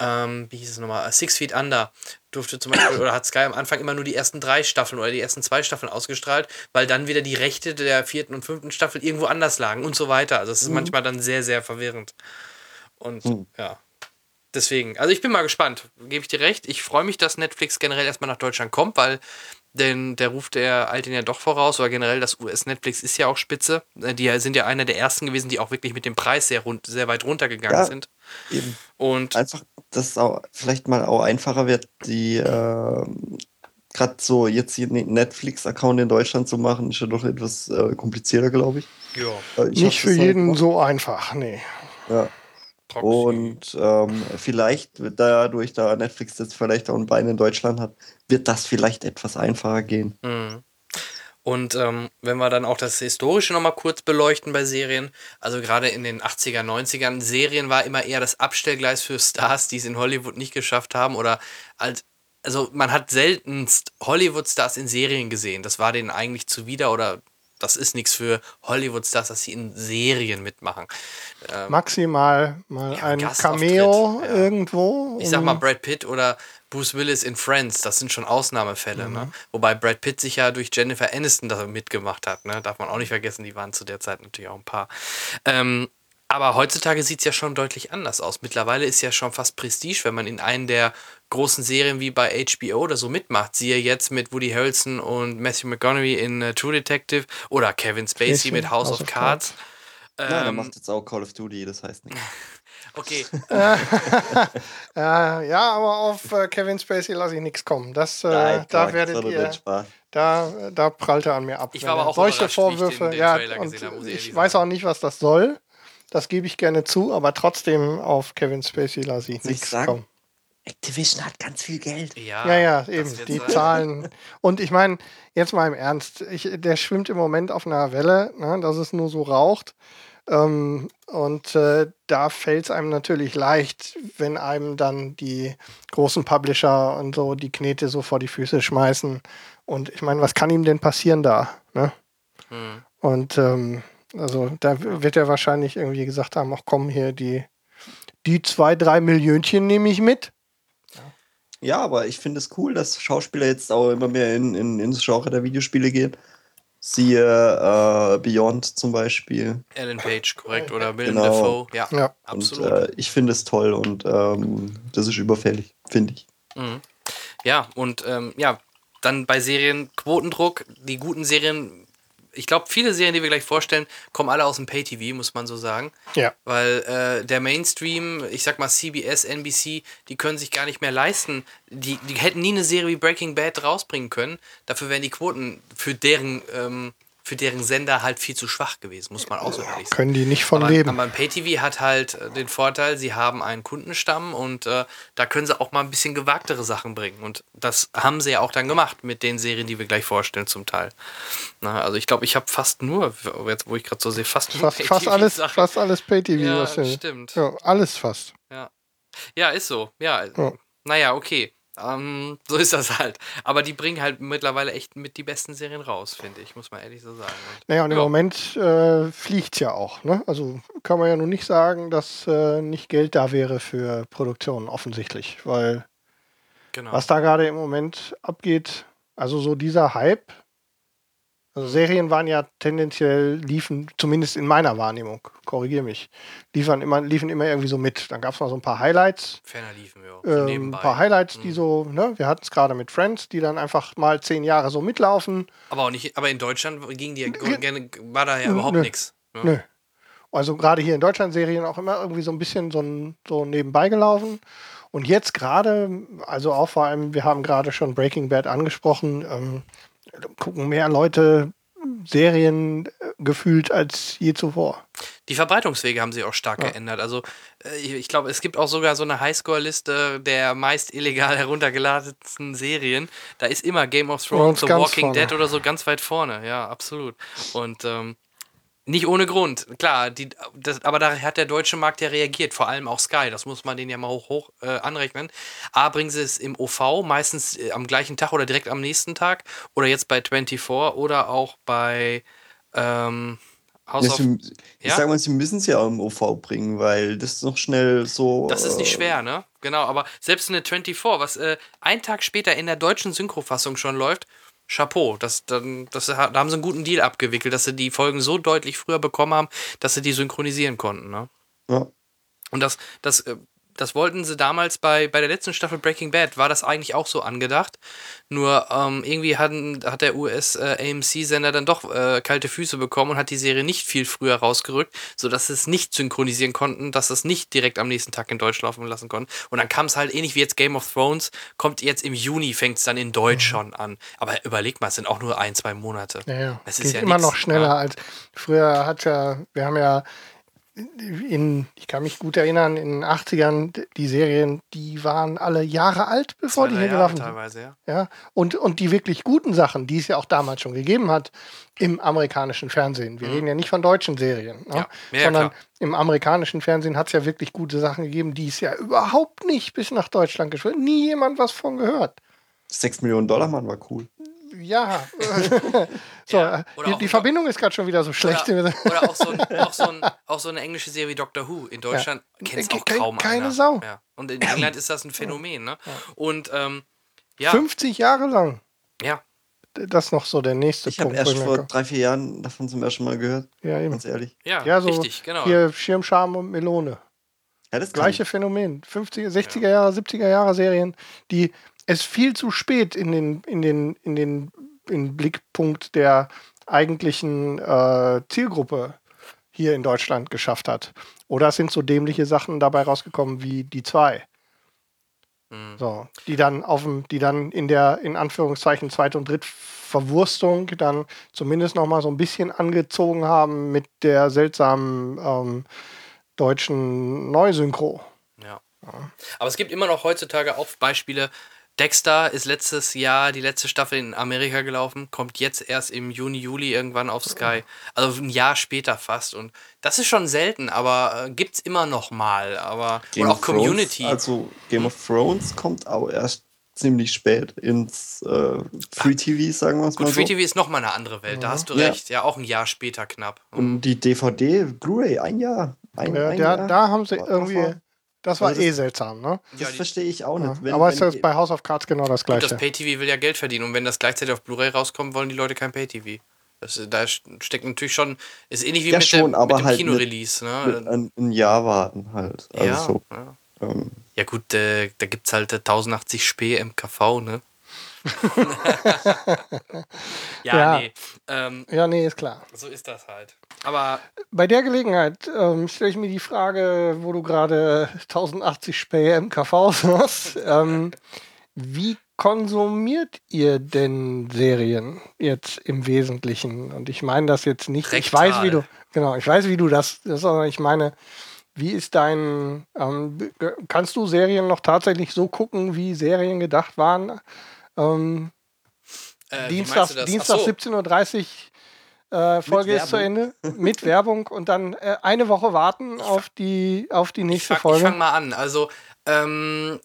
ähm, wie hieß es nochmal, Six Feet Under durfte zum Beispiel, oder hat Sky am Anfang immer nur die ersten drei Staffeln oder die ersten zwei Staffeln ausgestrahlt, weil dann wieder die Rechte der vierten und fünften Staffel irgendwo anders lagen und so weiter. Also es ist manchmal dann sehr, sehr verwirrend. Und
Mhm.
ja. Deswegen, also ich bin mal gespannt, gebe ich dir recht. Ich freue mich, dass Netflix generell erstmal nach Deutschland kommt, weil denn der Ruf der ihn ja doch voraus, oder generell das US-Netflix ist ja auch spitze. Äh, Die sind ja einer der ersten gewesen, die auch wirklich mit dem Preis sehr, rund, sehr weit runtergegangen
Ja.
sind.
eben.
Und
Einfach, dass es auch vielleicht mal auch einfacher wird, die äh, gerade so jetzt hier einen Netflix-Account in Deutschland zu machen, ist ja doch etwas äh, komplizierter, glaube ich.
ja,
Äh, ich
Nicht für jeden
gemacht.
so einfach, nee.
Ja.
Proxy.
Und ähm, vielleicht, dadurch, da Netflix jetzt vielleicht auch ein Bein in Deutschland hat, wird das vielleicht etwas einfacher gehen.
Mhm. Und ähm, wenn wir dann auch das Historische nochmal kurz beleuchten bei Serien, also gerade in den 80er, 90ern, Serien war immer eher das Abstellgleis für Stars, die es in Hollywood nicht geschafft haben oder als also man hat seltenst Hollywood-Stars in Serien gesehen. Das war denen eigentlich zuwider oder das ist nichts für Hollywood-Stars, dass sie in Serien mitmachen. Ähm,
Maximal mal
Ja,
ein Cameo
ja.
irgendwo.
ich sag mal, Brad Pitt oder Bruce Willis in Friends, das sind schon Ausnahmefälle.
Mhm.
Ne? Wobei Brad Pitt sich ja durch Jennifer Aniston da mitgemacht hat. Ne? Darf man auch nicht vergessen, die waren zu der Zeit natürlich auch ein paar. Ähm, aber heutzutage sieht es ja schon deutlich anders aus. Mittlerweile ist ja schon fast Prestige, wenn man in einen der großen Serien wie bei HBO oder so mitmacht. Siehe jetzt mit Woody Harrelson und Matthew McConaughey in äh, True Detective oder Kevin Spacey mit House, of Cards.
Ja, der
Ähm,
macht jetzt auch Call of Duty, das heißt nicht.
okay,
Äh, ja, aber auf äh, Kevin Spacey lasse ich nichts kommen. Das, äh,
Nein,
da werdet ihr, da, da prallt er an mir ab.
Ich war aber
er
auch
solche
ich den-
Vorwürfe,
den
ja, und
gesehen habe, ich
weiß auch nicht, was das soll. Das gebe ich gerne zu, aber trotzdem auf Kevin Spacey lasse ich nichts kommen.
Activision hat ganz viel Geld.
ja,
Ja, ja, eben. Die
sein.
Zahlen. Und ich meine, jetzt mal im Ernst, ich, der schwimmt im Moment auf einer Welle, ne, dass es nur so raucht. Ähm, und äh, da fällt es einem natürlich leicht, wenn einem dann die großen Publisher und so die Knete so vor die Füße schmeißen. Und ich meine, was kann ihm denn passieren da? Ne?
Hm.
Und ähm, also da wird er wahrscheinlich irgendwie gesagt haben, ach komm hier, die die zwei, drei Millionchen nehme ich mit.
Ja, aber ich finde es cool, dass Schauspieler jetzt auch immer mehr in, in, ins Genre der Videospiele gehen. Siehe äh, Beyond zum Beispiel.
Ellen Page, korrekt, oder Willem
Genau.
Dafoe, ja,
Ja.
absolut.
Und äh, ich finde es toll und ähm, das ist überfällig, finde ich.
Mhm. Ja, und ähm, ja, dann bei Serien Quotendruck, die guten Serien, ich glaube, viele Serien, die wir gleich vorstellen, kommen alle aus dem Pay-TV, muss man so sagen.
Ja.
Weil äh, der Mainstream, ich sag mal CBS, NBC, die können sich gar nicht mehr leisten. Die, die hätten nie eine Serie wie Breaking Bad rausbringen können. Dafür wären die Quoten für deren, ähm, für deren Sender halt viel zu schwach gewesen, muss man auch so ehrlich sagen.
Können die nicht von
aber,
leben.
Aber Pay-TV hat halt äh, den Vorteil, sie haben einen Kundenstamm und äh, da können sie auch mal ein bisschen gewagtere Sachen bringen. Und das haben sie ja auch dann gemacht mit den Serien, die wir gleich vorstellen, zum Teil. Na, also ich glaube, ich habe fast nur, jetzt wo ich gerade so sehe, fast nur
fast, fast alles,
Pay-TV-Sachen.
fast alles Pay-TV.
Ja,
was
stimmt.
Ja, alles fast.
Ja, ist so. Ja,
Ja.
naja, okay. Ähm, so ist das halt. Aber die bringen halt mittlerweile echt mit die besten Serien raus, finde ich, muss man ehrlich so sagen. Und,
Naja, und im
Ja.
Moment äh, fliegt es ja auch. Ne? Also kann man ja nun nicht sagen, dass äh, nicht Geld da wäre für Produktionen, offensichtlich. Weil
genau.
was da gerade im Moment abgeht, also so dieser Hype, also Serien waren ja tendenziell, liefen, zumindest in meiner Wahrnehmung, korrigiere mich, liefern immer, liefen immer irgendwie so mit. Dann gab es mal so ein paar Highlights,
Ferner liefen wir. auch.
ähm,
nebenbei.
ein paar Highlights, die
Mhm.
so, ne, wir hatten es gerade mit Friends, die dann einfach mal zehn Jahre so mitlaufen.
Aber auch nicht, aber in Deutschland ging die war da ja überhaupt nichts. Ne?
Nö. Also gerade hier in Deutschland Serien auch immer irgendwie so ein bisschen so, so nebenbei gelaufen. Und jetzt gerade, also auch vor allem, wir haben gerade schon Breaking Bad angesprochen, ähm, gucken mehr Leute Serien äh, gefühlt als je zuvor.
Die Verbreitungswege haben sich auch stark
Ja.
geändert. Also äh, ich, glaube, es gibt auch sogar so eine Highscore-Liste der meist illegal heruntergeladenen Serien. Da ist immer Game of Thrones, The Walking
vorne.
Dead oder so ganz weit vorne. Ja, absolut. Und ähm, nicht ohne Grund. Klar, die, das, aber da hat der deutsche Markt ja reagiert, vor allem auch Sky. Das muss man denen ja mal hoch, hoch äh, anrechnen. A, bringen sie es im OV, meistens äh, am gleichen Tag oder direkt am nächsten Tag. Oder jetzt bei 24 oder auch bei ähm, House
Ja,
of
ich
Ja?
sag mal, sie müssen es ja im OV bringen, weil das noch schnell so.
Das ist nicht
äh,
schwer, ne? Genau, aber selbst eine 24, was äh, einen Tag später in der deutschen Synchrofassung schon läuft, Chapeau. Das, dann, das, da haben sie einen guten Deal abgewickelt, dass sie die Folgen so deutlich früher bekommen haben, dass sie die synchronisieren konnten, ne?
Ja.
Und das, das, äh, das wollten sie damals bei, bei der letzten Staffel Breaking Bad, war das eigentlich auch so angedacht. Nur ähm, irgendwie hatten, hat der US-AMC-Sender dann doch äh, kalte Füße bekommen und hat die Serie nicht viel früher rausgerückt, sodass sie es nicht synchronisieren konnten, dass sie es nicht direkt am nächsten Tag in Deutsch laufen lassen konnten. Und dann kam es halt ähnlich wie jetzt Game of Thrones, kommt jetzt im Juni, fängt es dann in Deutsch schon an. Aber überleg mal, es sind auch nur ein, zwei Monate.
Ja, ja.
Es
Geht
ist ja
immer
nix,
noch schneller
ja.
als früher hat ja, wir haben ja in, ich kann mich gut erinnern, in den 80ern, die Serien, die waren alle Jahre alt, bevor die hier gelaufen sind.
teilweise, ja.
Ja, und, und die wirklich guten Sachen, die es ja auch damals schon gegeben hat im amerikanischen Fernsehen. Wir reden ja nicht von deutschen Serien, ne?
Mhm. Ja, ja,
sondern
klar.
im amerikanischen Fernsehen hat es ja wirklich gute Sachen gegeben, die es ja überhaupt nicht bis nach Deutschland geschafft hat. Nie jemand was von gehört.
6 Millionen Dollar Mann war cool.
Ja. so,
Ja,
äh, die, die Verbindung ist gerade schon wieder so schlecht.
Oder, oder auch, so ein, auch, so ein, auch so eine englische Serie wie Doctor Who. In Deutschland kennt es auch
ke-
kaum
keine
einer.
Sau.
Ja. Und in England ist das ein Phänomen. Ne? Und ähm, ja,
50 Jahre lang.
ja,
Das ist noch so der nächste
Ich habe
Punkt.
erst
wo ich
vor drei, vier Jahren davon zum ersten Mal gehört,
ja, eben.
ganz ehrlich.
ja,
Ja, so
richtig, genau.
Hier Schirmscham und Melone.
Ja, das
Gleiche Phänomen. 50er, 60er Jahre, 70er Jahre Serien, die es viel zu spät in den, in den, in den in Blickpunkt der eigentlichen äh, Zielgruppe hier in Deutschland geschafft hat. Oder es sind so dämliche Sachen dabei rausgekommen wie die zwei.
Mhm.
So, die dann auf dem, die dann in der, in Anführungszeichen, Zweit- und Drittverwurstung dann zumindest noch mal so ein bisschen angezogen haben mit der seltsamen ähm, deutschen Neusynchro.
Ja. Aber es gibt immer noch heutzutage auch Beispiele. Dexter ist letztes Jahr die letzte Staffel in Amerika gelaufen, kommt jetzt erst im Juni, Juli irgendwann auf Sky. Also ein Jahr später fast. Und das ist schon selten, aber äh, gibt's immer noch mal. Aber
Game
und auch
of Thrones,
Community.
Also Game of Thrones kommt auch erst ziemlich spät ins äh, Free TV, sagen wir es
Gut,
mal
Free
so.
TV ist nochmal eine andere Welt, da hast du
Ja.
recht. Ja, auch ein Jahr später knapp.
Und die DVD, Blu-ray, ein Jahr. Ein,
Ja,
ein
da,
Jahr.
da haben sie irgendwie, Das war
Also das-
eh seltsam, ne?
Das
Ja, die-
verstehe ich auch nicht. Wenn-
Aber
wenn
ist das
ihr-
bei House of Cards genau das
Und
gleiche.
das Pay-TV will ja Geld verdienen und wenn das gleichzeitig auf Blu-ray rauskommt, wollen die Leute kein Pay-TV. Das, da steckt natürlich schon, ist ähnlich wie
Ja,
mit,
schon,
der,
aber
mit dem
halt
Kino-Release. Ne?
ein, ein Jahr warten halt. Also
Ja,
so,
ja.
ähm,
ja gut, äh, da gibt es halt äh, 1080 Sp MKV, ne? ja,
Ja.
nee. Ähm,
ja, nee, ist klar.
so ist das halt. Aber
Bei der Gelegenheit ähm, stelle ich mir die Frage, wo du gerade 1080 Spähe MKV hast. ähm, wie konsumiert ihr denn Serien jetzt im Wesentlichen? Und ich meine das jetzt nicht. Ich
Rektal.
weiß, wie du. Genau, ich weiß, wie du das. das sondern ich meine, wie ist dein. Ähm, kannst du Serien noch tatsächlich so gucken, wie Serien gedacht waren? Ähm,
äh,
Dienstag? Dienstag
so,
17.30 Uhr äh, Folge ist zu Ende. Mit Werbung und dann äh, eine Woche warten auf die, auf die
Ich
nächste
fang, ich
Folge.
fang mal an. Also, ähm,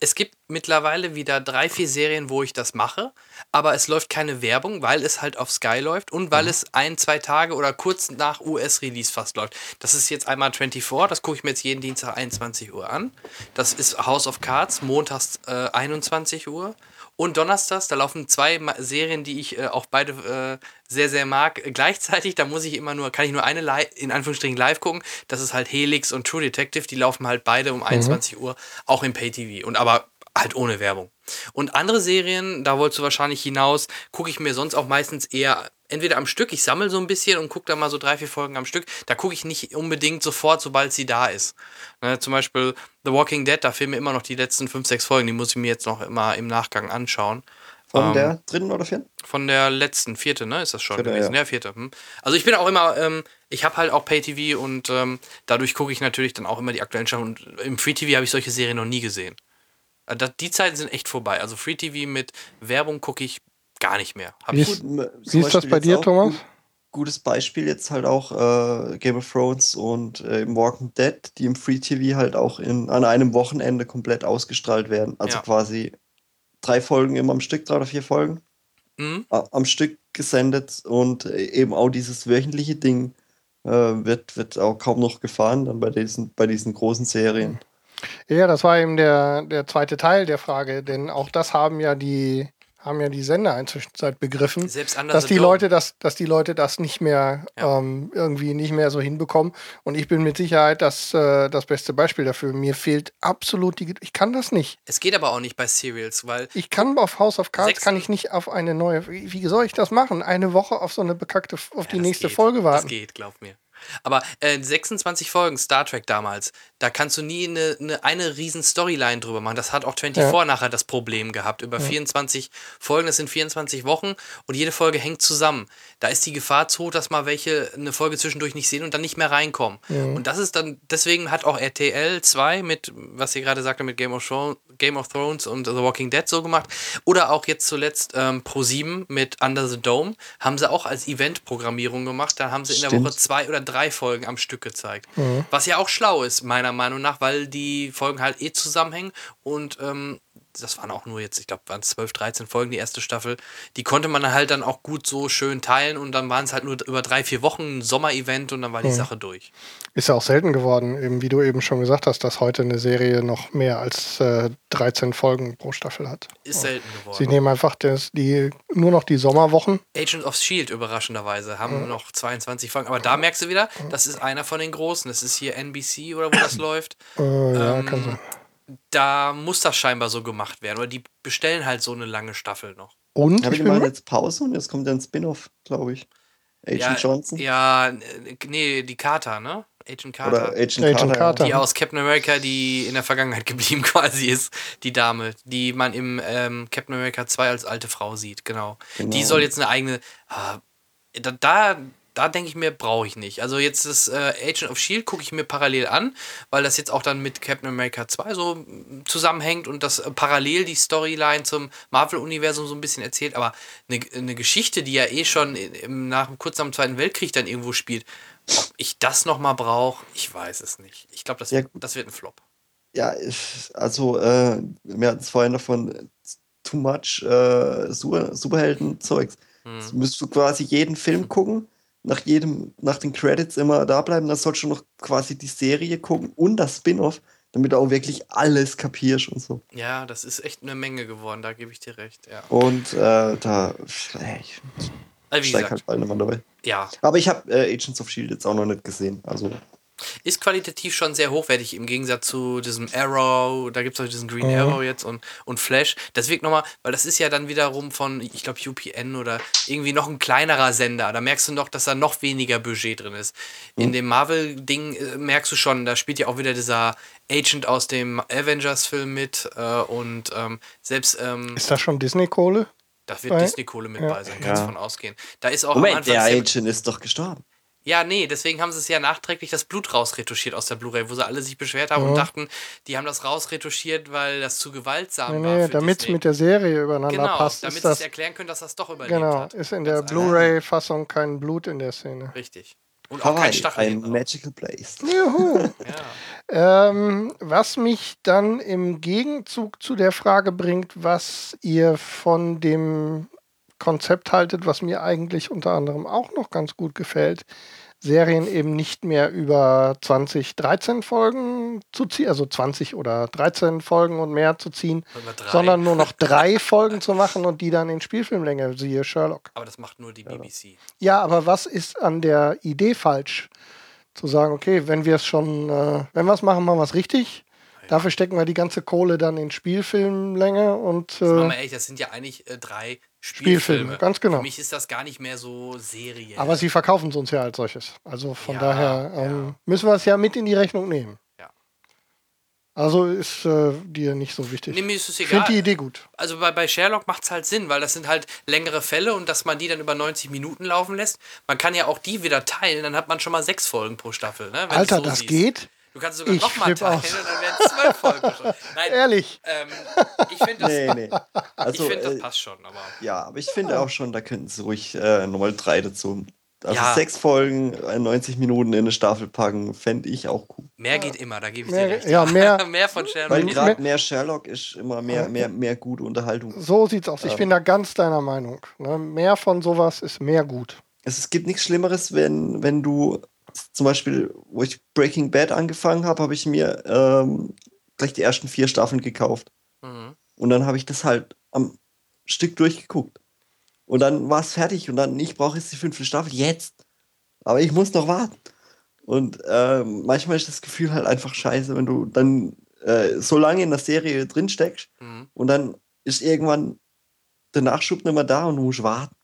es gibt mittlerweile wieder drei, vier Serien, wo ich das mache, aber es läuft keine Werbung, weil es halt auf Sky läuft und
Mhm.
weil es ein, zwei Tage oder kurz nach US-Release fast läuft. Das ist jetzt einmal 24, das gucke ich mir jetzt jeden Dienstag 21 Uhr an. Das ist House of Cards, montags äh, 21 Uhr. Und donnerstags, da laufen zwei Ma Serien, die ich äh, auch beide äh, sehr, sehr mag. Gleichzeitig, da muss ich immer nur, kann ich nur eine li in Anführungsstrichen live gucken. Das ist halt Helix und True Detective. Die laufen halt beide um 21 Uhr, auch im Pay-TV. Und aber halt ohne Werbung. Und andere Serien, da wolltest du wahrscheinlich hinaus, gucke ich mir sonst auch meistens eher entweder am Stück, ich sammle so ein bisschen und gucke da mal so drei, vier Folgen am Stück. Da gucke ich nicht unbedingt sofort, sobald sie da ist. Ne, zum Beispiel The Walking Dead, da fehlen mir immer noch die letzten fünf, sechs Folgen, die muss ich mir jetzt noch immer im Nachgang anschauen.
von
Ähm,
der dritten oder vierten?
Von der letzten, vierte, ne, ist das schon
Vierte,
gewesen?
ja.
Ja, vierte. Hm. Also ich bin auch immer, ähm, ich habe halt auch Pay-TV und ähm, dadurch gucke ich natürlich dann auch immer die aktuellen Sachen. Und im Free-TV habe ich solche Serien noch nie gesehen. Äh, Die Zeiten sind echt vorbei. Also Free-TV mit Werbung gucke ich gar nicht mehr. Hab
Wie
ich,
ist- Wie ist das bei dir, Thomas?
gut- Gutes Beispiel jetzt halt auch äh, Game of Thrones und äh, im Walking Dead, die im Free TV halt auch in, an einem Wochenende komplett ausgestrahlt werden. Also
Ja.
quasi drei Folgen immer am Stück, drei oder vier Folgen
hm?
a- am Stück gesendet und äh, eben auch dieses wöchentliche Ding äh, wird, wird auch kaum noch gefahren dann bei diesen, bei diesen großen Serien.
Ja, das war eben der, der zweite Teil der Frage, denn auch das haben ja die, haben ja die Sender inzwischen Zeit begriffen. Dass die. Leute das, dass die Leute das nicht mehr
Ja.
ähm, irgendwie nicht mehr so hinbekommen. Und ich bin mit Sicherheit das, äh, das beste Beispiel dafür. Mir fehlt absolut die, ich kann das nicht.
Es geht aber auch nicht bei Serials, weil
Ich kann auf House of Cards kann ich nicht auf eine neue. Wie, soll ich das machen? Eine Woche auf so eine bekackte, auf die
Ja, das
nächste
geht.
Folge
Das
warten.
geht, glaub mir. Aber äh, 26 Folgen Star Trek damals, da kannst du nie eine, eine, eine riesen Storyline drüber machen. Das hat auch 24
Ja.
nachher das Problem gehabt. Über 24 Folgen, das sind 24 Wochen und jede Folge hängt zusammen. Da ist die Gefahr zu dass mal welche eine Folge zwischendurch nicht sehen und dann nicht mehr reinkommen. Und das ist dann, deswegen hat auch RTL 2 mit, was ihr gerade sagte, mit Game of, Thrones, Game of Thrones und The Walking Dead so gemacht. Oder auch jetzt zuletzt ähm, Pro7 mit Under the Dome, haben sie auch als Event-Programmierung gemacht. Da haben sie in der. Woche zwei oder drei Folgen am Stück gezeigt. Was ja auch schlau ist, meiner Meinung nach, weil die Folgen halt eh zusammenhängen. Und ähm, das waren auch nur jetzt, ich glaube, waren 12, 13 Folgen, die erste Staffel. Die konnte man halt dann auch gut so schön teilen und dann waren es halt nur über drei, vier Wochen ein Sommer-Event und dann war die Sache durch.
Ist ja auch selten geworden, eben wie du eben schon gesagt hast, dass heute eine Serie noch mehr als äh, 13 Folgen pro Staffel hat.
Ist selten
Sie
geworden.
nehmen einfach das, die, nur noch die Sommerwochen.
Agent of Shield überraschenderweise haben noch 22 Folgen. Aber da merkst du wieder, das ist einer von den großen. Das ist hier NBC oder wo das läuft.
Äh, ja,
Ähm,
kann sein.
Da muss das scheinbar so gemacht werden. Oder die bestellen halt so eine lange Staffel noch.
Und
Ja,
ich
die machen jetzt Pause und jetzt kommt ein Spin-off, glaube ich. Agent
ja,
Johnson
Ja, nee, die Carter, ne? Agent Carter.
oder Agent,
Agent
Carter.
Carter.
die aus Captain America, die in der Vergangenheit geblieben quasi ist, die Dame, die man im ähm, Captain America 2 als alte Frau sieht, genau.
Genau.
Die soll jetzt eine eigene. Ah, da, da, da denke ich mir, brauche ich nicht. Also jetzt das äh, Agent of Shield gucke ich mir parallel an, weil das jetzt auch dann mit Captain America 2 so mm, zusammenhängt und das äh, parallel die Storyline zum Marvel-Universum so ein bisschen erzählt. Aber eine, eine Geschichte, die ja eh schon im, nach kurz nach dem Zweiten Weltkrieg dann irgendwo spielt, ob ich das nochmal brauche, ich weiß es nicht. Ich glaube, das,
Ja,
wird- das wird ein Flop.
Ja, also äh, wir hatten es vorhin davon, äh, too much äh, Super Superhelden-Zeugs.
Hm.
Müsstest du quasi jeden Film gucken, nach jedem, nach den Credits immer da bleiben, dann sollst du noch quasi die Serie gucken und das Spin-off. damit du auch wirklich alles kapierst und so.
Ja, das ist echt eine Menge geworden, da gebe ich dir recht, ja.
Und äh, da ey, ich
Also wie
steig halt bald nochmal dabei.
ja,
Aber ich habe äh, Agents of Shield jetzt auch noch nicht gesehen. Also
ist qualitativ schon sehr hochwertig im Gegensatz zu diesem Arrow, da gibt es auch diesen Green
Mhm.
Arrow jetzt und, und Flash. Das wirkt nochmal, weil das ist ja dann wiederum von, ich glaube, UPN oder irgendwie noch ein kleinerer Sender. Da merkst du noch, dass da noch weniger Budget drin ist.
Mhm.
In dem Marvel-Ding äh, merkst du schon, da spielt ja auch wieder dieser Agent aus dem Avengers-Film mit äh, und ähm, selbst ähm,
Ist das schon Disney-Kohle?
da wird Disney-Kohle mit
ja.
bei sein, kannst
Ja.
von ausgehen. Da ist auch am
Moment,
Anfang
der Agent ist doch gestorben.
Ja, nee, deswegen haben sie es ja nachträglich das Blut rausretuschiert aus der Blu-ray, wo sie alle sich beschwert haben und dachten, die haben das rausretuschiert, weil das zu gewaltsam
Nee,
war.
nee,
für
damit es mit der Serie übereinander
genau,
passt,
damit sie es erklären können, dass das doch überlebt
Genau,
hat.
ist in der. Blu-ray-Fassung kein Blut in der Szene.
Richtig. Und auch kein Stachel.
ein. Magical Place.
Juhu.
Ja.
Ähm, was mich dann im Gegenzug zu der Frage bringt, was ihr von dem Konzept haltet, was mir eigentlich unter anderem auch noch ganz gut gefällt, Serien eben nicht mehr über 20, 13 Folgen zu ziehen, also 20 oder 13 Folgen und mehr zu ziehen, sondern nur noch drei Folgen zu machen und die dann in Spielfilmlänge, siehe Sherlock.
Aber das macht nur die BBC.
Ja, aber was ist an der Idee falsch? Zu sagen, okay, wenn wir es schon, äh, wenn wir es machen, machen wir es richtig. Dafür stecken wir die ganze Kohle dann in Spielfilmlänge und äh,
mal ehrlich, das sind ja eigentlich äh, drei
Spielfilme,
Spielfilme.
ganz genau.
Für mich ist das gar nicht mehr so Serie.
aber sie verkaufen es uns ja als solches. Also von
Ja,
daher ähm,
ja.
müssen wir es ja mit in die Rechnung nehmen.
Ja.
Also ist äh, dir nicht so wichtig.
Nee, mir ist es
ich
egal.
finde die Idee gut.
Also bei, bei Sherlock macht es halt Sinn, weil das sind halt längere Fälle und dass man die dann über 90 Minuten laufen lässt. Man kann ja auch die wieder teilen, dann hat man schon mal sechs Folgen pro Staffel. Ne,
Alter,
so
das
siehst.
geht?
Du kannst sogar
Ich
nochmal teilen
aus.
und dann werden zwölf Folgen schon. Nein,
Ehrlich.
ähm, ich finde das,
Nee, nee. Also,
ich find, das
äh,
passt schon, aber
ja, aber ich finde auch schon, da könnten sie ruhig äh, nochmal drei dazu. Also
Ja.
sechs Folgen, äh, 90 Minuten in eine Staffel packen, fände ich auch cool.
mehr geht immer, da gebe ich
Mehr-
dir recht.
ja, mehr-
mehr von Sherlock.
Weil
mehr-
gerade mehr Sherlock ist immer mehr, mehr, mehr gute Unterhaltung.
So sieht's aus. Ich bin da ganz deiner Meinung. Ne? Mehr von sowas ist mehr gut.
Es, es gibt nichts Schlimmeres, wenn, wenn du zum Beispiel, wo ich Breaking Bad angefangen habe, habe ich mir ähm, gleich die ersten vier Staffeln gekauft.
Mhm.
Und dann habe ich das halt am Stück durchgeguckt. Und dann war es fertig und dann, ich brauche jetzt die fünfte Staffel, jetzt. Aber ich muss noch warten. Und ähm, manchmal ist das Gefühl halt einfach scheiße, wenn du dann äh, so lange in der Serie drin steckst
Mhm.
und dann ist irgendwann der Nachschub nicht mehr da und du musst warten.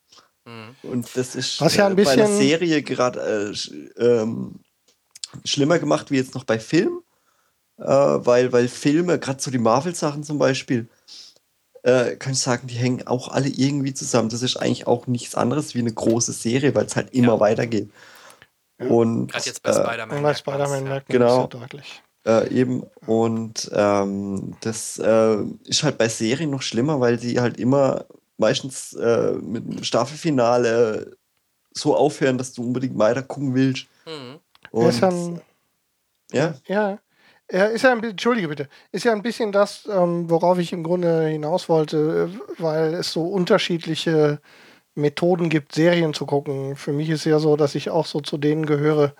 Mhm.
Und das ist
Was ja ein
äh, bei einer
bisschen-
Serie gerade äh, sch- ähm, schlimmer gemacht wie jetzt noch bei Film. Äh, weil, weil Filme, gerade so die Marvel-Sachen zum Beispiel, äh, kann ich sagen, die hängen auch alle irgendwie zusammen. Das ist eigentlich auch nichts anderes wie eine große Serie, weil es halt immer
Ja.
weitergeht. Und
Gerade jetzt bei
äh,
Spider-Man.
Bei
ja.
merkt man
Genau.
das ja deutlich.
Äh, eben. Und ähm, das äh, ist halt bei Serien noch schlimmer, weil sie halt immer meistens äh, mit einem Staffelfinale so aufhören, dass du unbedingt weiter gucken willst.
Mhm.
Ist
Und,
ja ein,
ja,
ja, er ist ja ein bisschen, entschuldige bitte, ist ja ein bisschen das, ähm, worauf ich im Grunde hinaus wollte, äh, weil es so unterschiedliche Methoden gibt, Serien zu gucken. Für mich ist ja so, dass ich auch so zu denen gehöre,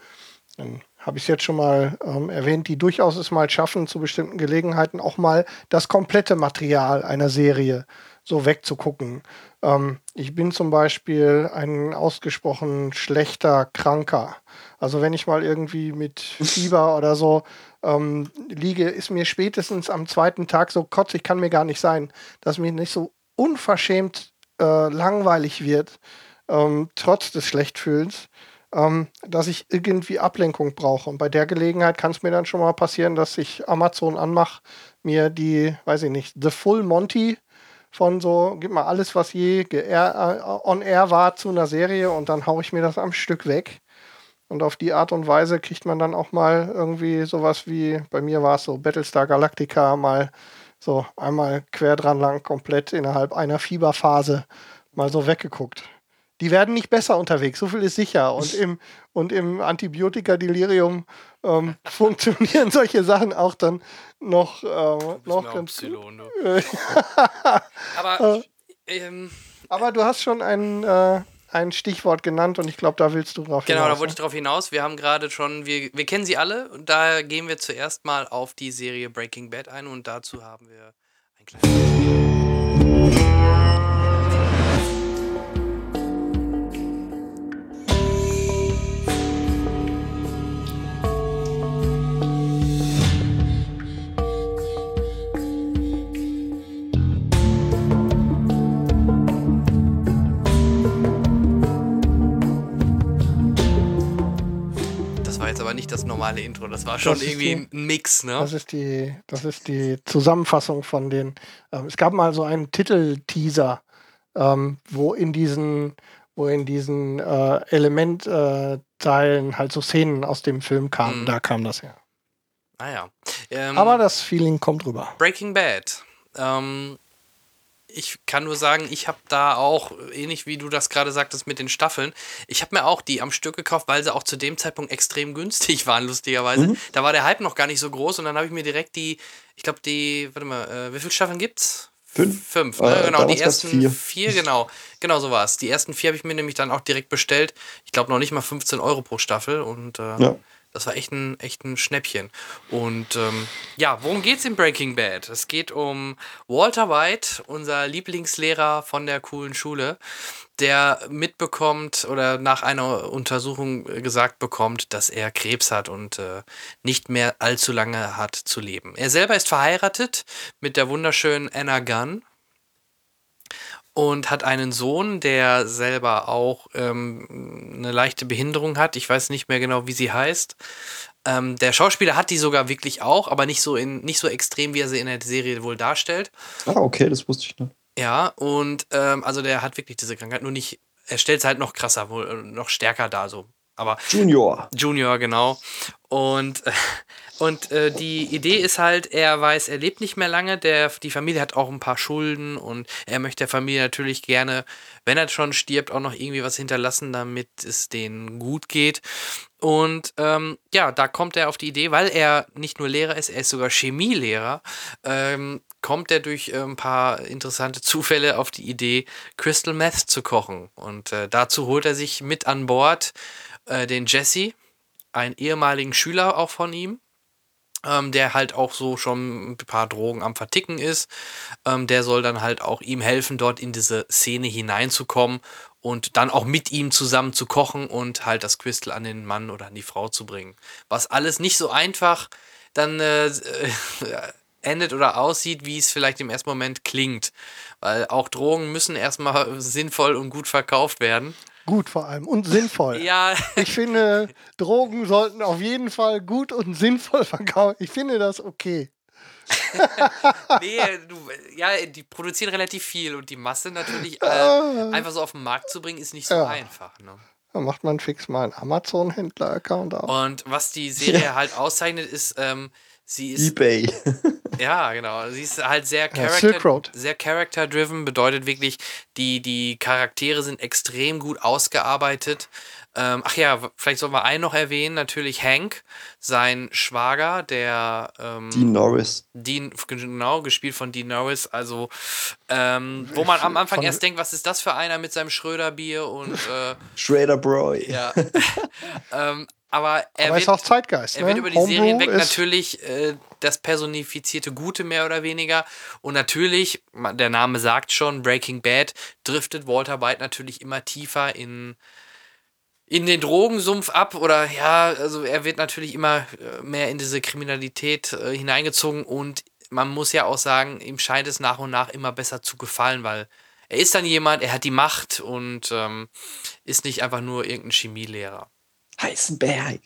dann habe ich es jetzt schon mal ähm, erwähnt, die durchaus es mal schaffen, zu bestimmten Gelegenheiten auch mal das komplette Material einer Serie so wegzugucken. Ähm, ich bin zum Beispiel ein ausgesprochen schlechter Kranker. Also wenn ich mal irgendwie mit Fieber oder so ähm, liege, ist mir spätestens am zweiten Tag so kotzig, kann mir gar nicht sein, dass mir nicht so unverschämt äh, langweilig wird, ähm, trotz des Schlechtfühlens, ähm, dass ich irgendwie Ablenkung brauche. Und bei der Gelegenheit kann es mir dann schon mal passieren, dass ich Amazon anmache, mir die, weiß ich nicht, The Full Monty von so, gib mal alles, was je äh, on air war zu einer Serie und dann haue ich mir das am Stück weg. Und auf die Art und Weise kriegt man dann auch mal irgendwie sowas wie, bei mir war es so Battlestar Galactica, mal so einmal quer dran lang, komplett innerhalb einer Fieberphase mal so weggeguckt. Die werden nicht besser unterwegs, so viel ist sicher. Und im, und im Antibiotika-Delirium ähm, funktionieren solche Sachen auch dann noch, äh,
bist
noch ganz gut.
Psylon, du.
Äh,
Aber ähm,
Aber du hast schon einen, äh, ein Stichwort genannt und ich glaube, da willst du drauf
Genau,
hinaus.
da wollte ich
ne?
drauf hinaus. Wir haben gerade schon, wir, wir kennen sie alle und da gehen wir zuerst mal auf die Serie Breaking Bad ein und dazu haben wir ein kleines. Aber nicht das normale Intro, das war schon
Das
irgendwie ein Mix, ne?
Das ist die, das ist die Zusammenfassung von den. Ähm, es gab mal so einen Titelteaser, ähm, wo in diesen, wo in diesen äh, Elementteilen halt so Szenen aus dem Film kamen.
Mhm.
Da kam das her.
Naja. Ähm,
Aber das Feeling kommt rüber.
Breaking Bad. Ähm, ich kann nur sagen, ich habe da auch, ähnlich wie du das gerade sagtest mit den Staffeln, ich habe mir auch die am Stück gekauft, weil sie auch zu dem Zeitpunkt extrem günstig waren, lustigerweise. Da war der Hype noch gar nicht so groß und dann habe ich mir direkt die, ich glaube, die, warte mal, äh, wie viele Staffeln gibt's?
Fünf.
Fünf, ne?
Äh,
genau, die ersten
vier.
vier. genau. Genau so war es. Die ersten vier habe ich mir nämlich dann auch direkt bestellt. Ich glaube noch nicht mal 15 Euro pro Staffel und äh,
Ja.
Das war echt ein, echt ein Schnäppchen. Und ähm, ja, worum geht's in Breaking Bad? Es geht um Walter White, unser Lieblingslehrer von der coolen Schule, der mitbekommt oder nach einer Untersuchung gesagt bekommt, dass er Krebs hat und äh, nicht mehr allzu lange hat zu leben. Er selber ist verheiratet mit der wunderschönen Anna Gunn und hat einen Sohn, der selber auch ähm, eine leichte Behinderung hat. Ich weiß nicht mehr genau, wie sie heißt. Ähm, der Schauspieler hat die sogar wirklich auch, aber nicht so in nicht so extrem, wie er sie in der Serie wohl darstellt.
Ah, okay, das wusste ich nicht.
Ja, und ähm, also der hat wirklich diese Krankheit, nur nicht, er stellt es halt noch krasser, wohl noch stärker dar so. Aber
Junior.
Junior, genau. Und, äh, und äh, die Idee ist halt, er weiß, er lebt nicht mehr lange, der, die Familie hat auch ein paar Schulden und er möchte der Familie natürlich gerne, wenn er schon stirbt, auch noch irgendwie was hinterlassen, damit es denen gut geht. Und ähm, ja, da kommt er auf die Idee, weil er nicht nur Lehrer ist, er ist sogar Chemielehrer, ähm, kommt er durch äh, ein paar interessante Zufälle auf die Idee, Crystal Meth zu kochen. Und äh, dazu holt er sich mit an Bord äh, den Jesse, einen ehemaligen Schüler auch von ihm, ähm, der halt auch so schon ein paar Drogen am Verticken ist. Ähm, der soll dann halt auch ihm helfen, dort in diese Szene hineinzukommen und dann auch mit ihm zusammen zu kochen und halt das Crystal an den Mann oder an die Frau zu bringen. Was alles nicht so einfach dann äh, endet oder aussieht, wie es vielleicht im ersten Moment klingt. Weil auch Drogen müssen erstmal sinnvoll und gut verkauft werden.
Gut vor allem und sinnvoll.
Ja,
Ich finde, Drogen sollten auf jeden Fall gut und sinnvoll verkaufen. Ich finde das okay.
nee, du, ja, die produzieren relativ viel und die Masse natürlich äh,
Ah.
einfach so auf den Markt zu bringen, ist nicht so
Ja.
einfach. Ne?
Da macht man fix mal einen Amazon-Händler-Account auf.
Und was die Serie halt auszeichnet, ist, ähm, sie ist
Ebay.
Ja, genau. Sie ist halt sehr character, sehr character-driven, bedeutet wirklich, die, die Charaktere sind extrem gut ausgearbeitet. Ähm, ach ja, vielleicht sollen wir einen noch erwähnen, natürlich Hank, sein Schwager, der ähm,
Dean Norris.
Dean, genau, gespielt von Dean Norris, also ähm, wo man am Anfang
Von-
erst denkt, was ist das für einer mit seinem Schröder-Bier und äh,
Schrader Broy.
ja. aber er
Aber
wird,
auch Zeitgeist.
er
ne?
wird über die
Homebrew
Serie hinweg
ist-
natürlich äh, das personifizierte Gute mehr oder weniger. Und natürlich, der Name sagt schon, Breaking Bad driftet Walter White natürlich immer tiefer in, in den Drogensumpf ab. Oder ja, also er wird natürlich immer äh, mehr in diese Kriminalität äh, hineingezogen. Und man muss ja auch sagen, ihm scheint es nach und nach immer besser zu gefallen, weil er ist dann jemand, er hat die Macht und ähm, ist nicht einfach nur irgendein Chemielehrer.
Heisenberg.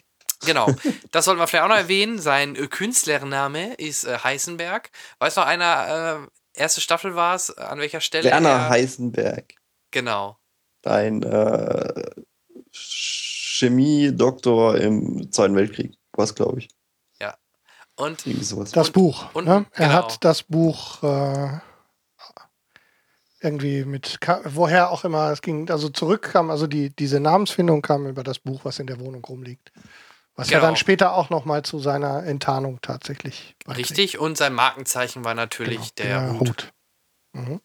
Genau, das sollten wir vielleicht auch noch erwähnen. Sein äh, Künstlername ist äh, Heisenberg. Weiß noch einer, äh, erste Staffel war es, an welcher Stelle?
Werner
er,
Heisenberg.
Genau.
Ein äh, Chemie-Doktor im Zweiten Weltkrieg. Was, glaube ich.
Und
Irgendwie sowas.
Das
Und-
Buch.
und-
ne? Er
genau.
hat das Buch äh, irgendwie mit, woher auch immer es ging, also zurückkam, also die, diese Namensfindung kam über das Buch, was in der Wohnung rumliegt. Was ja
Genau.
dann später auch nochmal zu seiner Enttarnung tatsächlich beiträgt.
richtig, und sein Markenzeichen war natürlich
Genau,
der, Hut.
Mhm.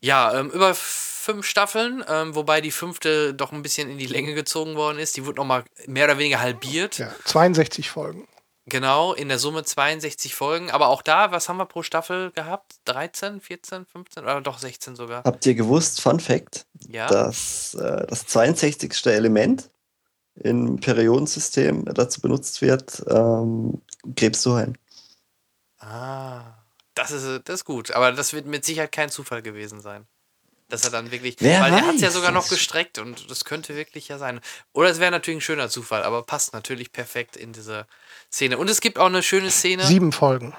Ja, ähm, über fünf Staffeln, ähm, wobei die fünfte doch ein bisschen in die Länge gezogen worden ist. Die wurde nochmal mehr oder weniger halbiert.
Ja, 62 Folgen.
Genau, in der Summe 62 Folgen. Aber auch da, was haben wir pro Staffel gehabt? 13, 14, 15 oder doch 16 sogar?
Habt ihr gewusst, Fun Fact,
Ja.
dass äh, das 62. Element im Periodensystem dazu benutzt wird, ähm, Krebs zu heilen?
Ah, das ist, das ist gut. Aber das wird mit Sicherheit kein Zufall gewesen sein. Dass er dann wirklich.
Wer
weil er hat es ja sogar noch gestreckt und das könnte wirklich ja sein. Oder es wäre natürlich ein schöner Zufall, aber passt natürlich perfekt in diese Szene. Und es gibt auch eine schöne Szene.
Sieben Folgen.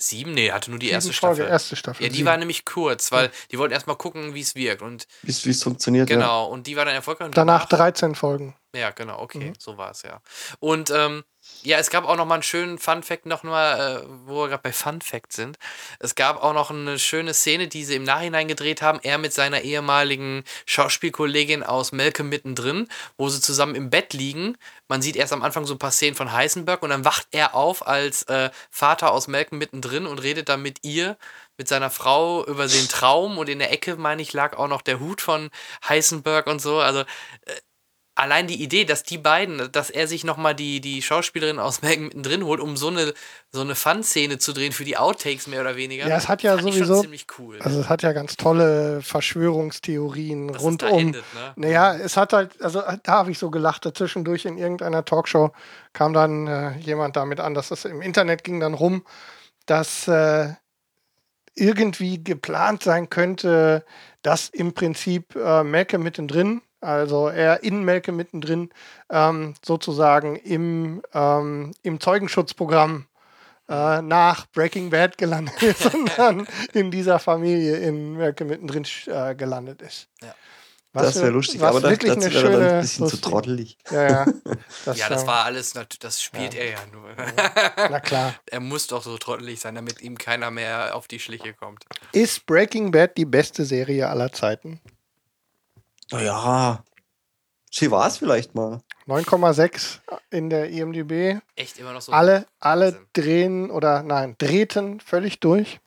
Sieben? Nee, hatte nur die
Sieben
erste
Folge,
Staffel.
erste Staffel.
Ja, die
sieben.
war nämlich kurz, weil die wollten erstmal gucken, wie es wirkt. Und
Wie es funktioniert, ja.
genau, und die war dann erfolgreich. Und
Danach 13 Folgen.
Ja, genau, okay,
Mhm.
so war es ja. Und ähm, ja, es gab auch noch mal einen schönen Fun Fact noch mal, äh, wo wir gerade bei Fun Fact sind. Es gab auch noch eine schöne Szene, die sie im Nachhinein gedreht haben. Er mit seiner ehemaligen Schauspielkollegin aus Malcolm mittendrin, wo sie zusammen im Bett liegen. Man sieht erst am Anfang so ein paar Szenen von Heisenberg und dann wacht er auf als äh, Vater aus Malcolm mittendrin und redet dann mit ihr, mit seiner Frau über den Traum und in der Ecke, meine ich, lag auch noch der Hut von Heisenberg und so. Also allein die Idee, dass die beiden, dass er sich nochmal die, die Schauspielerin aus Malcolm mittendrin holt, um so eine, so eine Fun-Szene zu drehen für die Outtakes mehr oder weniger.
Ja, es hat ja sowieso-
ziemlich cool.
Also es hat ja ganz tolle Verschwörungstheorien
dass
rundum.
endet, ne?
Naja, es hat halt, also da habe ich so gelacht, dazwischendurch in irgendeiner Talkshow kam dann äh, jemand damit an, dass das im Internet ging dann rum, dass äh, irgendwie geplant sein könnte, dass im Prinzip äh, Melke mittendrin, also er in Melke mittendrin, ähm, sozusagen im, ähm, im Zeugenschutzprogramm äh, nach Breaking Bad gelandet ist und dann in dieser Familie in Melke mittendrin äh, gelandet ist.
Ja.
Was
Das wäre
für-
lustig,
was
aber das,
wirklich
das
eine
wäre dann
schöne-
ein bisschen zu
lustige-
trottelig.
Ja, ja. Das,
Ja, das war alles, das spielt er ja nur.
Na klar.
er muss doch so trottelig sein, damit ihm keiner mehr auf die Schliche kommt.
Ist Breaking Bad die beste Serie aller Zeiten?
Ja, sie war es vielleicht mal.
9,6 in der IMDb.
Echt immer noch so.
Alle, alle drehen oder nein, drehten völlig durch.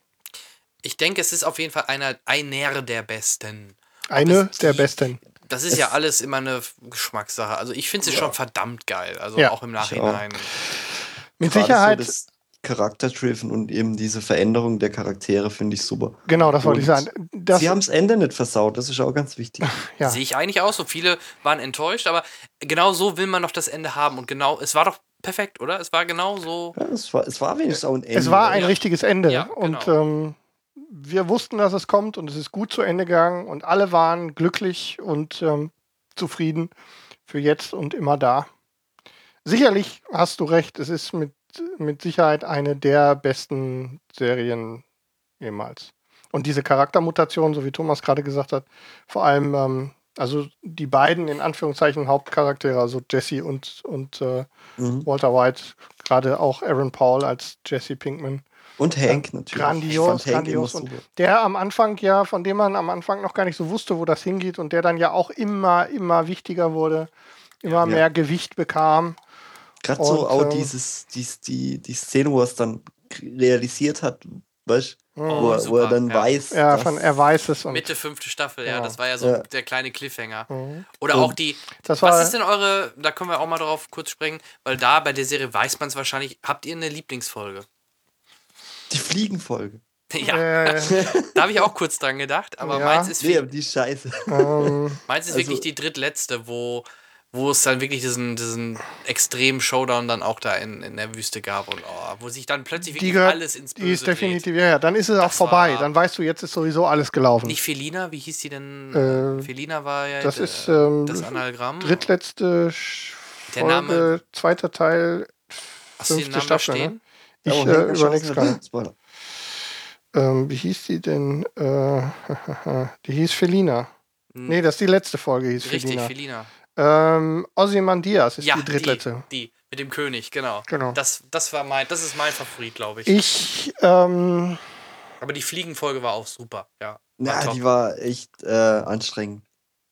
Ich denke, es ist auf jeden Fall einer, einer der besten.
Eine
es
der
die-
besten.
Das ist ja alles immer eine Geschmackssache. Also ich finde sie schon verdammt geil. Also
Ja.
auch im. Nachhinein.
Mit Sicherheit,
So Charakter-Driven und eben diese Veränderung der Charaktere finde ich super.
genau, das wollte ich
Und
sagen. Das,
sie haben das Ende nicht versaut, das ist auch ganz wichtig.
Ja.
Sehe ich eigentlich auch so. Viele waren enttäuscht, aber genau so will man doch das Ende haben. Und genau, es war doch perfekt, oder? Es war genau so.
Ja, es, war, es war wenigstens auch ein Ende.
es war ein
Ja.
richtiges Ende.
Ja,
Und
genau.
ähm, wir wussten, dass es kommt und es ist gut zu Ende gegangen und alle waren glücklich und ähm, zufrieden für jetzt und immer da. Sicherlich hast du recht, es ist mit, mit Sicherheit eine der besten Serien jemals. Und diese Charaktermutation, so wie Thomas gerade gesagt hat, vor allem, ähm, also die beiden in Anführungszeichen Hauptcharaktere, also Jesse und, und äh,
Mhm.
Walter White, gerade auch Aaron Paul als Jesse Pinkman.
Und Hank natürlich.
Grandios,
Hank
grandios.
immer
Und
super.
der am Anfang ja, von dem man am Anfang noch gar nicht so wusste, wo das hingeht und der dann ja auch immer, immer wichtiger wurde, immer
Ja.
mehr Gewicht bekam.
Gerade so auch
ähm,
dieses, dies, die, die Szene, wo er es dann realisiert hat, weißt du,
Mhm.
wo, er- wo er dann
ja.
weiß.
Ja,
dass-
von er weiß es und
Mitte fünfte Staffel, ja.
Genau.
Das war ja so
Ja.
der kleine Cliffhanger.
Mhm.
Oder
Und
auch die.
das war
Was ist denn eure, da können wir auch mal drauf kurz springen, weil da bei der Serie weiß man es wahrscheinlich. Habt ihr eine Lieblingsfolge?
Die Fliegenfolge.
Ja,
äh,
da habe ich auch kurz dran gedacht, aber
Ja.
meins ist,
Nee, die ist scheiße.
ähm,
meins ist
also-
wirklich die drittletzte, wo, wo es dann wirklich diesen, diesen extremen Showdown dann auch da in, in der Wüste gab und oh, wo sich dann plötzlich
die
wirklich
gehört,
alles ins Böse
die ist definitiv, ja, ja, dann ist es auch
Das
vorbei.
war-
Dann weißt du, jetzt ist sowieso alles gelaufen.
Nicht Felina, wie hieß die denn?
Äh,
Felina war ja
das ist ähm,
das Anagramm.
drittletzte Folge,
Name-
zweiter Teil,
Hast du den
fünfte
Namen da
Staffel.
stehen?
Ne? Ich äh,
erschossen
gerade.
hat. Spoiler.
Ähm, wie hieß die denn? Äh, die hieß Felina.
Hm,
Nee, das ist die letzte Folge, hieß
Richtig,
Felina.
Felina.
Ähm, Ozymandias ist
ja,
die drittletzte.
Die, die, mit dem König, genau.
Genau.
Das, das war mein, das ist mein Favorit, glaube ich.
Ich, ähm,
Aber die Fliegenfolge war auch super, ja. War
Ja, die war echt äh, anstrengend.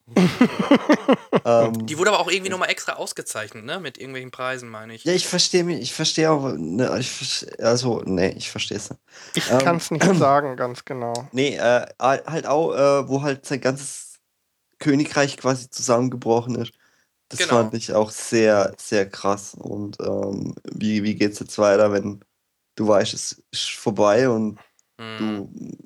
ähm,
Die wurde aber auch irgendwie nochmal extra ausgezeichnet, ne? Mit irgendwelchen Preisen, meine ich.
ja, ich verstehe mich, ich verstehe auch, ne, ich versteh, also, nee, ich verstehe es.
Ich
Ähm,
kann es nicht sagen, ganz genau.
Nee, äh, halt auch, äh, wo halt sein ganzes Königreich quasi zusammengebrochen ist. Das
Genau.
fand ich auch sehr, sehr krass. Und ähm, wie, wie geht's jetzt weiter, wenn du weißt, es ist vorbei und
Hm.
du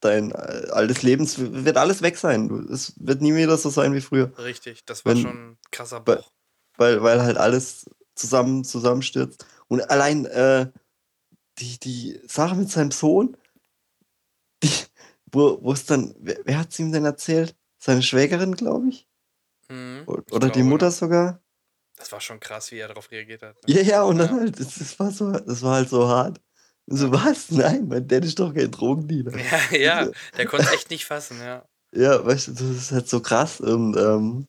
dein äh, altes Leben, es wird alles weg sein. Es wird nie wieder so sein wie früher.
Richtig, das war
Wenn-
schon ein krasser Bruch.
Weil, weil halt alles zusammen zusammenstürzt. Und allein äh, die, die Sache mit seinem Sohn, die, wo, wo es dann, wer, wer hat es ihm denn erzählt? Seine Schwägerin, glaube ich?
Hm,
O-
ich
Oder die
glaube,
Mutter sogar?
Das war schon krass, wie er darauf reagiert hat. ne?
Ja, ja, und dann
Ja.
halt, das, das, war so, das war halt so hart. Und so, was? Nein, mein Dad ist doch kein Drogendealer.
Ja, ja, der konnte es echt nicht fassen, ja.
Ja, weißt du, das ist halt so krass. Und ähm,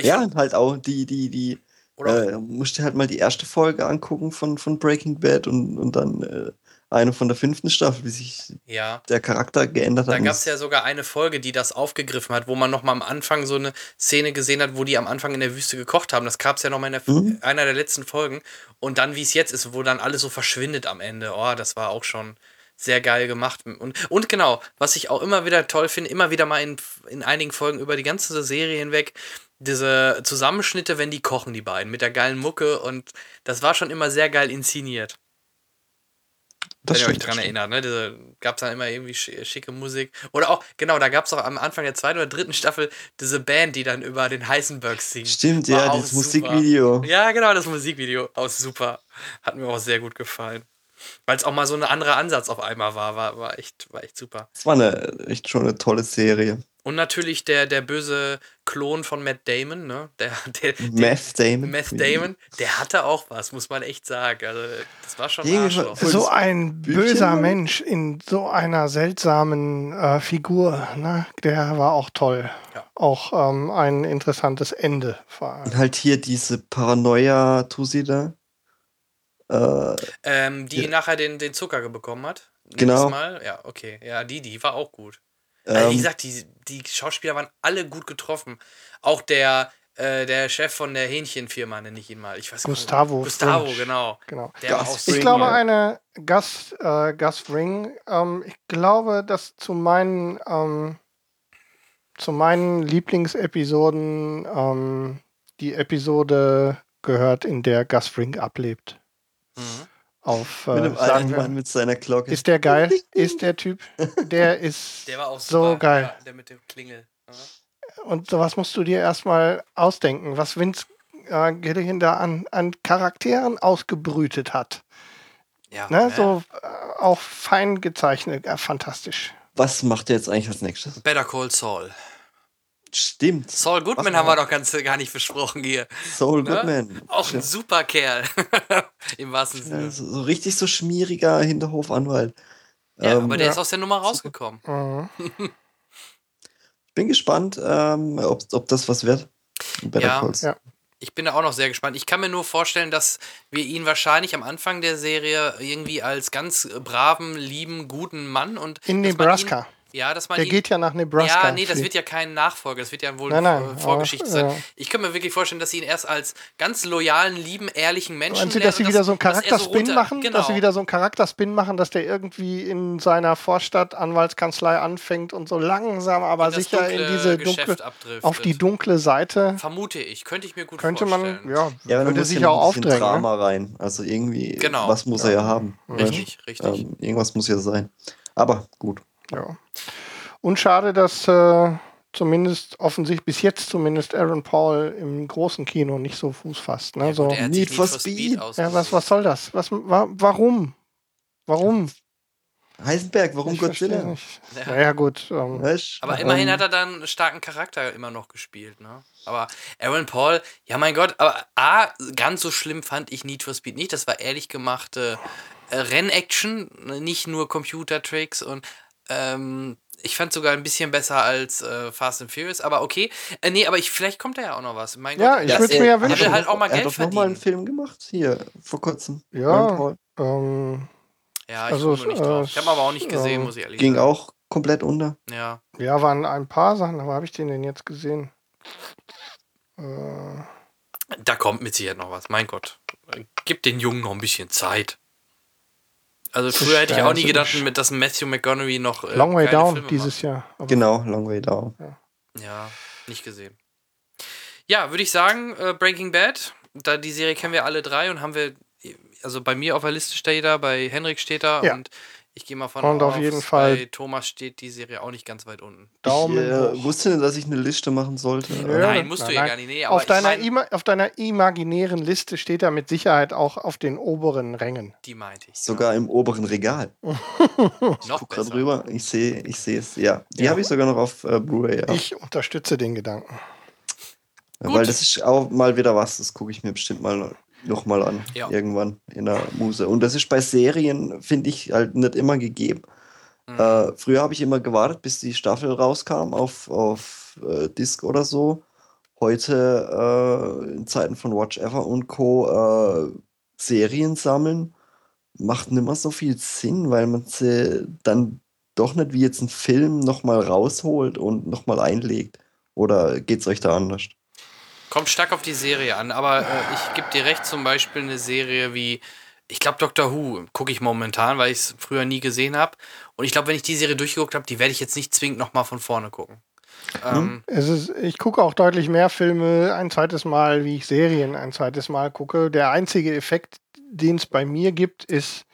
ja, und halt auch die, die, die,
oder
äh, musst dir halt mal die erste Folge angucken von, von Breaking Bad und, und dann äh, eine von der fünften Staffel, wie sich
ja.
der Charakter geändert hat.
Da gab es ja sogar eine Folge, die das aufgegriffen hat, wo man noch mal am Anfang so eine Szene gesehen hat, wo die am Anfang in der Wüste gekocht haben. Das gab es ja noch mal in der,
Mhm.
einer der letzten Folgen. Und dann, wie es jetzt ist, wo dann alles so verschwindet am Ende. Oh, das war auch schon sehr geil gemacht. Und, und genau, was ich auch immer wieder toll finde, immer wieder mal in, in einigen Folgen über die ganze Serie hinweg, diese Zusammenschnitte, wenn die kochen, die beiden, mit der geilen Mucke. Und das war schon immer sehr geil inszeniert.
Das
wenn ihr euch dran
das
erinnert, ne? Diese, gab es dann immer irgendwie schi- schicke Musik. Oder auch, genau, da gab es auch am Anfang der zweiten oder dritten Staffel diese Band, die dann über den Heisenberg singt.
Stimmt,
War
ja,
super.
Musikvideo.
Ja, genau, das Musikvideo. Auch super. Hat mir auch sehr gut gefallen. Weil es auch mal so ein anderer Ansatz auf einmal war, war, war, echt, war echt super.
Das war eine, echt schon eine tolle Serie.
Und natürlich der, der böse Klon von Matt Damon, ne? Der, der, der
Meth Damon.
Meth Damon, der hatte auch was, muss man echt sagen. Also, das war schon Arschloch.
So ein böser? Mensch in so einer seltsamen äh, Figur, ne? der war auch toll.
Ja.
Auch ähm, ein interessantes Ende. vor allem.
Und halt hier diese Paranoia-Tusi da. Äh,
Ähm, die
Ja.
nachher den, den Zucker bekommen hat.
Genau.
Mal. Ja, okay. Ja, die, die war auch gut. Also, wie
ähm,
gesagt, die, die Schauspieler waren alle gut getroffen. Auch der, äh, der Chef von der Hähnchenfirma, nenne ich ihn mal. Ich weiß gar nicht.
Gustavo
Gustavo,
Fringe.
genau.
Genau.
Der war
Gus
Ich glaube, eine Gus, äh, Gus Fring, ähm, ich glaube, dass zu meinen, ähm, zu meinen Lieblingsepisoden ähm, die Episode gehört, in der Gus Fring ablebt.
Mhm.
Auf,
mit
äh,
dem
sagen
alten
wir,
Mann mit seiner Glocke.
ist der geil? Ist der Typ? Der ist
Der war auch
so geil.
Ja, der mit dem Klingel. Ja.
Und sowas musst du dir erstmal ausdenken, was Vince äh, Gilligan da an, an Charakteren ausgebrütet hat.
Ja,
Ne?
ja.
So äh, auch fein gezeichnet, äh, fantastisch.
Was macht er jetzt eigentlich als nächstes?
Better Call Saul.
Stimmt.
Saul Goodman
Was
haben wir doch ganz, gar nicht besprochen hier.
Soul
Ne?
Goodman.
Auch ein super Kerl. Im wahrsten
Ja,
Sinne.
so, so richtig so schmieriger Hinterhofanwalt.
Ja,
Ähm,
aber der
ja.
ist aus der Nummer rausgekommen.
Mhm.
bin gespannt, ähm, ob, ob das was wird.
Ja.
Ja.
Ich bin da auch noch sehr gespannt. Ich kann mir nur vorstellen, dass wir ihn wahrscheinlich am Anfang der Serie irgendwie als ganz braven, lieben, guten Mann und
In Nebraska.
Ihn, ja, dass man
Der geht ja nach Nebraska.
Ja, nee, das wird ja kein Nachfolger, das wird ja wohl
Nein, nein,
äh, Vorgeschichte
aber,
sein.
ja.
Ich kann mir wirklich vorstellen, dass sie ihn erst als ganz loyalen, lieben, ehrlichen Menschen
Meinen Sie,
lernen
dass sie wieder so einen
er
Charakterspin
runter-
machen?
Genau.
Dass sie wieder so einen Charakterspin machen, dass der irgendwie in seiner Vorstadt-Anwaltskanzlei anfängt und so langsam, aber
in
sicher in diese
Geschäft
dunkle,
abdriftet.
auf die dunkle Seite
Vermute ich, könnte ich mir gut
könnte man,
vorstellen.
ja,
Ja, aber da
würde sich
ja
auch aufdrängen. Ne?
Drama rein. Also irgendwie,
Genau.
was muss er ja haben?
Richtig, richtig.
Ähm, irgendwas muss ja sein. Aber gut.
Ja. Und schade, dass äh, zumindest offensichtlich bis jetzt zumindest Aaron Paul im großen Kino nicht so Fuß fasst. Ne?
Ja,
so,
Need
Need for
Speed.
Speed
ja, was, was soll das? Was, wa warum? Warum?
Heisenberg, warum
Ich
Godzilla?
nicht.
Ja.
Naja, gut. Ähm,
Weißt,
Aber immerhin
ähm,
hat er dann einen starken Charakter immer noch gespielt, ne? Aber Aaron Paul, ja mein Gott, aber A, ganz so schlimm fand ich Need for Speed nicht. Das war ehrlich gemachte äh, Rennaction, nicht nur Computertricks und ähm, ich fand sogar ein bisschen besser als äh, Fast and Furious, aber okay. Äh, nee, aber ich, vielleicht kommt da ja auch noch was. Mein
Ja,
Gott,
ich würd's mir ja
er will
wünschen.
halt auch mal
er
Geld
hat doch noch mal einen. Film gemacht, hier, vor kurzem.
Ja. Ähm,
Ja, ich
Also,
nicht
äh,
drauf. Ich habe aber auch nicht gesehen,
ähm,
muss ich ehrlich
Ging
sagen.
auch komplett unter.
Ja.
Ja, waren ein paar Sachen, aber habe ich den denn jetzt gesehen? Äh,
Da kommt mit Sicherheit noch was. Mein Gott. Gib den Jungen noch ein bisschen Zeit. Also früher hätte ich auch nie gedacht, dass Matthew McConaughey noch äh,
Long Way Down
Filme
dieses Jahr. Aber
Genau, Long Way Down.
macht. Ja, nicht gesehen. Ja, würde ich sagen, äh, Breaking Bad. Da die Serie kennen wir alle drei und haben wir, also bei mir auf der Liste steht da, bei Henrik steht da
Ja.
und ich gehe mal von
Und auf jeden Fall-
bei Thomas steht die Serie auch nicht ganz weit unten.
Daumen
ich äh, wusste nicht, dass ich eine Liste machen sollte.
Nö.
Nein, musst du ja
nein.
gar nicht. Nee, aber
auf,
ich
deiner
mein,
ima auf deiner imaginären Liste steht er mit Sicherheit auch auf den oberen Rängen.
die meinte ich.
Sogar im oberen Regal.
ja. noch
Guck
besser.
rüber. Ich sehe ich sehe es. Ja, die
Ja.
habe ich sogar noch auf äh, Blu-ray. Ja.
Ich unterstütze den Gedanken.
Gut.
Weil das ist auch mal wieder was, das gucke ich mir bestimmt mal noch mal an.
Ja.
Irgendwann in der Muse. Und das ist bei Serien, finde ich, halt nicht immer gegeben.
Mhm.
Äh, früher habe ich immer gewartet, bis die Staffel rauskam auf, auf äh, Disc oder so. Heute äh, in Zeiten von Watch Ever und Co. Äh, Serien sammeln macht nicht mehr so viel Sinn, weil man sie dann doch nicht wie jetzt ein Film nochmal rausholt und nochmal einlegt. Oder geht's euch da anders?
Kommt stark auf die Serie an, aber äh, ich gebe dir recht, zum Beispiel eine Serie wie, ich glaube, Doctor Who gucke ich momentan, weil ich es früher nie gesehen habe. Und ich glaube, wenn ich die Serie durchgeguckt habe, die werde ich jetzt nicht zwingend nochmal von vorne gucken. Ähm,
Es ist, ich gucke auch deutlich mehr Filme ein zweites Mal, wie ich Serien ein zweites Mal gucke. Der einzige Effekt, den es bei mir gibt, ist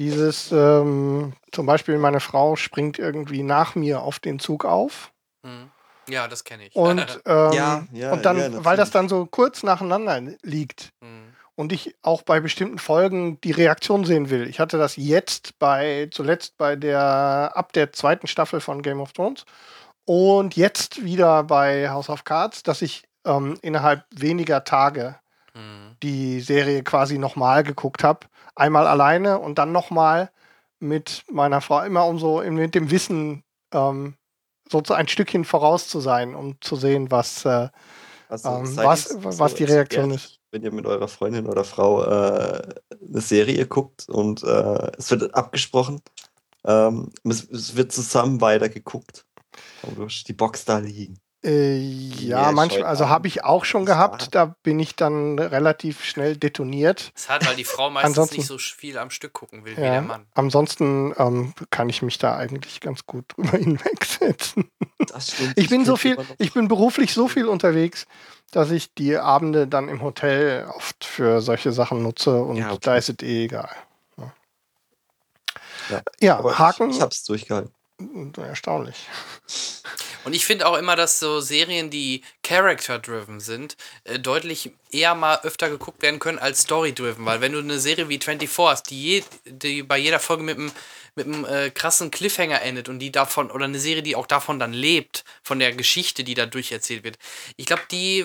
dieses, ähm, zum Beispiel meine Frau springt irgendwie nach mir auf den Zug auf.
hm. Ja, das kenne ich.
Und, ähm,
Ja, ja,
und dann,
ja,
weil das dann so kurz nacheinander liegt
Hm.
und ich auch bei bestimmten Folgen die Reaktion sehen will. Ich hatte das jetzt bei, zuletzt bei der, ab der zweiten Staffel von Game of Thrones und jetzt wieder bei House of Cards, dass ich ähm, innerhalb weniger Tage
Hm.
die Serie quasi nochmal geguckt habe. Einmal alleine und dann nochmal mit meiner Frau, immer um so mit dem Wissen, ähm, so ein Stückchen voraus zu sein, um zu sehen, was, äh,
Also,
Ähm, was- was die Reaktion
ehrlich, Wenn ihr mit eurer Freundin oder Frau äh, eine Serie guckt und äh, es wird abgesprochen, ähm, es, es wird zusammen weiter geguckt. Aber du hast die Box da liegen.
Äh, ja,
Ja,
manchmal, also habe ich auch schon
Das
gehabt. Da bin ich dann relativ schnell detoniert.
Es hat, weil die Frau meistens
Ansonsten-
nicht so viel am Stück gucken will wie der
Ja,
Mann.
ansonsten ähm, kann ich mich da eigentlich ganz gut drüber hinwegsetzen.
Das stimmt.
Ich bin so viel, ich bin beruflich so viel unterwegs, dass ich die Abende dann im Hotel oft für solche Sachen nutze und
Ja, okay.
da ist es eh egal. Ja,
Ja,
ja Haken,
Ich, ich hab's durchgehalten.
Erstaunlich.
Und ich finde auch immer, dass so Serien, die character-driven sind, äh, deutlich eher mal öfter geguckt werden können als story-driven. Weil wenn du eine Serie wie 24 hast, die, je, die bei jeder Folge mit einem mit einem äh, krassen Cliffhanger endet und die davon, oder eine Serie, die auch davon dann lebt, von der Geschichte, die da durcherzählt wird. Ich glaube, die,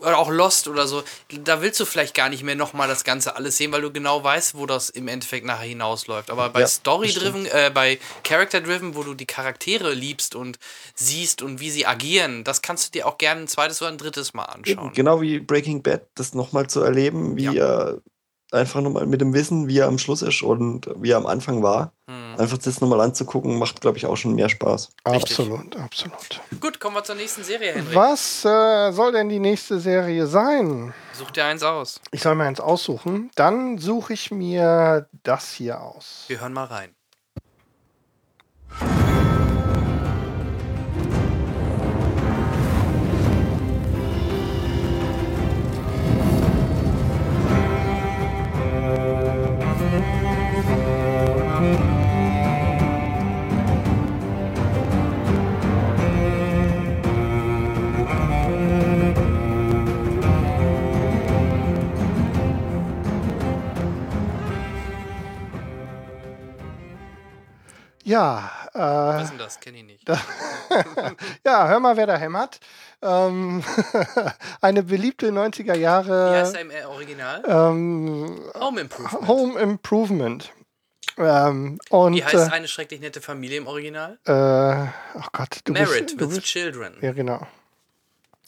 oder auch Lost oder so, da willst du vielleicht gar nicht mehr nochmal das Ganze alles sehen, weil du genau weißt, wo das im Endeffekt nachher hinausläuft. Aber bei
Ja,
Story-driven, äh, bei Character-driven, wo du die Charaktere liebst und siehst und wie sie agieren, das kannst du dir auch gerne zweites oder ein drittes Mal anschauen.
Genau wie Breaking Bad, das nochmal zu erleben, wie er einfach nochmal mit dem Wissen, wie er am Schluss ist und wie er am Anfang war.
Hm.
Einfach das nochmal anzugucken, macht, glaube ich, auch schon mehr Spaß.
Richtig.
Absolut, absolut.
Gut, kommen wir zur nächsten Serie, Henrik.
Was äh, soll denn die nächste Serie sein?
Such dir eins aus.
Ich soll mir eins aussuchen. Dann suche ich mir das hier aus.
Wir hören mal rein.
Ja,
Was
äh,
ist denn das? Kenn ich nicht.
ja, hör mal, wer da hämmert. Ähm, eine beliebte 90er
Wie
Jahre
heißt er im äh, Original?
ähm,
Home Improvement.
Home Improvement. Ähm, und
Wie heißt eine schrecklich nette Familie im Original?
äh, äh, oh Gott, du
Married
bist, du
with
bist
Children.
ja genau.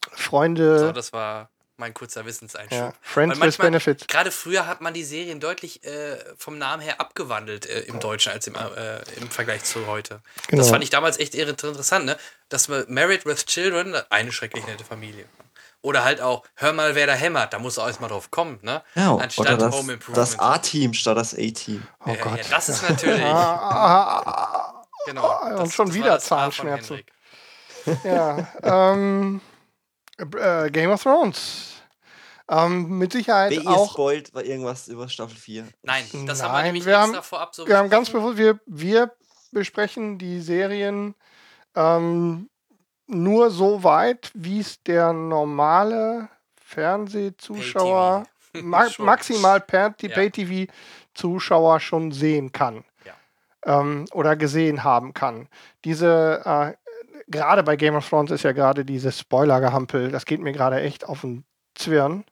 So,
Freunde,
das war mein kurzer Wissenseinschub.
Ja. Friends
Weil
with
manchmal-
Benefits.
Gerade früher hat man die Serien deutlich äh, vom Namen her abgewandelt äh, im Deutschen als im, äh, im Vergleich zu heute.
Genau.
Das fand ich damals echt interessant, ne? Dass man Married with Children, eine schrecklich nette Familie. Oder halt auch, hör mal, wer da hämmert, da muss auch erstmal drauf kommen, ne?
Ja, oder
Anstatt
das,
Home Improvement.
das A-Team statt das A-Team.
Oh Gott.
Ja, das ist natürlich. Genau.
und
das,
schon
das
wieder Zahnschmerzen. Ja. ähm, äh, Game of Thrones. Ähm, mit Sicherheit
Wer ihr
auch.
spoilt war irgendwas über Staffel 4.
Nein, das haben wir
Nein,
nämlich
wir
extra
haben-
vorab so
Wir haben ganz bewusst, wir, wir besprechen die Serien ähm, nur so weit, wie es der normale Fernsehzuschauer ma maximal per die
Ja.
Pay-TV-Zuschauer schon sehen kann.
Ja.
Ähm, oder gesehen haben kann. Diese, äh, gerade bei Game of Thrones ist ja gerade dieses Spoiler-Gehampel, das geht mir gerade echt auf den Zwirn.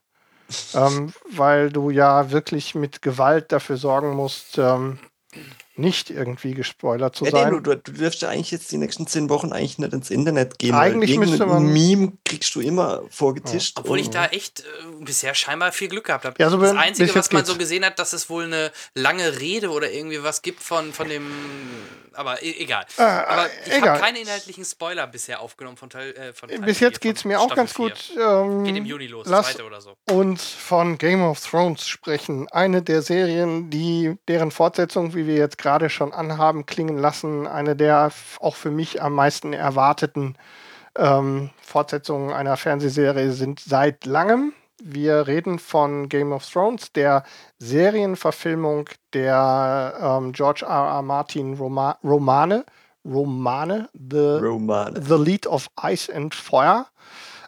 ähm, weil du ja wirklich mit Gewalt dafür sorgen musst, ähm, nicht irgendwie gespoilert zu
Ja,
sein.
nee, du, du dürfst ja eigentlich jetzt die nächsten zehn Wochen eigentlich nicht ins Internet gehen.
Eigentlich
weil
müsste man-
Meme kriegst du immer vorgetischt.
Obwohl ich
und-
da echt äh, bisher scheinbar viel Glück gehabt habe.
Ja, so
das Einzige, was man
geht's.
so gesehen hat, dass es wohl eine lange Rede oder irgendwie was gibt von, von dem. Aber e egal.
Äh,
aber ich habe keine inhaltlichen Spoiler bisher aufgenommen von Teil. Äh, von Teil
Bis jetzt geht es mir auch
Staffel
ganz
vier.
gut. Ähm,
Geht im Juni los,
lass
zweite oder so.
uns von Game of Thrones sprechen. Eine der Serien, die deren Fortsetzung, wie wir jetzt gerade schon anhaben, klingen lassen, eine der auch für mich am meisten erwarteten ähm, Fortsetzungen einer Fernsehserie sind seit langem. Wir reden von Game of Thrones, der Serienverfilmung der ähm, George R. R. Martin Roma Romane, Romane, The
Roman.
The Lied of Ice and Fire.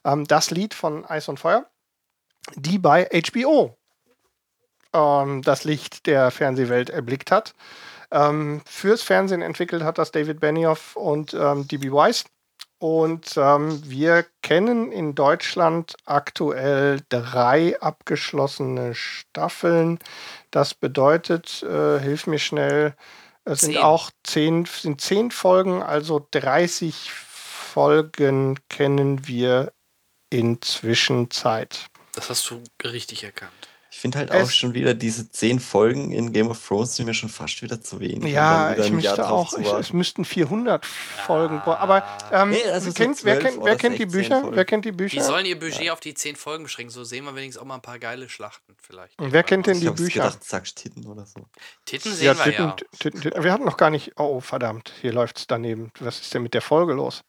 Ähm, das Lied von Ice und Feuer, die bei HBO ähm, das Licht der Fernsehwelt erblickt hat. Ähm, fürs Fernsehen entwickelt hat das David Benioff und ähm, D.B. Weiss. Und ähm, wir kennen in Deutschland aktuell drei abgeschlossene Staffeln. Das bedeutet, äh, hilf mir schnell, es sind auch zehn, sind zehn Folgen, also 30 Folgen kennen wir inzwischen Zeit.
Das hast du richtig erkannt.
Ich finde halt
Es-
auch schon wieder diese zehn Folgen in Game of Thrones sind mir schon fast wieder zu wenig.
Ja, ich müsste auch, ich, es müssten 400 Folgen, bra- aber ähm,
Nee, also so
kennt, wer,
12
kennt, wer
oder
kennt die
16
Bücher?
Folgen.
Wer kennt die
Die
Bücher?
sollen ihr Budget auf die zehn Folgen beschränken, so sehen wir wenigstens auch mal ein paar geile Schlachten vielleicht.
Und wer kennt denn
ich
die
hab's
Bücher?
gedacht, sagst Titten oder so.
Titten sehen
Ja,
wir
Titten,
ja.
Titten, Titten. Wir hatten noch gar nicht. Oh, verdammt, hier läuft es daneben. Was ist denn mit der Folge los?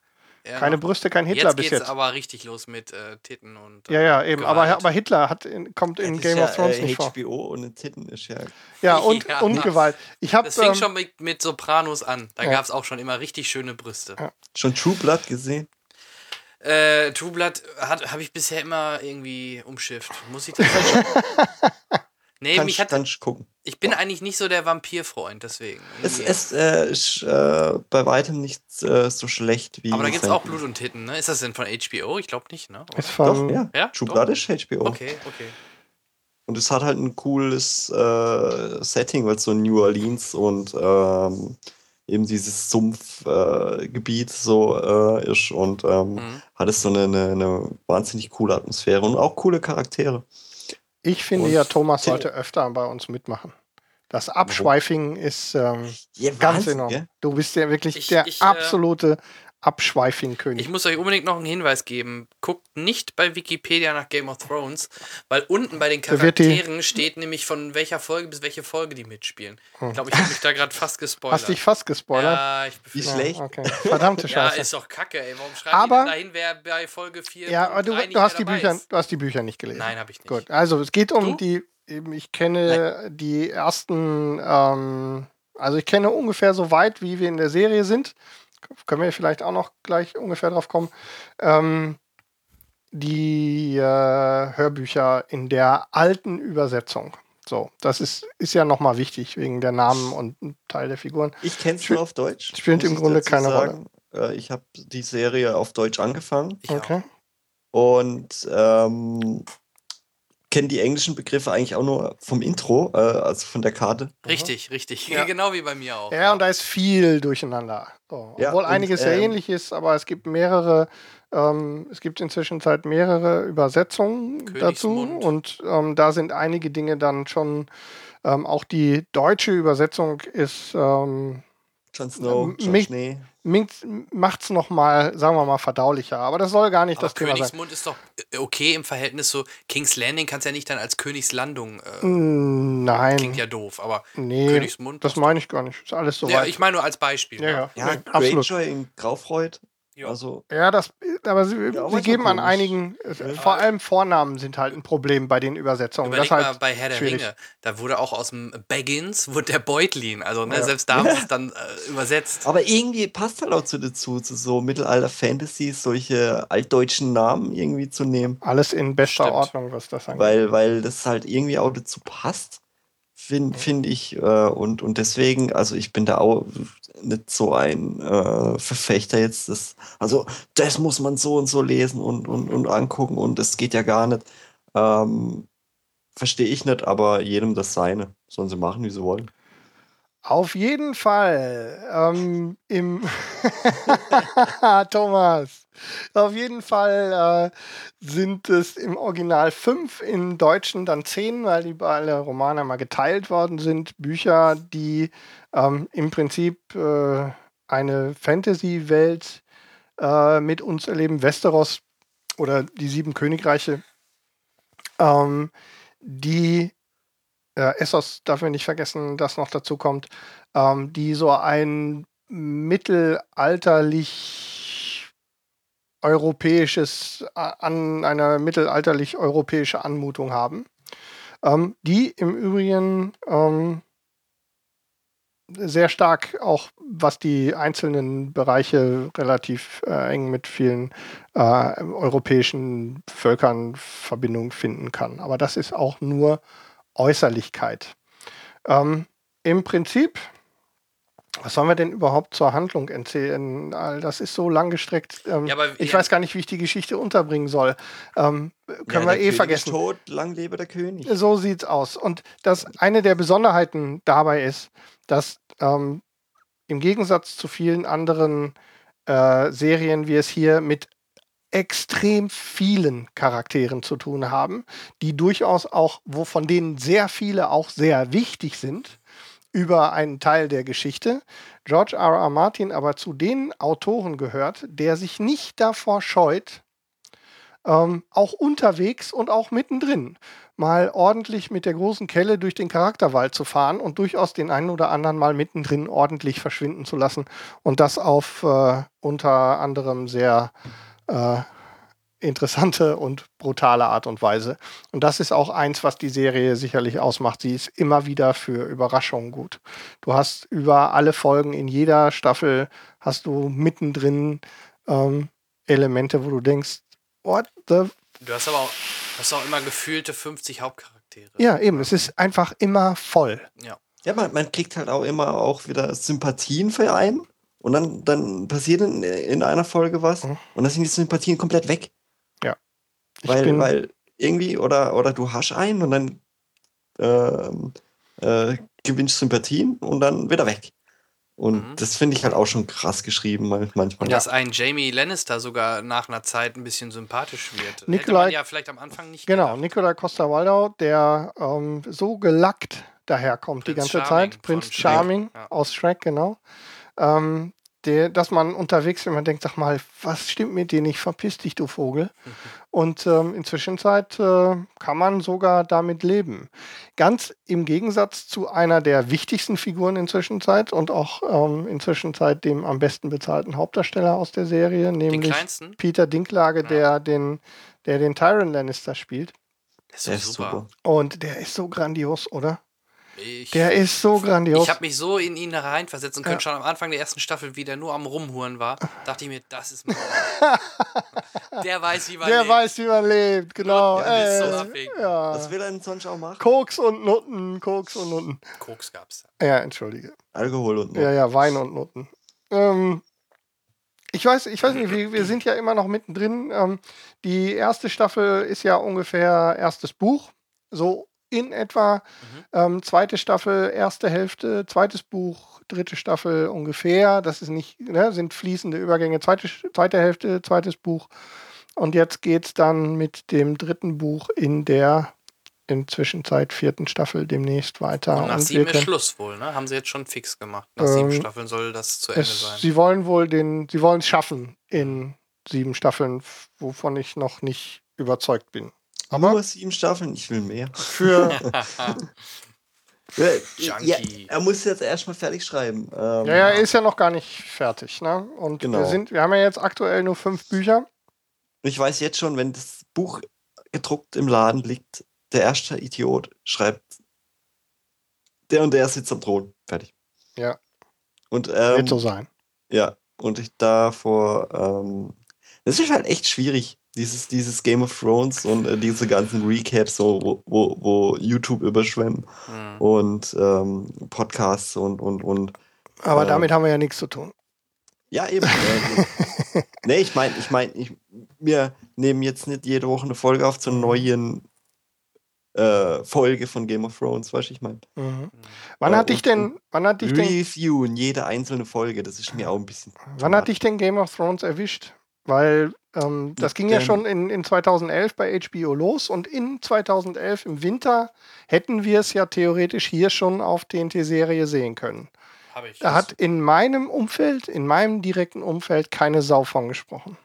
Ja
Keine
noch-
Brüste, kein Hitler
jetzt
bis
geht's
jetzt.
aber richtig los mit äh, Titten und.
Ja,
äh,
ja, eben. Aber,
Gewalt.
aber Hitler hat in, kommt in
Das
Game
ist
of Thrones
ja,
nicht
äh,
vor.
HBO ohne Titten ist ja.
Ja, und,
Ja.
und Gewalt. Ich habe
Das fing
ähm,
schon mit, mit Sopranos an. Da
Ja.
gab es auch schon immer richtig schöne Brüste.
Schon True Blood gesehen?
Äh, True Blood habe ich bisher immer irgendwie umschifft. Muss ich das Nee,
Kannst,
mich hat,
kannst gucken.
ich bin eigentlich nicht so der Vampirfreund, deswegen.
Es, es äh, ist äh, bei weitem nicht äh, so schlecht wie.
Aber da gibt es auch Blut und Titten, ne? Ist das denn von HBO? Ich glaube nicht, ne?
ist
Doch,
von,
ja.
Ja,
True
doch.
Blood ist HBO.
Okay, okay.
Und es hat halt ein cooles äh, Setting, weil es so New Orleans und ähm, eben dieses Sumpfgebiet äh, so äh, ist und ähm,
Mhm.
hat es so eine, eine, eine wahnsinnig coole Atmosphäre und auch coole Charaktere.
Ich finde
Und
ja, Thomas sollte öfter bei uns mitmachen. Das Abschweifing ist ähm,
Ja,
ganz
Wahnsinn,
enorm. Du bist ja wirklich
Ich-
der
ich, äh,
absolute Abschweifing-König.
Ich muss euch unbedingt noch einen Hinweis geben. Guckt nicht bei Wikipedia nach Game of Thrones, weil unten bei den Charakteren steht nämlich von welcher Folge bis welche Folge die mitspielen. Ich glaube, ich habe mich da gerade fast gespoilert.
Hast dich fast gespoilert?
Ja, ich
Wie schlecht.
Okay. Verdammte
Ja,
Scheiße.
ist doch kacke, ey. Warum schreiben
Aber-
dahin, wer bei Folge 4
Ja, aber du, du, hast die Bücher,
ist?
du hast die Bücher nicht gelesen.
Nein, habe ich nicht.
Gut, also es geht um
Du?
die, eben, ich kenne die ersten, ähm, also ich kenne ungefähr so weit, wie wir in der Serie sind. Können wir vielleicht auch noch gleich ungefähr drauf kommen. Ähm, die äh, Hörbücher in der alten Übersetzung. So, das ist, ist ja nochmal wichtig wegen der Namen und Teil der Figuren.
Ich kenne es nur auf Deutsch.
spielt im Grunde keine
sagen. Äh, Ich habe die Serie auf Deutsch angefangen
Ich auch.
Okay.
und ähm, kenne die englischen Begriffe eigentlich auch nur vom Intro, äh, also von der Karte.
Richtig, richtig.
Ja.
Genau wie bei mir auch.
Ja, und da ist viel durcheinander. So.
Ja,
Obwohl
und,
einiges sehr
ähm,
ähnlich ist, aber es gibt mehrere, ähm, es gibt inzwischen Zeit mehrere Übersetzungen dazu. Und ähm, da sind einige Dinge dann schon, ähm, auch die deutsche Übersetzung ist, ähm,
Jon Snow, Jon
mich-
Schnee.
macht es nochmal, sagen wir mal, verdaulicher. Aber das soll gar nicht
Aber
das Thema sein.
Königsmund ist doch äh, okay im Verhältnis so. King's Landing kannst ja nicht dann als Königslandung. Äh,
Nein,
Klingt ja doof, aber
nee,
Königsmund.
das meine ich gar nicht. Ist alles soweit.
ja, ich meine nur als Beispiel.
ja,
ne?
ja,
Ja,
absolut.
Greyjoy in Graufreud.
Ja.
Also,
Ja, das, aber sie,
Ja,
sie geben an einigen, äh, vor allem Vornamen sind halt ein Problem bei den Übersetzungen.
Überleg
das
mal
halt
bei Herr der
schwierig.
Ringe, da wurde auch aus dem Baggins wurde der Beutlin. Also ne,
Ja.
selbst da haben sie es dann äh, übersetzt.
aber irgendwie passt halt auch zu dazu, zu so Mittelalter-Fantasy, solche altdeutschen Namen irgendwie zu nehmen.
Alles in bester
Stimmt.
Ordnung, was das angeht.
weil, weil das halt irgendwie auch dazu passt, finde find ich. Äh, und, und deswegen, also ich bin da auch nicht so ein äh, Verfechter jetzt. Das, also das muss man so und so lesen und, und, und angucken und das geht ja gar nicht. Ähm, Verstehe ich nicht, aber jedem das seine. Sollen sie machen, wie sie wollen.
Auf jeden Fall ähm, im Thomas. Auf jeden Fall äh, sind es im Original fünf, im Deutschen dann zehn, weil die alle Romane mal geteilt worden sind. Bücher, die ähm, im Prinzip äh, eine Fantasy-Welt äh, mit uns erleben. Westeros oder die sieben Königreiche, ähm, die äh, Essos darf man nicht vergessen, das noch dazu kommt, ähm, die so ein mittelalterlich europäisches, an eine mittelalterlich europäische Anmutung haben, ähm, die im Übrigen ähm, sehr stark auch, was die einzelnen Bereiche relativ äh, eng mit vielen äh, europäischen Völkern Verbindung finden kann. Aber das ist auch nur Äußerlichkeit. Ähm, Im Prinzip, was sollen wir denn überhaupt zur Handlung erzählen? All Das ist so langgestreckt. Ähm,
Ja,
ich
ja-
weiß gar nicht, wie ich die Geschichte unterbringen soll. Ähm, können wir
der
eh
König
vergessen.
Ist tot, lang lebe der König.
So sieht's aus. Und das eine der Besonderheiten dabei ist, dass ähm, im Gegensatz zu vielen anderen äh, Serien wir es hier mit extrem vielen Charakteren zu tun haben, die durchaus auch, wo von denen sehr viele auch sehr wichtig sind über einen Teil der Geschichte. George R. R. Martin aber zu den Autoren gehört, der sich nicht davor scheut, ähm, auch unterwegs und auch mittendrin mal ordentlich mit der großen Kelle durch den Charakterwald zu fahren und durchaus den einen oder anderen mal mittendrin ordentlich verschwinden zu lassen und das auf äh, unter anderem sehr äh, interessante und brutale Art und Weise. Und das ist auch eins, was die Serie sicherlich ausmacht. Sie ist immer wieder für Überraschungen gut. Du hast über alle Folgen in jeder Staffel hast du mittendrin ähm, Elemente, wo du denkst, what the
Du hast aber auch, hast auch immer gefühlte 50 Hauptcharaktere.
Ja, eben. Es ist einfach immer voll.
Ja.
Ja, man, man kriegt halt auch immer auch wieder Sympathien für einen. Und dann, dann passiert in, in einer Folge was
Mhm.
und dann sind die Sympathien komplett weg. Weil,
bin,
weil irgendwie, oder, oder du hast einen und dann ähm, äh, gewinnst Sympathien und dann wieder weg. Und
Mhm.
das finde ich halt auch schon krass geschrieben man- manchmal.
Und dass ein Jamie Lannister sogar nach einer Zeit ein bisschen sympathisch wird. Hätte
Nikolai-
man ja vielleicht am Anfang nicht
genau,
gedacht.
Nicola Costa-Waldau, der ähm, so gelackt daherkommt die
Prinz
ganze
Charming
Zeit. Prinz
Shrek,
Charming
ja.
aus Shrek, genau. Ähm, der, dass man unterwegs immer denkt, sag mal, was stimmt mit dir nicht? Verpiss dich, du Vogel. Und ähm, in Zwischenzeit äh, kann man sogar damit leben. Ganz im Gegensatz zu einer der wichtigsten Figuren in Zwischenzeit und auch ähm, in Zwischenzeit dem am besten bezahlten Hauptdarsteller aus der Serie, nämlich? Peter Dinklage,
Ja.
der den, der den Tyron Lannister spielt.
Der ist,
Der ist
super.
super.
Und der ist so grandios, oder?
Ich,
Der ist so grandios.
ich habe mich so in ihn reinversetzen können,
Ja.
schon am Anfang der ersten Staffel, wie der nur am Rumhuren war. Dachte ich mir, das ist mein Der weiß, wie man
der
lebt.
weiß, wie man lebt, genau.
Ja, der ist so
Äh, ja.
Was will er denn sonst auch machen?
Koks und Nutten, Koks und Nutten.
Koks gab's.
Ja, entschuldige.
Alkohol und
Ja, ja, Wein und Nutten. Ähm, ich weiß, ich weiß nicht, wir, wir sind ja immer noch mittendrin. Ähm, die erste Staffel ist ja ungefähr erstes Buch. so in etwa.
Mhm.
Ähm, zweite Staffel, erste Hälfte, zweites Buch, dritte Staffel ungefähr. Das ist nicht, ne, sind fließende Übergänge. Zweite, zweite Hälfte, zweites Buch. Und jetzt geht es dann mit dem dritten Buch in der inzwischen seit vierten Staffel demnächst weiter.
Und nach
Und
sieben ist Schluss wohl, ne? Haben sie jetzt schon fix gemacht. Nach sieben
Ähm,
Staffeln soll das zu Ende
es,
sein.
Sie wollen wohl den, sie wollen es schaffen in sieben Staffeln, wovon ich noch nicht überzeugt bin. Aber
Nur sieben Staffeln, ich will mehr.
für,
Junkie.
er muss jetzt erstmal fertig schreiben. Ähm,
ja, ja, er ist ja noch gar nicht fertig, ne? Und wir
Genau.
sind, wir haben ja jetzt aktuell nur fünf Bücher.
Ich weiß jetzt schon, wenn das Buch gedruckt im Laden liegt, der erste Idiot schreibt, der und der sitzt am Thron. Fertig.
Ja.
Und
Wird
ähm,
so sein.
ja, und ich davor, ähm, das ist halt echt schwierig, dieses, dieses Game of Thrones und äh, diese ganzen Recaps, so, wo, wo, wo YouTube überschwemmen
Hm.
und ähm, Podcasts und, und, und
Aber
äh,
damit haben wir ja nichts zu tun.
Ja, eben. äh, nee, ich meine, ich meine, ich, wir nehmen jetzt nicht jede Woche eine Folge auf zur neuen äh, Folge von Game of Thrones, weißt du, ich meine.
Mhm. Wann
Ja,
hat dich
und-
denn, wann hat dich denn,
Reviewen jede einzelne Folge, das ist mir auch ein bisschen.
wann hat dich denn Game of Thrones erwischt? Weil ähm, das ging ja schon in, in 2011 bei HBO los und in 2011 im Winter hätten wir es ja theoretisch hier schon auf TNT-Serie sehen können. Da hat in meinem Umfeld, in meinem direkten Umfeld keine Sau von gesprochen.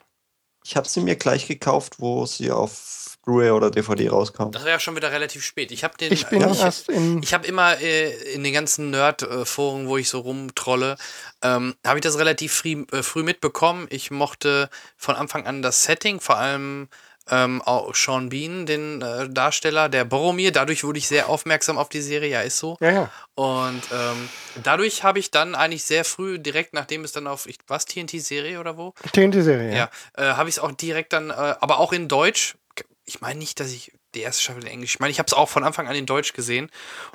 Ich habe sie mir gleich gekauft, wo sie auf Blu-ray oder DVD rauskam.
das war ja schon wieder relativ spät. Ich habe den.
Ich bin
ich,
erst in.
Ich habe immer äh, in den ganzen Nerd-Foren, wo ich so rumtrolle, ähm, habe ich das relativ früh, äh, früh mitbekommen. Ich mochte von Anfang an das Setting, vor allem ähm, auch Sean Bean, den äh, Darsteller, der Boromir. Dadurch wurde ich sehr aufmerksam auf die Serie, ja, ist so.
Ja, ja.
Und ähm, dadurch habe ich dann eigentlich sehr früh, direkt nachdem es dann auf, ich, was, TNT-Serie oder wo?
TNT-Serie.
Ja, äh, habe ich es auch direkt dann, äh, aber auch in Deutsch. Ich meine nicht, dass ich die erste Staffel in Englisch, ich meine, ich habe es auch von Anfang an in Deutsch gesehen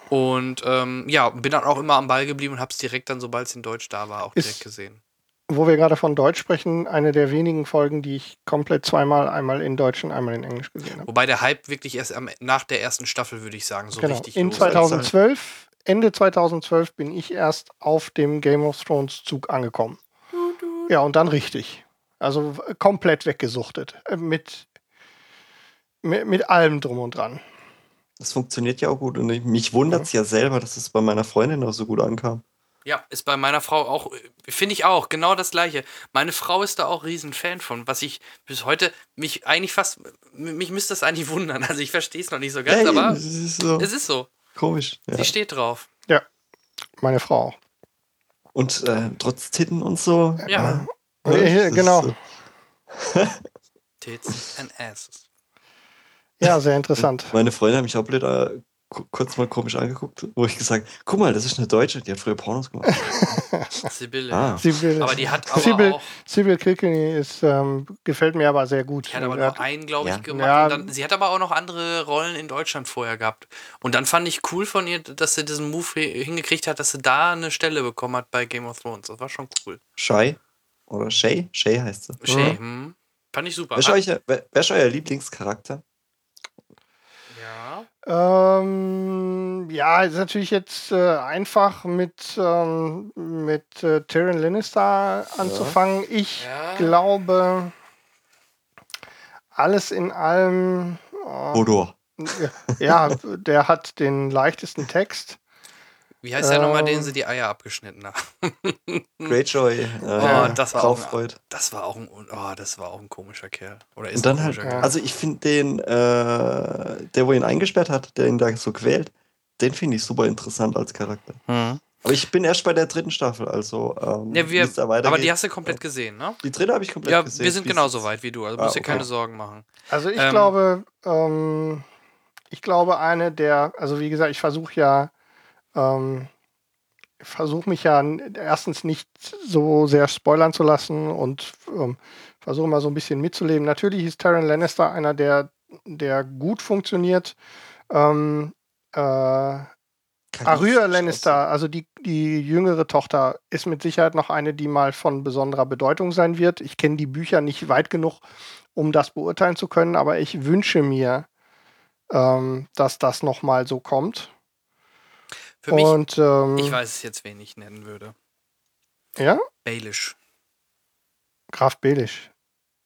und ähm, ja, bin dann auch immer am Ball geblieben und habe es direkt dann, sobald es in Deutsch da war, auch
Ist-
direkt gesehen.
Wo wir gerade von Deutsch sprechen, eine der wenigen Folgen, die ich komplett zweimal, einmal in Deutsch und einmal in Englisch gesehen habe.
Wobei der Hype wirklich erst am, nach der ersten Staffel, würde ich sagen, so
genau.
richtig
In
los.
2012, Ende 2012 bin ich erst auf dem Game of Thrones Zug angekommen. Ja, und dann richtig. Also komplett weggesuchtet. Äh, Mit, mit, mit allem drum und dran.
Das funktioniert ja auch gut und ich, mich wundert es ja selber, dass es bei meiner Freundin auch so gut ankam.
Ja, ist bei meiner Frau auch, äh, finde ich auch, genau das gleiche. Meine Frau ist da auch riesen Fan von, was ich bis heute mich eigentlich fast, mich müsste das eigentlich wundern. Also ich verstehe es noch nicht so ganz,
Hey,
aber
das ist so
es ist so.
komisch. Ja.
Sie steht drauf.
Meine Frau auch.
Und äh, trotz Titten und so.
Ja.
Ja,
ist
genau.
so.
Tits and asses.
Ja, sehr interessant.
Meine Freundin hat mich auch blöd äh, kurz mal komisch angeguckt, wo ich gesagt guck mal, das ist eine Deutsche, die hat früher Pornos gemacht.
Sibylle.
Ah.
Sibyl,
Aber die hat aber
Sibyl,
auch,
Sibyl Kilkenny ist, ähm, gefällt mir aber sehr gut.
die hat aber
Er
nur einen, glaube ich,
Ja.
gemacht.
Ja.
Und dann, sie hat aber auch noch andere Rollen in Deutschland vorher gehabt. Und dann fand ich cool von ihr, dass sie diesen Move hi- hingekriegt hat, dass sie da eine Stelle bekommen hat bei Game of Thrones. Das war schon cool.
Shay oder Shay? Shay heißt sie.
Shay, hm. Fand ich super.
Wer ist, euer, wer ist euer Lieblingscharakter?
Ja.
Ähm, ja, ist natürlich jetzt äh, einfach mit, ähm, mit äh, Tyrion Lannister anzufangen. Ich
Ja.
glaube, alles in allem, äh,
Hodor.
ja, der hat den leichtesten Text.
Wie heißt der nochmal,
Ähm.
den sie die Eier abgeschnitten haben?
Greyjoy. Äh,
Oh, das war auch,
Graufreud.
das war auch ein, oh, das war auch ein komischer Kerl. Oder ist
Und dann
ein
halt,
komischer
ja.
Kerl.
also ich finde den, äh, der wo ihn eingesperrt hat, der ihn da so quält, den finde ich super interessant als Charakter.
Hm.
Aber ich bin erst bei der dritten Staffel, also ähm,
Ja, wir, aber die hast du komplett gesehen, ne?
Die dritte habe ich komplett
Ja,
gesehen.
wir sind genauso weit wie du, also
Ah,
musst dir
okay.
keine Sorgen machen.
Also ich
Ähm.
glaube, ähm, ich glaube eine der, also wie gesagt, ich versuche ja, ähm, ich versuche mich ja erstens nicht so sehr spoilern zu lassen und ähm, versuche mal so ein bisschen mitzuleben. Natürlich ist Tyrion Lannister einer, der, der gut funktioniert. Ähm, äh, Arya Lannister, also die, die jüngere Tochter, ist mit Sicherheit noch eine, die mal von besonderer Bedeutung sein wird. Ich kenne die Bücher nicht weit genug, um das beurteilen zu können, aber ich wünsche mir, ähm, dass das nochmal so kommt.
Für mich,
Und ähm,
ich weiß es jetzt, wen ich nennen würde.
ja,
Baelish.
Graf Belisch.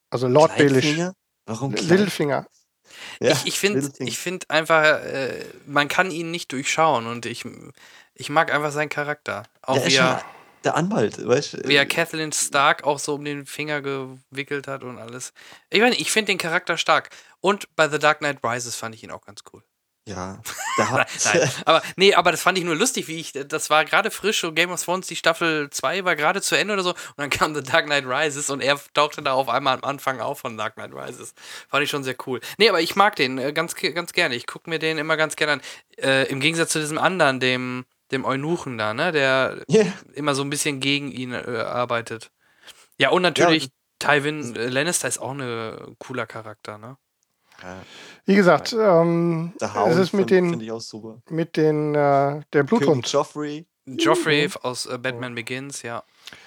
Also Lord.
Kleinfinger? Warum
Littlefinger.
Ja,
ich ich finde find einfach, äh, man kann ihn nicht durchschauen und ich, ich mag einfach seinen Charakter. Auch
Der
wie er,
der Anwalt, weißt du?
wie er Kathleen Stark auch so um den Finger gewickelt hat und alles. Ich meine, ich finde den Charakter stark. Und bei The Dark Knight Rises fand ich ihn auch ganz cool.
Ja, hat.
Nein, aber nee, aber das fand ich nur lustig, wie ich, das war gerade frisch, so Game of Thrones, die Staffel 2 war gerade zu Ende oder so, und dann kam The Dark Knight Rises und er tauchte da auf einmal am Anfang auf von Dark Knight Rises. Fand ich schon sehr cool. Nee, aber ich mag den äh, ganz, ganz gerne. Ich gucke mir den immer ganz gerne an. Äh, Im Gegensatz zu diesem anderen, dem, dem Eunuchen da, ne, der
Ja.
immer so ein bisschen gegen ihn äh, arbeitet. Ja, und natürlich Tywin äh, Lannister ist auch ein cooler Charakter, ne?
Wie gesagt, ähm, es ist mit den,
ich auch super.
mit den, äh, der Bluthund.
Joffrey.
Joffrey aus äh, Batman Begins, ja.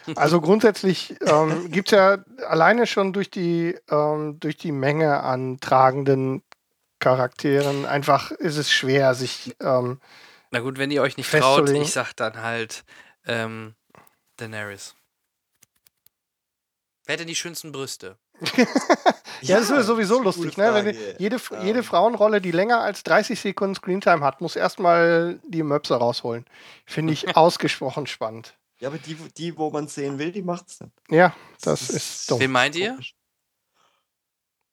Also grundsätzlich ähm, gibt es ja alleine schon durch die, ähm, durch die Menge an tragenden Charakteren einfach ist es schwer, sich ähm,
Na gut, wenn ihr euch nicht traut, ich sag dann halt ähm, Daenerys. Wer hat denn die schönsten Brüste?
Ja, das ist sowieso lustig, ne? Wenn jede, jede Frauenrolle, die länger als 30 Sekunden Screentime hat, muss erstmal die Möpse rausholen. Finde ich ausgesprochen spannend.
Ja, aber die, die, wo man sehen will, die macht's nicht.
Ja, das ist dumm.
Wen meint ihr?
Komisch.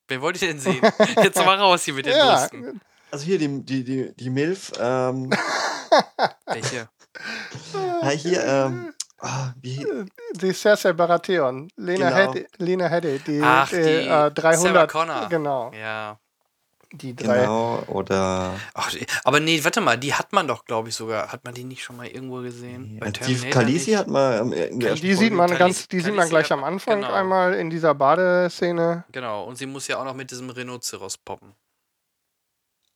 Wen wollt ihr denn sehen? Jetzt mal raus hier mit den
Ja,
Brüsten.
Also hier die, die, die, die Milf, ähm,
Welche?
ja, hier, ähm, ah, wie,
die Cersei Baratheon, Lena,
Genau.
Headey, Lena Headey, die,
Ach,
die, äh,
Sarah
300,
Connor.
genau,
Ja.
die drei.
genau, oder
Ach, aber nee, warte mal, die hat man doch, glaube ich, sogar. Hat man die nicht schon mal irgendwo gesehen? Bei
die Kalisi hat man ähm, in der ersten
Die sieht man
Khaleesi-
ganz, die sieht man gleich
hat
am
man-
Anfang
genau.
einmal in dieser Badeszene.
Genau, und sie muss ja auch noch mit diesem Rhinoceros poppen.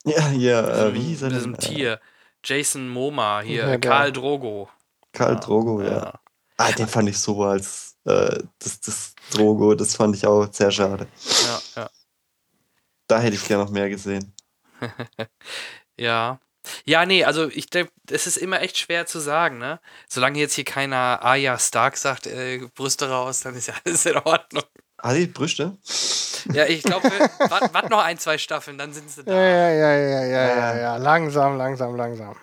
Ja, hier, äh, wie hieß er
mit diesem
Äh,
Tier. Jason Momoa hier,
Ja,
Karl Drogo.
Karl Drogo, ja.
ja.
Ah, den fand ich super als äh, das, das Drogo, das fand ich auch sehr schade.
Ja, ja.
Da hätte ich gerne noch mehr gesehen.
Ja. Ja, nee, also ich denke, es ist immer echt schwer zu sagen, ne? Solange jetzt hier keiner Arya Stark sagt, äh, Brüste raus, dann ist ja alles in Ordnung.
Ah, die Brüste?
Ja, ich glaube, wart noch ein, zwei Staffeln, dann sind sie da.
Ja, ja, ja, ja, ja, ja,
Ja.
ja. Langsam, langsam, langsam.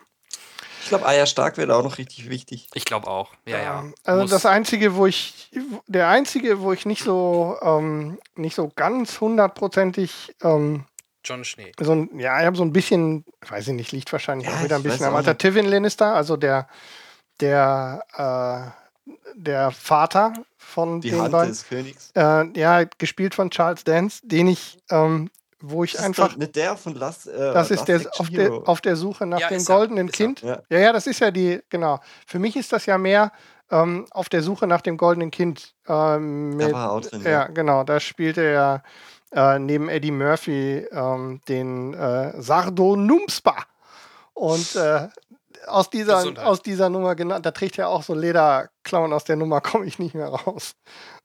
Ich glaube, Eier Stark wäre auch noch richtig wichtig.
Ich glaube auch. Ja, ja.
Ähm, Also
Muss-
das einzige, wo ich, der einzige, wo ich nicht so, ähm, nicht so ganz hundertprozentig, ähm,
John Schnee.
so ein, ja, ich habe so ein bisschen, weiß ich nicht, liegt wahrscheinlich
Ja,
auch wieder ein bisschen am Alter. Tywin Lannister, also der, der, äh, der Vater von
Die
den
Hand
beiden,
des Königs.
äh, ja, gespielt von Charles Dance, den ich, ähm, wo ich
Das ist
einfach,
doch nicht der von Last, äh,
das ist
Last
der auf, der auf der Suche nach
Ja,
dem
ist er,
goldenen
ist er.
Kind.
Ja.
Ja, ja, das ist ja die, genau. Für mich ist das ja mehr ähm, auf der Suche nach dem goldenen Kind. Ähm, mit,
war er auch drin,
ja,
ja.
genau. Da spielte er äh, neben Eddie Murphy ähm, den äh, Sardo Numspa. Und äh, aus, dieser,
Gesundheit.
aus dieser Nummer, genau, da trägt er auch so Lederklauen, aus der Nummer komme ich nicht mehr raus.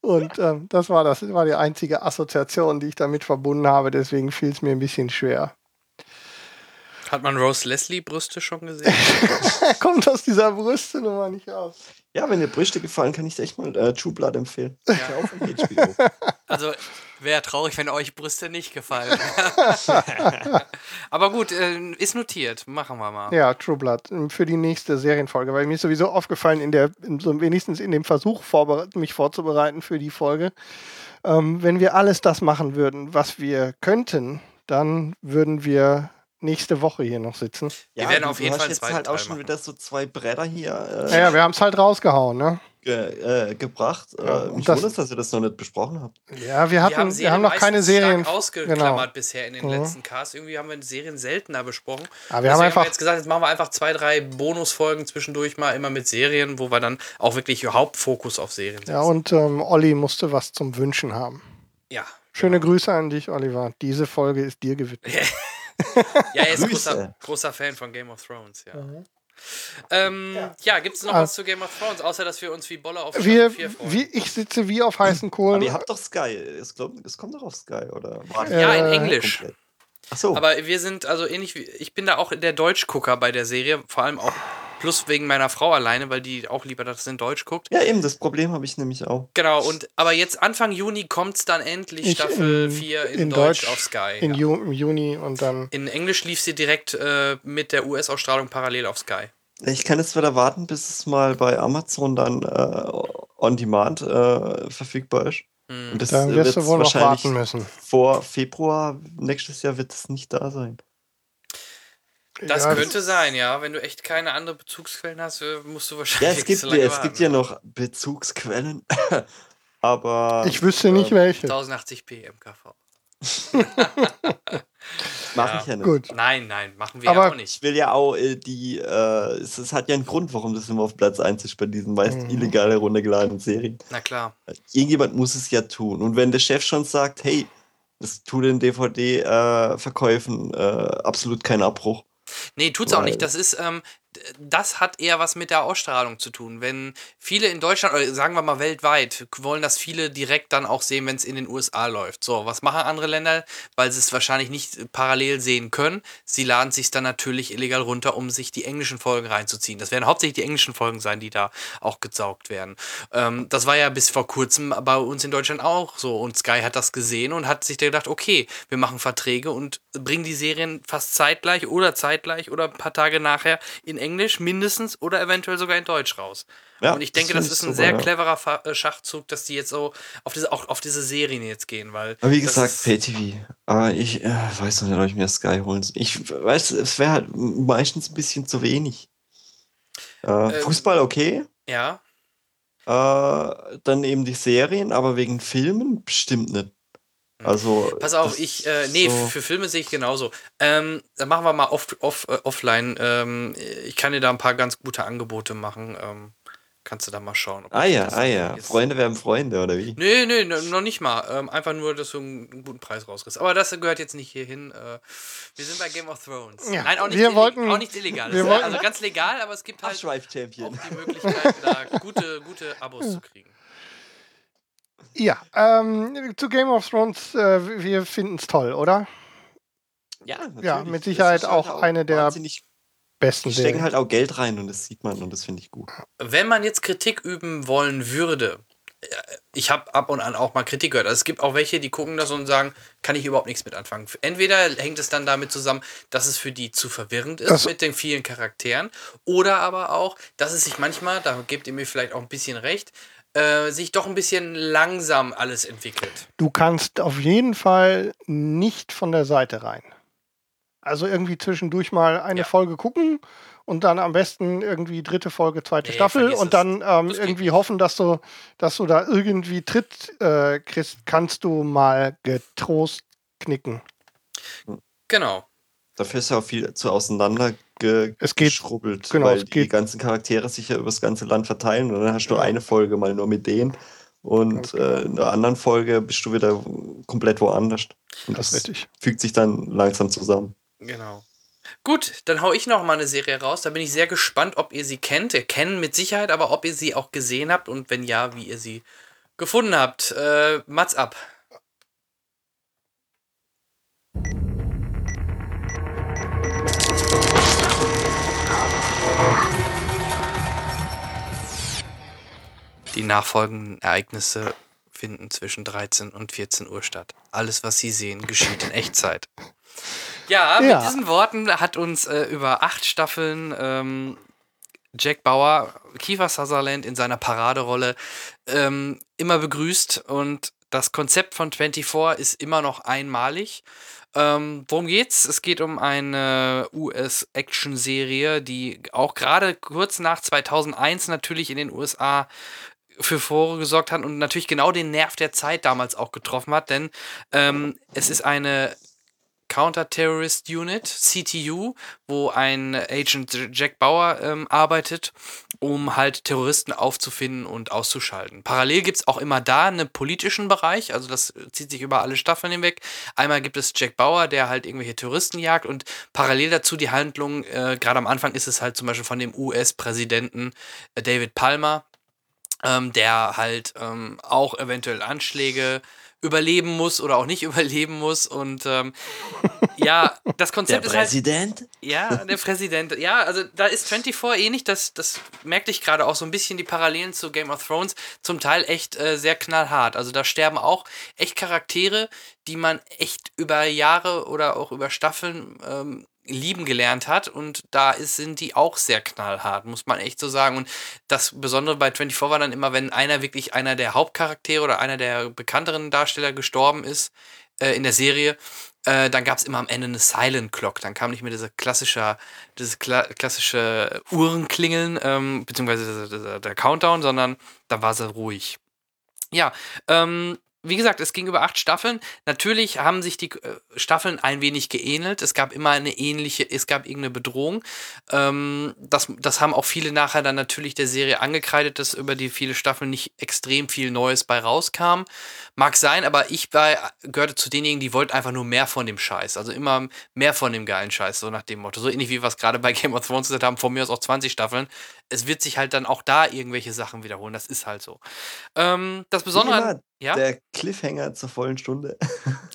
Und ähm, das war das war die einzige Assoziation, die ich damit verbunden habe. Deswegen fiel es mir ein bisschen schwer.
Hat man Rose Leslie Brüste schon gesehen?
Er kommt aus dieser Brüste-Nummer nicht raus.
Ja, wenn dir Brüste gefallen, kann ich dir echt mal äh, True Blood empfehlen. Ist ja auch von HBO.
Also wäre traurig, wenn euch Brüste nicht gefallen. Aber gut, äh, ist notiert. Machen wir mal.
Ja, True Blood ähm, für die nächste Serienfolge, weil mir ist sowieso aufgefallen, in der, in so wenigstens in dem Versuch, mich vorzubereiten für die Folge, ähm, wenn wir alles das machen würden, was wir könnten, dann würden wir nächste Woche hier noch sitzen.
Wir werden auf jeden Fall einen
jetzt halt auch schon wieder so zwei Bretter hier äh,
Naja, wir haben es halt rausgehauen, ne?
Ge, äh, gebracht.
Ja,
äh,
und
mich
das-
wundert, dass ihr das noch nicht besprochen habt.
Ja, wir hatten, wir haben, noch keine Serien.
stark ausgeklammert
Genau.
bisher in den
Mhm.
letzten Casts. Irgendwie haben wir Serien seltener besprochen.
Aber wir
Deswegen
haben einfach,
wir jetzt gesagt, jetzt machen wir einfach zwei, drei Bonusfolgen zwischendurch mal immer mit Serien, wo wir dann auch wirklich Hauptfokus auf Serien setzen.
ja, und ähm, Olli musste was zum Wünschen haben.
ja.
Schöne Grüße an dich, Oliver. Diese Folge ist dir gewidmet.
Ja, er ist großer, großer Fan von Game of Thrones, ja. Ähm, ja, gibt es noch
Ah.
was zu Game of Thrones, außer dass wir uns wie Bolle auf
Wir,
Staffel 4 freuen?
wie, ich sitze wie auf heißen Kohlen.
Aber ihr habt doch Sky. Es, glaub, es kommt doch auf Sky, oder?
ja, in
Äh,
Englisch.
Komplett. Ach so.
Aber wir sind also ähnlich wie. Ich bin da auch der Deutschgucker bei der Serie, vor allem auch plus wegen meiner Frau alleine, weil die auch lieber das in Deutsch guckt.
ja, eben, das Problem habe ich nämlich auch.
Genau, und aber jetzt Anfang Juni kommt es dann endlich
Ich
Staffel
in-
4 in,
in
Deutsch,
Deutsch,
auf Sky.
In
ja.
Juni und dann.
In Englisch lief sie direkt äh, mit der US-Ausstrahlung parallel auf Sky.
Ich kann jetzt wieder warten, bis es mal bei Amazon dann äh, on demand äh, verfügbar ist.
Hm.
Und das
Da
äh,
wirst du wohl noch warten müssen.
vor Februar nächstes Jahr wird es nicht da sein.
Das
Ja,
könnte sein, ja. Wenn du echt keine andere Bezugsquellen hast, äh, musst du wahrscheinlich.
Ja, es gibt,
lange
es gibt ja noch Bezugsquellen, aber
Ich wüsste nicht
äh,
welche.
1080p MKV.
mache
Ja.
ich ja nicht.
Gut.
Nein, nein, machen wir
Aber-
ja auch
Ich
nicht.
will ja auch äh, die, äh, es, es hat ja einen Grund, warum das immer auf Platz 1 ist bei diesen meist
Mhm.
illegal heruntergeladenen Serien.
Na klar.
Irgendjemand muss es ja tun. Und wenn der Chef schon sagt, hey, das tut den DVD-Verkäufen äh, absolut keinen Abbruch.
Nee, tut's auch
Weil-
nicht. Das ist, ähm, das hat eher was mit der Ausstrahlung zu tun. Wenn viele in Deutschland, oder sagen wir mal weltweit, wollen das viele direkt dann auch sehen, wenn es in den USA läuft. So, was machen andere Länder? Weil sie es wahrscheinlich nicht parallel sehen können. Sie laden sich dann natürlich illegal runter, um sich die englischen Folgen reinzuziehen. Das werden hauptsächlich die englischen Folgen sein, die da auch gesaugt werden. Ähm, das war ja bis vor kurzem bei uns in Deutschland auch so. Und Sky hat das gesehen und hat sich da gedacht, okay, wir machen Verträge und bringen die Serien fast zeitgleich oder zeitgleich oder ein paar Tage nachher in Englisch mindestens oder eventuell sogar in Deutsch raus.
Ja,
und ich denke,
das
das, ist ein
super,
sehr
ja.
cleverer Fa äh, Schachzug, dass die jetzt so auf diese, auch auf diese Serien jetzt gehen, weil.
Aber wie gesagt, Pay-TV. Aber ich äh, weiß noch nicht, ob ich mir Sky holen soll. Ich weiß, es wäre halt meistens ein bisschen zu wenig. Äh,
Ähm,
Fußball okay.
Ja,
Äh, dann eben die Serien, aber wegen Filmen bestimmt nicht. Also.
Pass auf, ich, äh, nee,
so-
für Filme sehe ich genauso. Ähm, dann machen wir mal off, off, äh, offline. Ähm, ich kann dir da ein paar ganz gute Angebote machen. Ähm, kannst du da mal schauen. ob
Ah
ich
ja, ah ja. Freunde werden Freunde, oder wie?
Nee, nee, no- noch nicht mal. Ähm, einfach nur, dass du einen guten Preis rauskriegst. Aber das gehört jetzt nicht hierhin. Äh, wir sind bei Game of Thrones.
Ja,
Nein, auch nicht,
wir
illeg-
wollten-
auch nicht illegal.
wir wollten-
also ganz legal, aber es gibt halt auch die Möglichkeit, da gute, gute Abos zu kriegen.
Ja, ähm, zu Game of Thrones, äh, wir finden es toll, oder?
Ja, natürlich.
Ja, mit Sicherheit
halt
auch eine der Besten
Die stecken halt auch Geld rein und das sieht man und das finde ich gut.
Wenn man jetzt Kritik üben wollen würde, äh, ich habe ab und an auch mal Kritik gehört. Also es gibt auch welche, die gucken das und sagen, kann ich überhaupt nichts mit anfangen. Entweder hängt es dann damit zusammen, dass es für die zu verwirrend ist
Das-
mit den vielen Charakteren, oder aber auch, dass es sich manchmal, da gebt ihr mir vielleicht auch ein bisschen recht, äh, sich doch ein bisschen langsam alles entwickelt.
Du kannst auf jeden Fall nicht von der Seite rein. Also irgendwie zwischendurch mal eine
Ja.
Folge gucken und dann am besten irgendwie dritte Folge, zweite
Nee,
Staffel und dann ähm, irgendwie hoffen, dass du, dass du da irgendwie Tritt äh, kriegst, kannst du mal getrost knicken.
Genau.
Dafür ist ja auch viel zu auseinander ge
Es geht-
geschrubbelt,
genau,
weil
es
die ganzen Charaktere sich ja über das ganze Land verteilen und dann hast du
Ja.
eine Folge mal nur mit denen und
Ganz genau.
äh, in der anderen Folge bist du wieder komplett woanders. Und
Das ist richtig.
fügt sich dann langsam zusammen.
Genau. Gut, dann hau ich noch mal eine Serie raus. Da bin ich sehr gespannt, ob ihr sie kennt. Ihr kennen mit Sicherheit, aber ob ihr sie auch gesehen habt und wenn ja, wie ihr sie gefunden habt. Äh, Mats ab. Die nachfolgenden Ereignisse finden zwischen 13 und 14 Uhr statt. Alles, was Sie sehen, geschieht in Echtzeit. Ja, mit
Ja.
diesen Worten hat uns äh, über acht Staffeln ähm, Jack Bauer, Kiefer Sutherland in seiner Paraderolle ähm, immer begrüßt und das Konzept von 24 ist immer noch einmalig. Ähm, worum geht's? Es geht um eine US-Action-Serie, die auch gerade kurz nach 2001 natürlich in den USA für Furore gesorgt hat und natürlich genau den Nerv der Zeit damals auch getroffen hat, denn ähm, es ist eine Counter-Terrorist Unit, CTU, wo ein Agent Jack Bauer ähm, arbeitet, um halt Terroristen aufzufinden und auszuschalten. Parallel gibt es auch immer da einen politischen Bereich, also das zieht sich über alle Staffeln hinweg. Einmal gibt es Jack Bauer, der halt irgendwelche Terroristen jagt und parallel dazu die Handlung, äh, gerade am Anfang ist es halt zum Beispiel von dem US-Präsidenten äh, David Palmer, ähm, der halt ähm, auch eventuell Anschläge überleben muss oder auch nicht überleben muss. Und ähm, ja, das Konzept
Der
ist halt.
Präsident?
Ja, der Präsident. Ja, also da ist 24 ähnlich. Das, das merkte ich gerade auch so ein bisschen die Parallelen zu Game of Thrones. Zum Teil echt äh, sehr knallhart. Also da sterben auch echt Charaktere, die man echt über Jahre oder auch über Staffeln ähm, lieben gelernt hat. Und da ist, sind die auch sehr knallhart, muss man echt so sagen. Und das Besondere bei 24 war dann immer, wenn einer wirklich einer der Hauptcharaktere oder einer der bekannteren Darsteller gestorben ist äh, in der Serie, äh, dann gab es immer am Ende eine Silent Clock. Dann kam nicht mehr diese klassische, dieses kla klassische Uhrenklingeln, ähm, beziehungsweise der, der, der Countdown, sondern da war sie ruhig. Ja, ähm, wie gesagt, es ging über acht Staffeln. Natürlich haben sich die äh, Staffeln ein wenig geähnelt. Es gab immer eine ähnliche, es gab irgendeine Bedrohung. Ähm, das, das haben auch viele nachher dann natürlich der Serie angekreidet, dass über die viele Staffeln nicht extrem viel Neues bei rauskam. Mag sein, aber ich war, gehörte zu denjenigen, die wollten einfach nur mehr von dem Scheiß. Also immer mehr von dem geilen Scheiß, so nach dem Motto. So ähnlich wie wir es gerade bei Game of Thrones gesagt haben, von mir aus auch 20 Staffeln. Es wird sich halt dann auch da irgendwelche Sachen wiederholen. Das ist halt so. Ähm, das Besondere. Ja?
Der Cliffhanger zur vollen Stunde.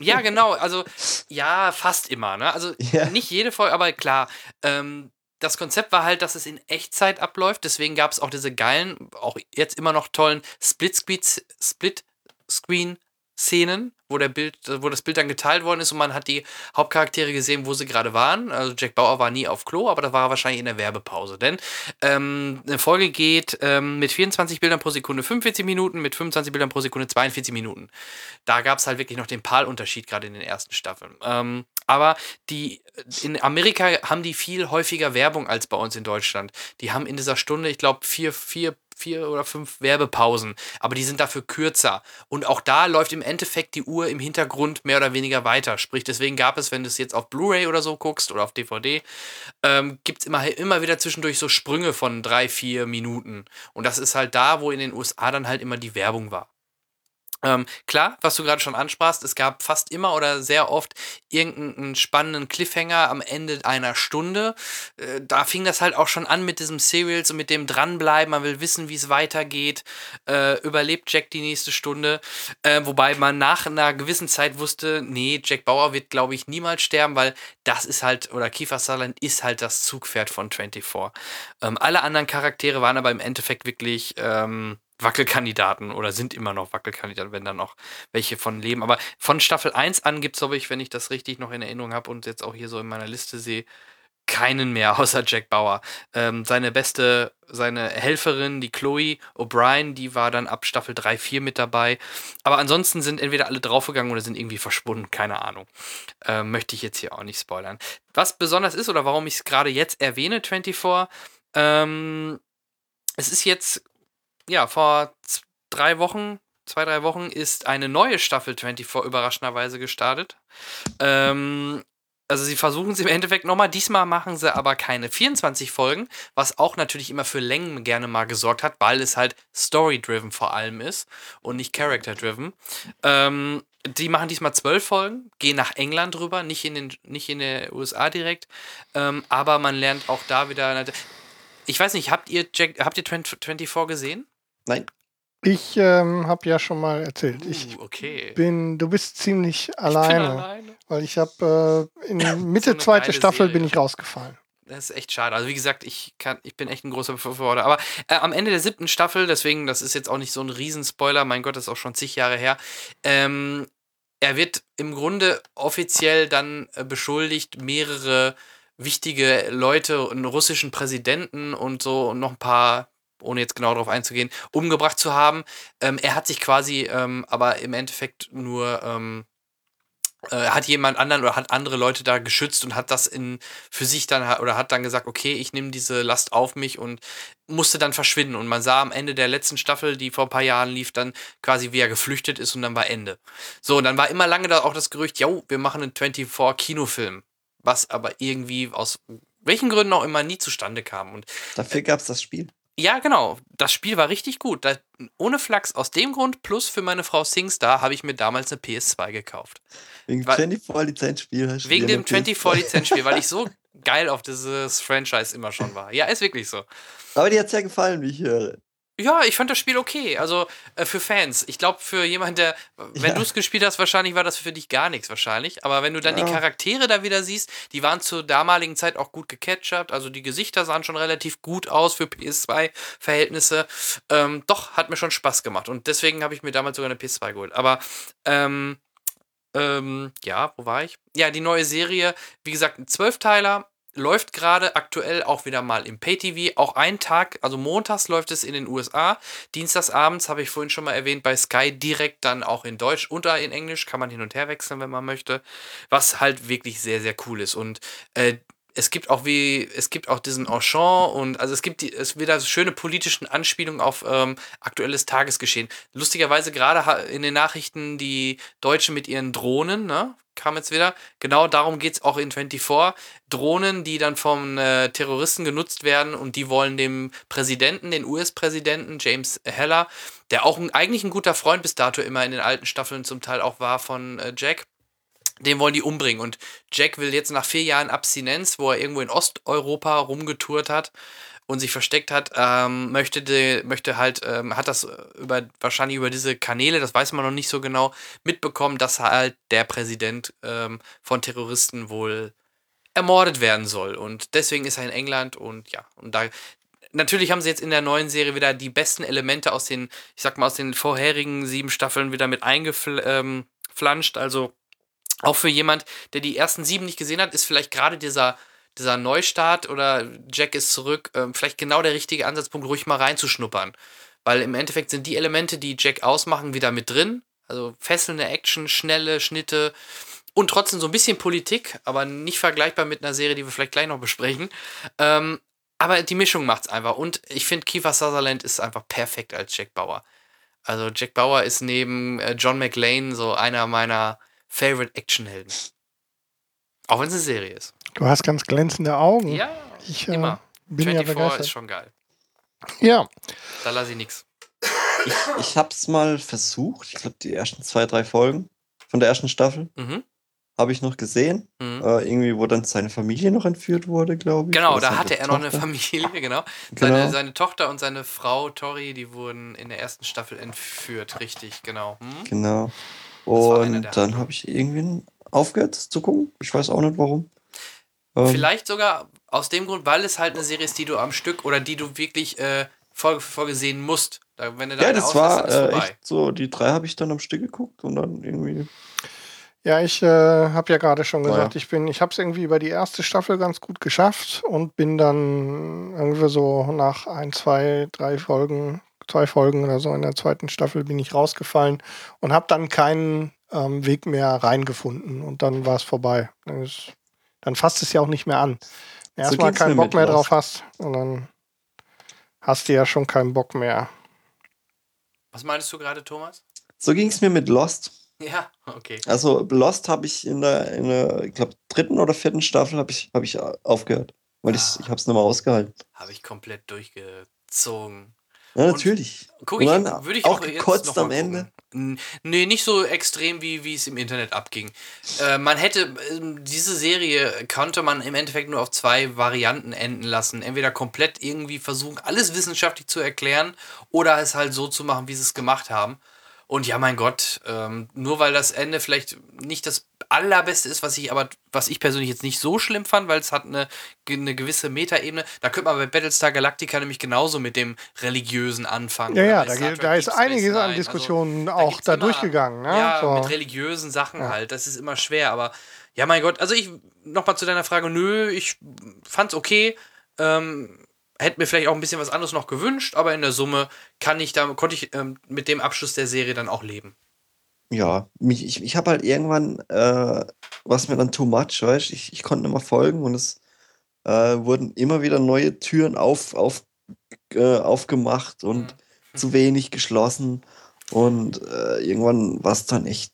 Ja, genau. Also, ja, fast immer. Ne? Also,
Ja.
nicht jede Folge, aber klar. Ähm, das Konzept war halt, dass es in Echtzeit abläuft. Deswegen gab es auch diese geilen, auch jetzt immer noch tollen Split-Screen-Szenen, wo, der Bild, wo das Bild dann geteilt worden ist und man hat die Hauptcharaktere gesehen, wo sie gerade waren. Also Jack Bauer war nie auf Klo, aber das war er wahrscheinlich in der Werbepause. Denn ähm, eine Folge geht ähm, mit 24 Bildern pro Sekunde 45 Minuten, mit 25 Bildern pro Sekunde 42 Minuten. Da gab es halt wirklich noch den PAL-Unterschied gerade in den ersten Staffeln. Ähm, aber die in Amerika haben die viel häufiger Werbung als bei uns in Deutschland. Die haben in dieser Stunde, ich glaube, vier, vier, vier oder fünf Werbepausen, aber die sind dafür kürzer. Und auch da läuft im Endeffekt die Uhr im Hintergrund mehr oder weniger weiter. Sprich, deswegen gab es, wenn du es jetzt auf Blu-ray oder so guckst oder auf DVD, ähm, gibt es immer, immer wieder zwischendurch so Sprünge von drei, vier Minuten. Und das ist halt da, wo in den USA dann halt immer die Werbung war. Ähm, klar, was du gerade schon ansprachst, es gab fast immer oder sehr oft irgendeinen spannenden Cliffhanger am Ende einer Stunde. Äh, da fing das halt auch schon an mit diesem Serials und mit dem Dranbleiben. Man will wissen, wie es weitergeht. Äh, überlebt Jack die nächste Stunde? Äh, wobei man nach einer gewissen Zeit wusste, nee, Jack Bauer wird, glaube ich, niemals sterben, weil das ist halt, oder Kiefer Sutherland ist halt das Zugpferd von 24. Ähm, alle anderen Charaktere waren aber im Endeffekt wirklich. Ähm, Wackelkandidaten oder sind immer noch Wackelkandidaten, wenn dann noch welche von leben. Aber von Staffel 1 an gibt es, glaube ich, wenn ich das richtig noch in Erinnerung habe und jetzt auch hier so in meiner Liste sehe, keinen mehr außer Jack Bauer. Ähm, seine beste, seine Helferin, die Chloe O'Brien, die war dann ab Staffel 3, 4 mit dabei. Aber ansonsten sind entweder alle draufgegangen oder sind irgendwie verschwunden, keine Ahnung. Ähm, möchte ich jetzt hier auch nicht spoilern. Was besonders ist oder warum ich es gerade jetzt erwähne, 24, ähm, es ist jetzt ja, vor drei Wochen, zwei, drei Wochen ist eine neue Staffel 24 überraschenderweise gestartet. Ähm, also sie versuchen es im Endeffekt nochmal. Diesmal machen sie aber keine 24 Folgen, was auch natürlich immer für Längen gerne mal gesorgt hat, weil es halt story-driven vor allem ist und nicht character-driven. Ähm, die machen diesmal zwölf Folgen, gehen nach England rüber, nicht in den, nicht in der USA direkt. Ähm, aber man lernt auch da wieder. Ich weiß nicht, habt ihr Jack, habt ihr 24 gesehen?
Nein,
Ich ähm, habe ja schon mal erzählt. Ich
Uh, okay.
bin, du bist ziemlich
Ich bin
alleine,
alleine.
weil ich habe äh, in Mitte
eine
zweite Staffel bin
Serie.
ich rausgefallen.
Das ist echt schade. Also wie gesagt, ich kann, ich bin echt ein großer Befürworter. Aber äh, am Ende der siebten Staffel, deswegen, das ist jetzt auch nicht so ein Riesenspoiler, mein Gott, das ist auch schon zig Jahre her. Ähm, er wird im Grunde offiziell dann äh, beschuldigt, mehrere wichtige Leute, einen russischen Präsidenten und so und noch ein paar, ohne jetzt genau darauf einzugehen, umgebracht zu haben. Ähm, er hat sich quasi ähm, aber im Endeffekt nur ähm, äh, hat jemand anderen oder hat andere Leute da geschützt und hat das in für sich dann oder hat dann gesagt, okay, ich nehme diese Last auf mich und musste dann verschwinden. Und man sah am Ende der letzten Staffel, die vor ein paar Jahren lief, dann quasi, wie er geflüchtet ist und dann war Ende. So, und dann war immer lange da auch das Gerücht, jo, wir machen einen 24-Kinofilm. Was aber irgendwie aus welchen Gründen auch immer nie zustande kam. Und
dafür gab es das Spiel.
Ja, genau. Das Spiel war richtig gut. Da, ohne Flachs aus dem Grund plus für meine Frau Singstar habe ich mir damals eine PS2 gekauft.
Wegen
Weil-
24-Lizenzspiel hast du
Wegen dem
eine PS2.
24-Lizenzspiel, weil ich so geil auf dieses Franchise immer schon war. Ja, ist wirklich so.
Aber dir hat es ja gefallen, wie ich höre.
Ja, ich fand das Spiel okay. Also äh, für Fans. Ich glaube, für jemanden, der, wenn
Ja.
du es gespielt hast, wahrscheinlich war das für dich gar nichts wahrscheinlich. Aber wenn du dann die
Ja.
Charaktere da wieder siehst, die waren zur damaligen Zeit auch gut gecatcht. Also die Gesichter sahen schon relativ gut aus für PS2-Verhältnisse. Ähm, doch, hat mir schon Spaß gemacht. Und deswegen habe ich mir damals sogar eine PS2 geholt. Aber ähm, ähm, ja, wo war ich? Ja, die neue Serie, wie gesagt, ein Zwölfteiler, läuft gerade aktuell auch wieder mal im Pay-TV. Auch einen Tag, also montags läuft es in den USA. Dienstagsabends, habe ich vorhin schon mal erwähnt, bei Sky direkt dann auch in Deutsch und in Englisch. Kann man hin und her wechseln, wenn man möchte. Was halt wirklich sehr, sehr cool ist. Und äh, es gibt auch wie, es gibt auch diesen Enchant und also es gibt die, es wieder schöne politischen Anspielungen auf ähm, aktuelles Tagesgeschehen. Lustigerweise gerade in den Nachrichten die Deutschen mit ihren Drohnen, ne? Kam jetzt wieder. Genau darum geht es auch in 24. Drohnen, die dann von äh, Terroristen genutzt werden und die wollen dem Präsidenten, den US-Präsidenten, James Heller, der auch ein, eigentlich ein guter Freund bis dato immer in den alten Staffeln zum Teil auch war von äh, Jack, den wollen die umbringen. Und Jack will jetzt nach vier Jahren Abstinenz, wo er irgendwo in Osteuropa rumgetourt hat und sich versteckt hat, ähm, möchte, de, möchte halt, ähm, hat das über, wahrscheinlich über diese Kanäle, das weiß man noch nicht so genau, mitbekommen, dass halt der Präsident ähm, von Terroristen wohl ermordet werden soll. Und deswegen ist er in England und ja, und da. Natürlich haben sie jetzt in der neuen Serie wieder die besten Elemente aus den, ich sag mal, aus den vorherigen sieben Staffeln wieder mit eingeflanscht. Also auch für jemand, der die ersten sieben nicht gesehen hat, ist vielleicht gerade dieser, dieser Neustart oder Jack ist zurück, ähm, vielleicht genau der richtige Ansatzpunkt, ruhig mal reinzuschnuppern. Weil im Endeffekt sind die Elemente, die Jack ausmachen, wieder mit drin. Also fesselnde Action, schnelle Schnitte und trotzdem so ein bisschen Politik, aber nicht vergleichbar mit einer Serie, die wir vielleicht gleich noch besprechen. Ähm, aber die Mischung macht's einfach. Und ich finde, Kiefer Sutherland ist einfach perfekt als Jack Bauer. Also Jack Bauer ist neben äh, John McLean so einer meiner Favorite Actionhelden. Auch wenn es eine Serie ist.
Du hast ganz glänzende Augen.
Ja,
ich äh,
immer.
bin ja
24
begeistert.
ist schon geil.
Ja,
Da lasse ich nichts.
Ich, ich hab's mal versucht. Ich glaube, die ersten zwei, drei Folgen von der ersten Staffel
Mhm.
habe ich noch gesehen.
Mhm.
Äh, irgendwie, wo dann seine Familie noch entführt wurde, glaube ich.
Genau, da
seine
hatte er noch eine
Tochter.
Familie, genau. Seine,
Genau.
seine Tochter und seine Frau Tori, die wurden in der ersten Staffel entführt, richtig, genau. Hm?
Genau. Und dann habe ich irgendwie aufgehört zu gucken. Ich weiß auch nicht warum. Ähm,
Vielleicht sogar aus dem Grund, weil es halt eine Serie ist, die du am Stück oder die du wirklich äh, Folge für Folge sehen musst. Da, wenn du da
Ja,
eine
das war
dann ist
äh,
vorbei.
echt so, die drei habe ich dann am Stück geguckt und dann irgendwie.
ja, ich äh, habe ja gerade schon
Naja.
gesagt, ich bin, ich habe es irgendwie über die erste Staffel ganz gut geschafft und bin dann irgendwie so nach ein, zwei, drei Folgen, zwei Folgen oder so in der zweiten Staffel bin ich rausgefallen und habe dann keinen ähm, Weg mehr reingefunden und dann war es vorbei. Dann, ist, dann fasst es ja auch nicht mehr an. Erstmal
ging's
keinen Bock mehr drauf hast und dann hast du ja schon keinen Bock mehr.
Was meinst du gerade, Thomas?
So ging es mir mit Lost.
Ja, okay.
Also Lost habe ich in der, in der ich glaube, dritten oder vierten Staffel habe ich, hab ich aufgehört. Weil ich,
Ah.
ich habe es nicht mehr ausgehalten.
Habe ich komplett durchgezogen.
Ja,
Und
natürlich.
Guck
Und
ich,
dann
würde ich
auch
auch, jetzt
gekotzt am Ende.
Nee, nicht so extrem, wie, wie es im Internet abging. Äh, man hätte, ähm, diese Serie konnte man im Endeffekt nur auf zwei Varianten enden lassen. Entweder komplett irgendwie versuchen, alles wissenschaftlich zu erklären oder es halt so zu machen, wie sie es gemacht haben. Und ja, mein Gott, ähm, nur weil das Ende vielleicht nicht das allerbeste ist, was ich aber, was ich persönlich jetzt nicht so schlimm fand, weil es hat eine, eine gewisse Metaebene. Da könnte man bei Battlestar Galactica nämlich genauso mit dem religiösen anfangen.
Ja, ja, da, geht- da ist einiges an
Also,
Diskussionen
da
auch da
immer-
durchgegangen. Ne?
Ja,
so.
mit religiösen Sachen
Ja.
halt. Das ist immer schwer, aber ja, mein Gott. Also ich, nochmal zu deiner Frage, nö, ich fand's okay. Ähm, hätte mir vielleicht auch ein bisschen was anderes noch gewünscht, aber in der Summe kann ich da, konnte ich ähm, mit dem Abschluss der Serie dann auch leben.
Ja, mich, ich, ich habe halt irgendwann, äh, was mir dann too much, weißt ich, ich konnte nicht mehr folgen und es äh, wurden immer wieder neue Türen auf, auf, äh, aufgemacht und
Mhm.
zu wenig geschlossen. Und äh, irgendwann war es dann echt,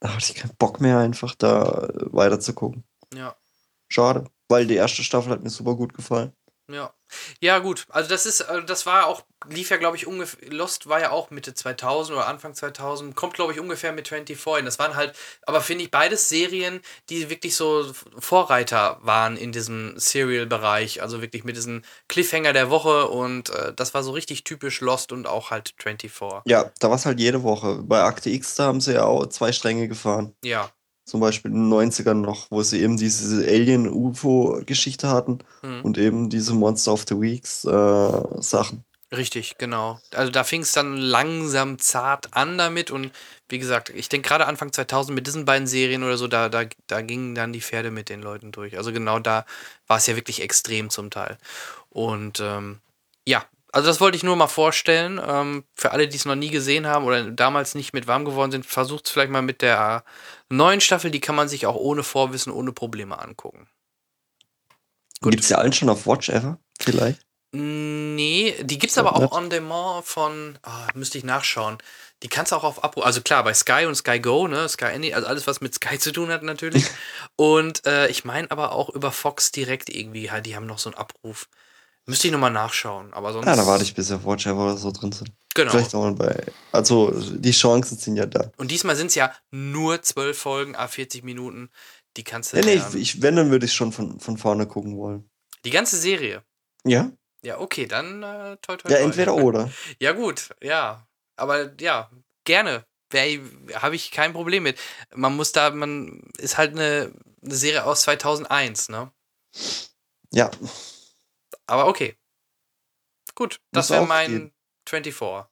da hatte ich keinen Bock mehr, einfach da weiter zu gucken.
Ja.
Schade, weil die erste Staffel hat mir super gut gefallen.
Ja. Ja, gut. Also das ist, äh, das war auch, lief ja, glaube ich, ungefähr, Lost war ja auch Mitte 2000 oder Anfang 2000, kommt, glaube ich, ungefähr mit 24 hin. Das waren halt, aber finde ich, beides Serien, die wirklich so Vorreiter waren in diesem Serial-Bereich. Also wirklich mit diesem Cliffhanger der Woche und äh, das war so richtig typisch Lost und auch halt 24.
Ja, da war es halt jede Woche. Bei Akte X, da haben sie ja auch zwei Stränge gefahren.
Ja.
Zum Beispiel in den 90ern noch, wo sie eben diese Alien-UFO-Geschichte hatten
Hm.
und eben diese Monster of the Weeks äh, Sachen.
Richtig, genau. Also da fing es dann langsam zart an damit und wie gesagt, ich denke gerade Anfang 2000 mit diesen beiden Serien oder so, da, da, da gingen dann die Pferde mit den Leuten durch. Also genau da war es ja wirklich extrem zum Teil. Und ähm, ja, also das wollte ich nur mal vorstellen. Ähm, für alle, die es noch nie gesehen haben oder damals nicht mit warm geworden sind, versucht es vielleicht mal mit der neuen Staffel. Die kann man sich auch ohne Vorwissen, ohne Probleme angucken.
Gibt es ja allen schon auf Watch Ever? Vielleicht?
Nee, die gibt's
Ja,
aber auch on demand von, ah, müsste ich nachschauen. Die kannst du auch auf Abruf, also klar, bei Sky und Sky Go, ne, Sky Any, also alles, was mit Sky zu tun hat natürlich. und äh, ich meine aber auch über Fox direkt irgendwie, halt, die haben noch so einen Abruf. Müsste ich nochmal nachschauen, aber sonst.
Ja, da warte ich, bis auf Watch Ever oder so drin sind.
Genau.
Vielleicht auch mal bei. Also, die Chancen sind ja da.
Und diesmal sind es ja nur zwölf Folgen, a 40 Minuten. Die kannst du.
Nee, nee, ich, ich, wenn, dann würde ich schon von, von vorne gucken wollen.
die ganze Serie.
Ja?
Ja, okay, dann äh, toi, toi,
Ja,
toi.
entweder oder.
Ja, gut, ja. Aber ja, gerne. Habe ich kein Problem mit. Man muss da, man ist halt eine, eine Serie aus 2001, ne?
Ja,
Aber okay. Gut, das wäre mein
gehen.
24.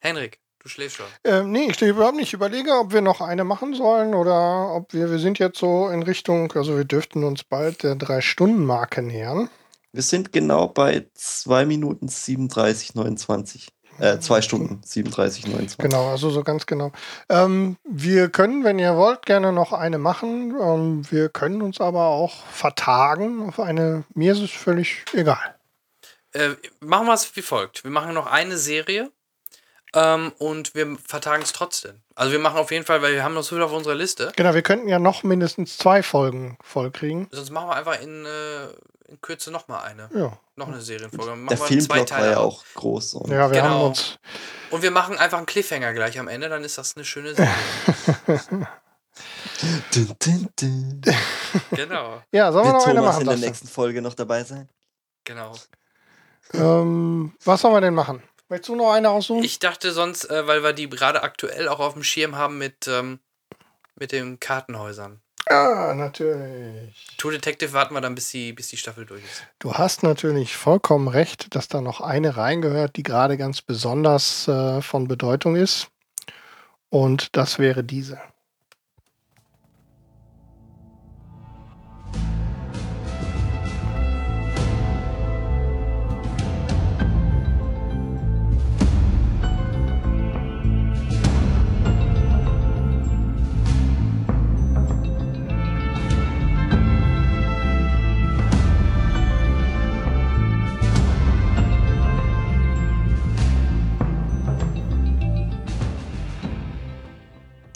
Henrik, du schläfst schon.
Ähm, nee, ich stehe überhaupt nicht. Ich überlege, ob wir noch eine machen sollen oder ob wir, wir sind jetzt so in Richtung, also wir dürften uns bald der Drei-Stunden-Marke nähern.
wir sind genau bei 2 Minuten 37, 29. Äh, 2 Stunden 37, 29.
Genau, also so ganz genau. Ähm, wir können, wenn ihr wollt, gerne noch eine machen. Ähm, wir können uns aber auch vertagen auf eine, mir ist es völlig egal.
Äh, machen wir es wie folgt. Wir machen noch eine Serie ähm, und wir vertagen es trotzdem. Also wir machen auf jeden Fall, weil wir haben noch so viel auf unserer Liste.
Genau, wir könnten ja noch mindestens zwei Folgen vollkriegen.
Sonst machen wir einfach in, äh, in Kürze nochmal eine.
Ja,
Noch eine Serienfolge. Machen
Der Filmblock war ja auch groß. Und
ja wir
Genau.
haben uns.
Und wir machen einfach einen Cliffhanger gleich am Ende, dann ist das eine schöne Serie.
Dun, dun, dun.
genau,
Ja, sollen wir
Wird
noch eine machen?
in der nächsten Folge noch dabei sein?
genau.
Ähm, was sollen wir denn machen? Möchtest du noch eine aussuchen?
Ich dachte sonst, äh, weil wir die gerade aktuell auch auf dem Schirm haben mit, ähm, mit den Kartenhäusern.
Ja, natürlich.
True Detective warten wir dann, bis die, bis die Staffel durch ist.
Du hast natürlich vollkommen recht, dass da noch eine reingehört, die gerade ganz besonders äh, von Bedeutung ist. Und das wäre diese.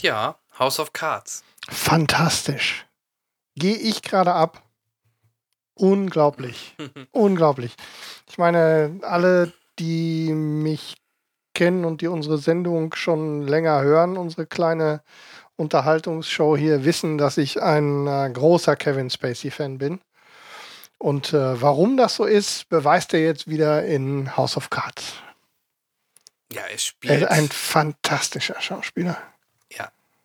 Ja, House of Cards.
Fantastisch. Gehe ich gerade ab. Unglaublich. Unglaublich. Ich meine, alle, die mich kennen und die unsere Sendung schon länger hören, unsere kleine Unterhaltungsshow hier, wissen, dass ich ein äh, großer Kevin Spacey-Fan bin. Und äh, warum das so ist, beweist er jetzt wieder in House of Cards.
Ja, er
Er
spielt.
ist ein fantastischer Schauspieler.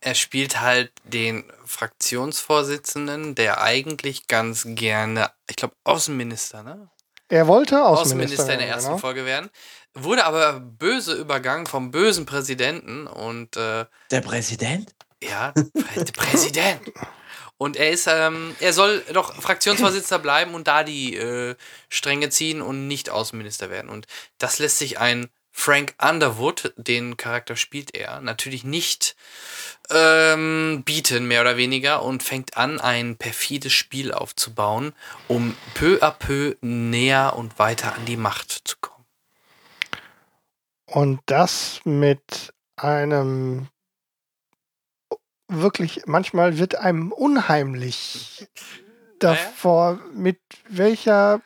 Er spielt halt den Fraktionsvorsitzenden, der eigentlich ganz gerne, ich glaube, Außenminister, ne?
Er wollte
Außenminister,
Außenminister,
in der ersten
genau.
Folge werden. Wurde aber böse übergangen vom bösen Präsidenten und äh,
Der Präsident?
ja, Prä Präsident. Und er ist, ähm, er soll doch Fraktionsvorsitzender bleiben und da die äh, Stränge ziehen und nicht Außenminister werden. Und das lässt sich ein Frank Underwood, den Charakter spielt er, natürlich nicht ähm, bieten, mehr oder weniger, und fängt an, ein perfides Spiel aufzubauen, um peu à peu näher und weiter an die Macht zu kommen.
Und das mit einem wirklich, manchmal wird einem unheimlich davor, mit welcher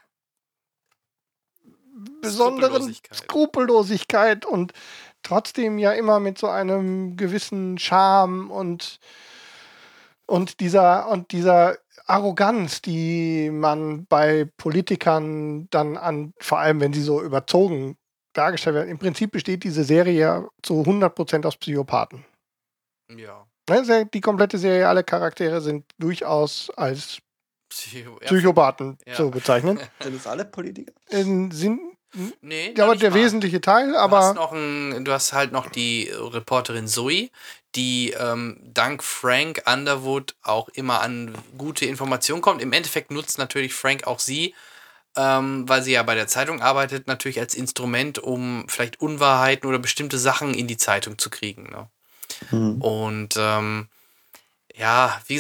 besonderen
Skrupellosigkeit.
Und trotzdem ja immer mit so einem gewissen Charme und, und dieser und dieser Arroganz, die man bei Politikern dann an, vor allem wenn sie so überzogen dargestellt werden. Im Prinzip besteht diese Serie ja zu 100% aus Psychopathen.
Ja.
Ne, Die komplette Serie, alle Charaktere sind durchaus als
Psycho
Psychopathen
Ja.
zu bezeichnen.
Sind das alle Politiker?
Ähm, sind
Nee,
ja, aber der
mal.
wesentliche Teil,
Du hast,
aber
noch ein, du hast halt noch die Reporterin Zoe, die ähm, dank Frank Underwood auch immer an gute Informationen kommt. Im Endeffekt nutzt natürlich Frank auch sie, ähm, weil sie ja bei der Zeitung arbeitet, natürlich als Instrument, um vielleicht Unwahrheiten oder bestimmte Sachen in die Zeitung zu kriegen. Ne?
Hm.
Und ähm, ja, wie